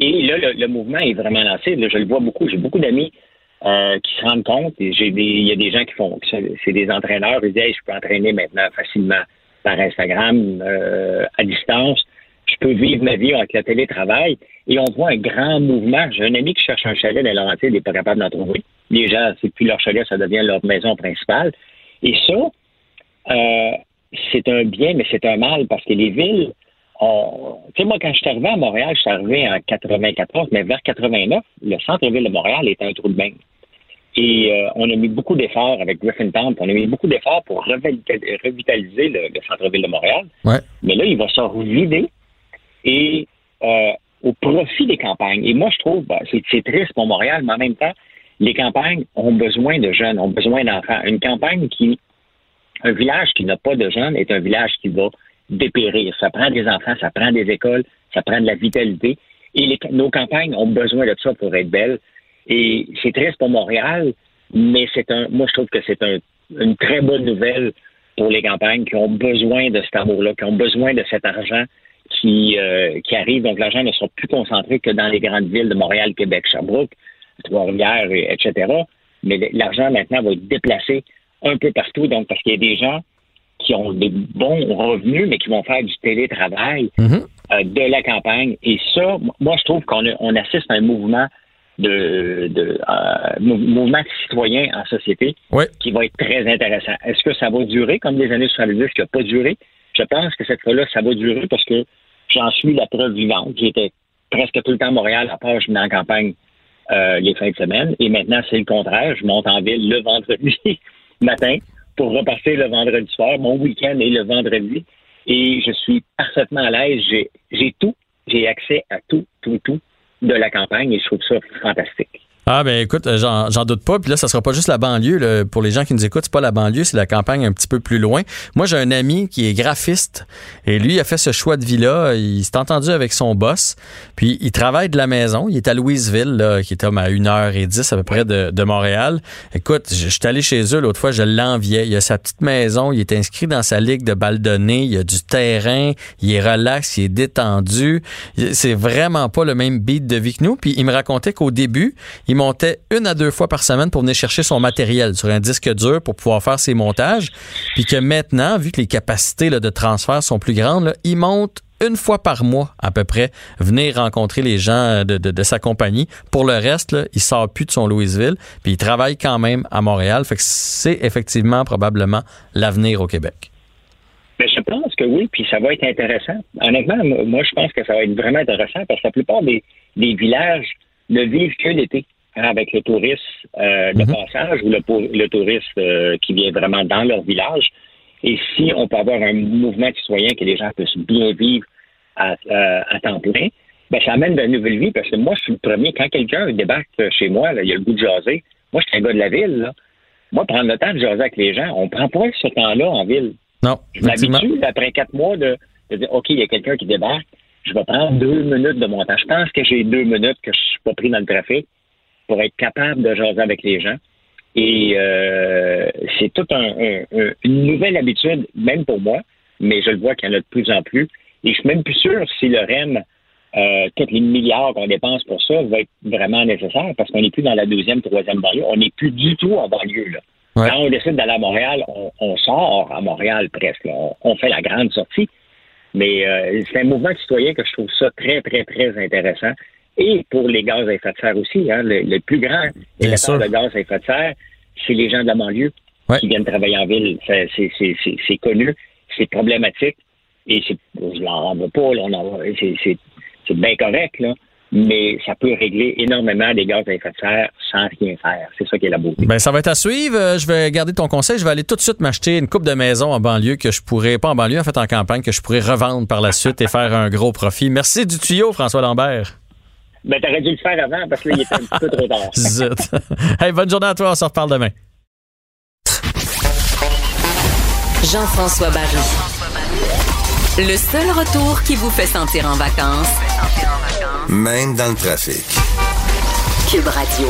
Et là, le, mouvement est vraiment lancé. je le vois beaucoup. J'ai beaucoup d'amis euh, qui se rendent compte. J'ai des, il y a des gens qui font, c'est des entraîneurs. Ils disent, je peux entraîner maintenant facilement par Instagram euh, à distance. Je peux vivre ma vie avec le télétravail. Et on voit un grand mouvement. J'ai un ami qui cherche un chalet dans Laurentides, il n'est pas capable d'en trouver. Les gens, c'est plus leur chalet, ça devient leur maison principale. Et ça, euh, c'est un bien, mais c'est un mal parce que les villes, tu sais, moi, quand je suis arrivé à Montréal, je suis arrivé en 94, mais vers 89, le centre-ville de Montréal était un trou de bain. Et euh, on a mis beaucoup d'efforts avec Griffintown, on a mis beaucoup d'efforts pour revitaliser le, centre-ville de Montréal. Mais là, il va se revider et euh, au profit des campagnes. Et moi, je trouve, bah, c'est triste pour Montréal, mais en même temps, les campagnes ont besoin de jeunes, ont besoin d'enfants. Une campagne qui, un village qui n'a pas de jeunes est un village qui va dépérir. Ça prend des enfants, ça prend des écoles, ça prend de la vitalité. Et nos campagnes ont besoin de ça pour être belles. Et c'est triste pour Montréal, mais c'est un, moi, je trouve que c'est un, une très bonne nouvelle pour les campagnes qui ont besoin de cet amour-là, qui ont besoin de cet argent qui, euh, qui arrive. Donc, l'argent ne sera plus concentré que dans les grandes villes de Montréal, Québec, Sherbrooke, Trois-Rivières, etc. Mais l'argent, maintenant, va être déplacé un peu partout. Donc, parce qu'il y a des gens qui ont des bons revenus, mais qui vont faire du télétravail mm-hmm. euh, de la campagne. Et ça, moi, je trouve qu'on on assiste à un mouvement de, de euh, mouvement citoyen en société qui va être très intéressant. Est-ce que ça va durer comme les années 70 qui n'a pas duré? Je pense que cette fois-là, ça va durer parce que j'en suis la preuve vivante. J'étais presque tout le temps à Montréal, à part je venais en campagne euh, les fins de semaine. Et maintenant, c'est le contraire. Je monte en ville le vendredi (laughs) matin pour repartir le vendredi soir. Mon week-end est le vendredi. Et je suis parfaitement à l'aise. J'ai tout. J'ai accès à tout, tout, tout de la campagne et je trouve ça fantastique. Ah ben écoute, euh, j'en doute pas. Puis là, ça sera pas juste la banlieue. Pour les gens qui nous écoutent, c'est pas la banlieue, c'est la campagne un petit peu plus loin. Moi, j'ai un ami qui est graphiste et lui, il a fait ce choix de vie-là. Il s'est entendu avec son boss. Puis il travaille de la maison. Il est à Louisville, qui est à 1h10 à peu près de, Montréal. Écoute, je, suis allé chez eux l'autre fois, je l'enviais. Il a sa petite maison, il est inscrit dans sa ligue de balle donnée, il a du terrain, il est relax, il est détendu. C'est vraiment pas le même beat de vie que nous. Puis il me racontait qu'au début, il montait une à deux fois par semaine pour venir chercher son matériel sur un disque dur pour pouvoir faire ses montages. Puis que maintenant, vu que les capacités de transfert sont plus grandes, il monte une fois par mois à peu près, venir rencontrer les gens de, sa compagnie. Pour le reste, là, il sort plus de son Louisville, puis il travaille quand même à Montréal. Fait que c'est effectivement probablement l'avenir au Québec. Mais je pense que oui, puis ça va être intéressant. Honnêtement, moi, je pense que ça va être vraiment intéressant parce que la plupart des, des villages ne vivent que l'été. Hein, avec le touriste euh, de mhm. passage ou le, le touriste euh, qui vient vraiment dans leur village. Et si on peut avoir un mouvement citoyen que les gens puissent bien vivre à, euh, à temps plein, ben, ça amène de nouvelles vies parce que moi, je suis le premier. Quand quelqu'un débarque chez moi, là, il a le goût de jaser. Moi, je suis un gars de la ville. Là. Moi, prendre le temps de jaser avec les gens, on prend pas ce temps-là en ville. Non. Je m'habitue, après quatre mois, de, de dire OK, il y a quelqu'un qui débarque. Je vais prendre deux minutes de mon temps. Je pense que j'ai deux minutes que je suis pas pris dans le trafic pour être capable de jaser avec les gens. Et euh, c'est toute une nouvelle habitude, même pour moi, mais je le vois qu'il y en a de plus en plus. Et je suis même plus sûr si le REM, euh, tous les milliards qu'on dépense pour ça, va être vraiment nécessaire parce qu'on n'est plus dans la deuxième, troisième banlieue. On n'est plus du tout en banlieue. Là. Quand on décide d'aller à Montréal, on, sort à Montréal presque. On, fait la grande sortie. Mais euh, c'est un mouvement citoyen que je trouve ça très, très, très intéressant et pour les gaz à effet de serre aussi. Hein, le, plus grand émetteur de gaz à effet de serre, c'est les gens de la banlieue qui viennent travailler en ville. C'est connu, c'est problématique. et c'est, je l'en rends pas, c'est, bien correct, là, mais ça peut régler énormément des gaz à effet de serre sans rien faire. C'est ça qui est la beauté. Ben, ça va être à suivre. Euh, je vais garder ton conseil. Je vais aller tout de suite m'acheter une coupe de maison en banlieue que je pourrais, pas en banlieue, en fait en campagne, que je pourrais revendre par la suite et faire un gros profit. Merci du tuyau, François Lambert. Ben, t'aurais dû le faire avant parce que là, il était un petit peu trop tard. (laughs) Zut. hey, bonne journée à toi. On se reparle demain. Jean-François Barry. Le seul retour qui vous fait sentir en vacances, même dans le trafic. Cube Radio.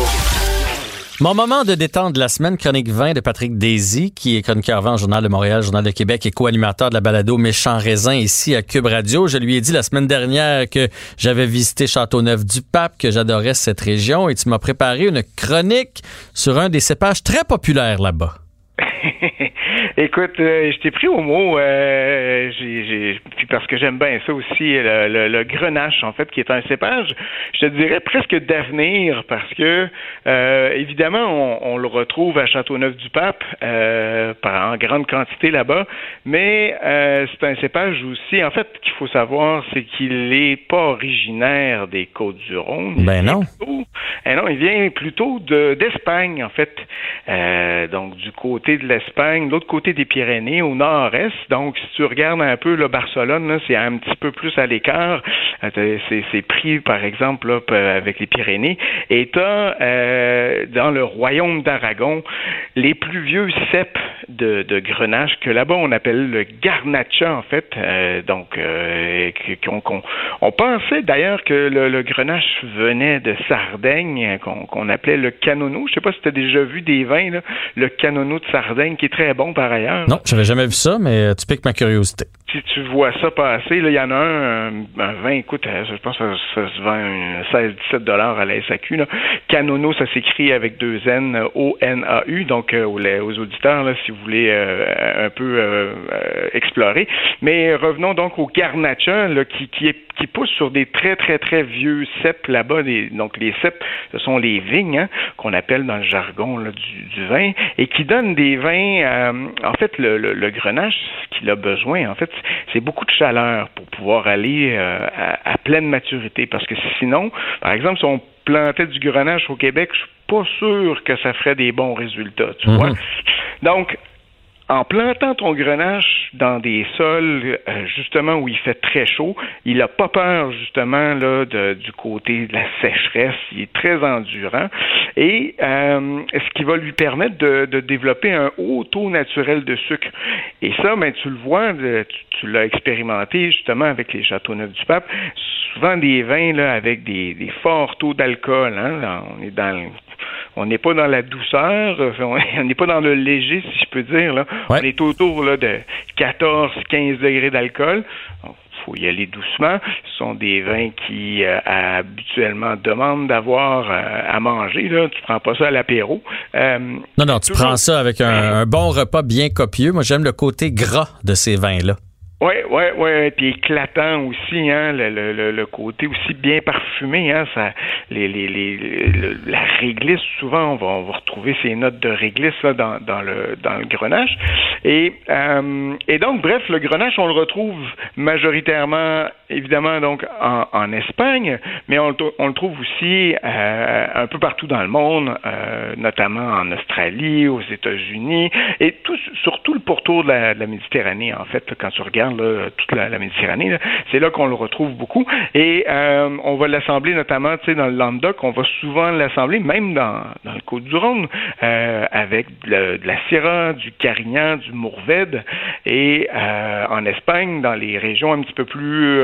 Mon moment de détente de la semaine, chronique 20 de Patrick Daisy, qui est chroniqueur 20 au Journal de Montréal, Journal de Québec et co-animateur de la balado Méchant Raisin ici à Cube Radio. Je lui ai dit la semaine dernière que j'avais visité Châteauneuf-du-Pape, que j'adorais cette région et tu m'as préparé une chronique sur un des cépages très populaires là-bas. (laughs) Écoute, euh, je t'ai pris au mot, euh, j'ai, puis parce que j'aime bien ça aussi, le, grenache, en fait, qui est un cépage, je te dirais presque d'avenir, parce que, euh, évidemment, on, le retrouve à Châteauneuf-du-Pape, en grande quantité là-bas, mais c'est un cépage aussi, en fait, qu'il faut savoir, c'est qu'il n'est pas originaire des Côtes-du-Rhône. Ben non. Eh non, il vient plutôt de, d'Espagne, en fait. donc, du côté de l'Espagne, de l'autre côté des Pyrénées, au nord-est. Donc, si tu regardes un peu le Barcelone, c'est un petit peu plus à l'écart. Euh, c'est pris, par exemple, là, avec les Pyrénées. Et tu euh, dans le royaume d'Aragon, les plus vieux cèpes de, grenache que là-bas on appelle le garnacha, en fait. Euh, donc, on, pensait d'ailleurs que le, grenache venait de Sardaigne, qu'on appelait le canono. Je sais pas si tu as déjà vu des vins, là, le canono de Sardaigne, qui est très bon par Non, j'avais jamais vu ça, mais tu piques ma curiosité. Si tu vois ça passer, il y en a un, un, vin, écoute, euh, je pense que ça, se vend 16-17 dollars à la SAQ. Là. Canono, ça s'écrit avec deux N, O-N-A-U, donc aux, aux, auditeurs, si vous voulez euh, un peu euh, explorer. Mais revenons donc au Garnacha, qui, pousse sur des très, très, très vieux cèpes là-bas. donc, les cèpes, ce sont les vignes, hein, qu'on appelle dans le jargon du, vin, et qui donnent des vins. Euh, en fait, le, le, grenache, ce qu'il a besoin, en fait, c'est beaucoup de chaleur pour pouvoir aller à, pleine maturité. Parce que sinon, par exemple, si on plantait du grenache au Québec, je suis pas sûr que ça ferait des bons résultats, tu mhm. vois. Donc, en plantant ton grenache dans des sols euh, justement où il fait très chaud, il n'a pas peur justement là du côté de la sécheresse. Il est très endurant et euh, ce qui va lui permettre de, développer un haut taux naturel de sucre? Et ça, ben, tu le vois, tu, l'as expérimenté justement avec les châteaux neufs du pape. Souvent des vins là avec des, forts taux d'alcool. Hein, on est dans on n'est pas dans la douceur, euh, on n'est pas dans le léger, si je peux dire. Là. On est autour là, de 14-15 degrés d'alcool. Il faut y aller doucement. Ce sont des vins qui euh, habituellement demandent d'avoir euh, à manger. Là. Tu prends pas ça à l'apéro. non, non, tu prends ça avec un bon repas bien copieux. Moi, j'aime le côté gras de ces vins-là. Oui, oui, oui, puis éclatant aussi, hein, le, le, le, côté aussi bien parfumé, hein, ça, les, les, les, la réglisse, souvent, on va, on va retrouver ces notes de réglisse là, dans, dans, le, dans le grenache. Et, euh, et donc, bref, le grenache, on le retrouve majoritairement, évidemment, donc en, en Espagne, mais on, on le trouve aussi euh, un peu partout dans le monde, euh, notamment en Australie, aux États-Unis, et tout, surtout le pourtour de la, de la Méditerranée, en fait, quand tu regardes toute la, Méditerranée. C'est là qu'on le retrouve beaucoup. Et euh, on va l'assembler notamment dans le Languedoc. On va souvent l'assembler, même dans, dans le Côte-du-Rhône, euh, avec de, la Syrah, du Carignan, du Mourvèdre. Et euh, en Espagne, dans les régions un petit peu plus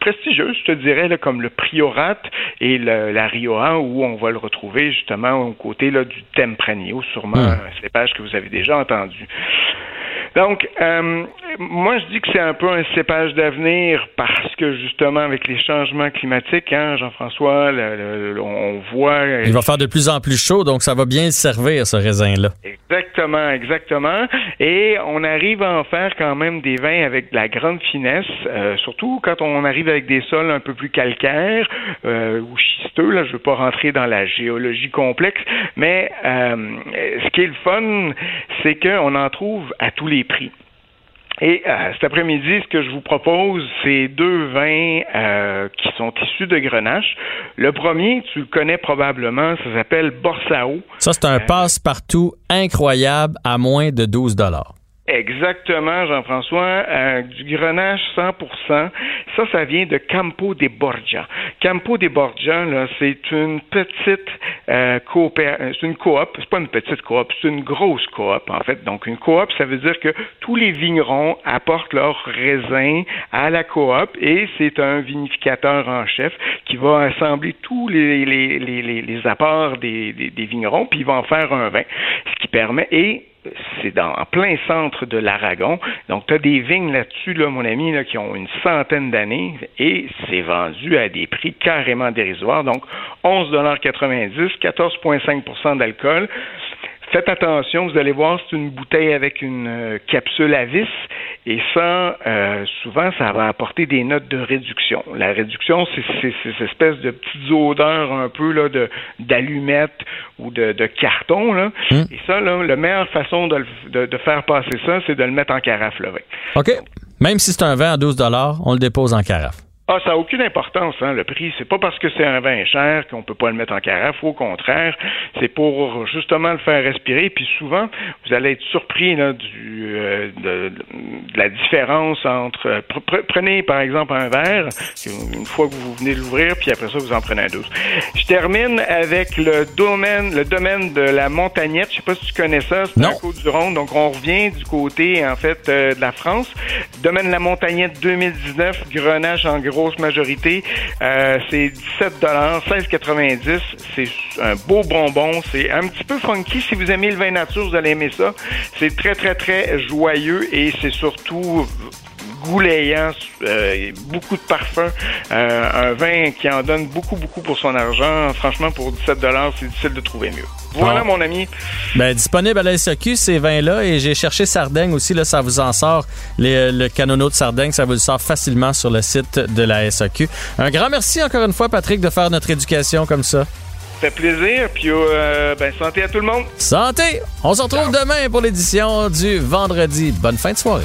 prestigieuses, je te dirais, comme le Priorat et la Rioja, où on va le retrouver justement aux côtés du Tempranillo, sûrement mmh. un cépage que vous avez déjà entendu. Donc, euh, moi, je dis que c'est un peu un cépage d'avenir parce que justement, avec les changements climatiques, hein, Jean-François, on voit. Il va faire de plus en plus chaud, donc ça va bien servir ce raisin-là. Exactement, exactement. Et on arrive à en faire quand même des vins avec de la grande finesse, euh, surtout quand on arrive avec des sols un peu plus calcaires euh, ou schisteux. Là, je ne veux pas rentrer dans la géologie complexe, mais ce qui est le fun, c'est qu'on en trouve à tous les prix. Et euh, cet après-midi, ce que je vous propose, c'est deux vins euh, qui sont issus de Grenache. Le premier, tu le connais probablement, ça s'appelle Borsao. Ça, c'est un passe-partout incroyable à moins de 12 dollars. Exactement, Jean-François. Euh, du grenache 100%. Ça, ça vient de Campo de Borgia. Campo de Borgia, là, c'est une petite euh, coop, euh, c'est une coop. C'est pas une petite coop, c'est une grosse coop en fait. Donc une coop, ça veut dire que tous les vignerons apportent leurs raisins à la coop et c'est un vinificateur en chef qui va assembler tous les, apports des, des, des vignerons puis il va en faire un vin, ce qui permet et c'est dans en plein centre de l'Aragon. Donc, tu as des vignes là-dessus, là, mon ami, là, qui ont une centaine d'années et c'est vendu à des prix carrément dérisoires. Donc, 11,90 14,5% d'alcool. Faites attention, vous allez voir, c'est une bouteille avec une euh, capsule à vis et ça, euh, souvent, ça va apporter des notes de réduction. La réduction, c'est ces espèces de petites odeurs un peu là, de d'allumettes ou de, de carton. Là. Hmm. Et ça, là, la meilleure façon de, de, de faire passer ça, c'est de le mettre en carafe. Là, OK. Même si c'est un vin à 12 on le dépose en carafe. Ah, ça n'a aucune importance, hein, le prix. C'est pas parce que c'est un vin cher qu'on peut pas le mettre en carafe. Au contraire, c'est pour justement le faire respirer. Puis souvent, vous allez être surpris là, du, euh, de, la différence entre. Prenez par exemple un verre, une fois que vous venez de l'ouvrir, puis après ça, vous en prenez un douce. Je termine avec le domaine, le domaine de la montagnette. Je sais pas si tu connais ça. C'est un côte du Rhône. Donc on revient du côté en fait euh, de la France. Domaine de la montagnette 2019, Grenache en gros grosse majorité. Euh, c'est 17 16,90. C'est un beau bonbon. C'est un petit peu funky. Si vous aimez le vin nature, vous allez aimer ça. C'est très, très, très joyeux et c'est surtout goulayant, euh, beaucoup de parfum, euh, un vin qui en donne beaucoup, beaucoup pour son argent. Franchement, pour 17 c'est difficile de trouver mieux. Voilà, mon ami. Ben, disponible à la SAQ, ces vins-là. Et j'ai cherché Sardaigne aussi. Là, ça vous en sort. le canonneau de Sardaigne, ça vous le sort facilement sur le site de la SAQ. Un grand merci encore une fois, Patrick, de faire notre éducation comme ça. Ça fait plaisir. Puis, euh, ben, santé à tout le monde. Santé! On se retrouve demain pour l'édition du vendredi. Bonne fin de soirée.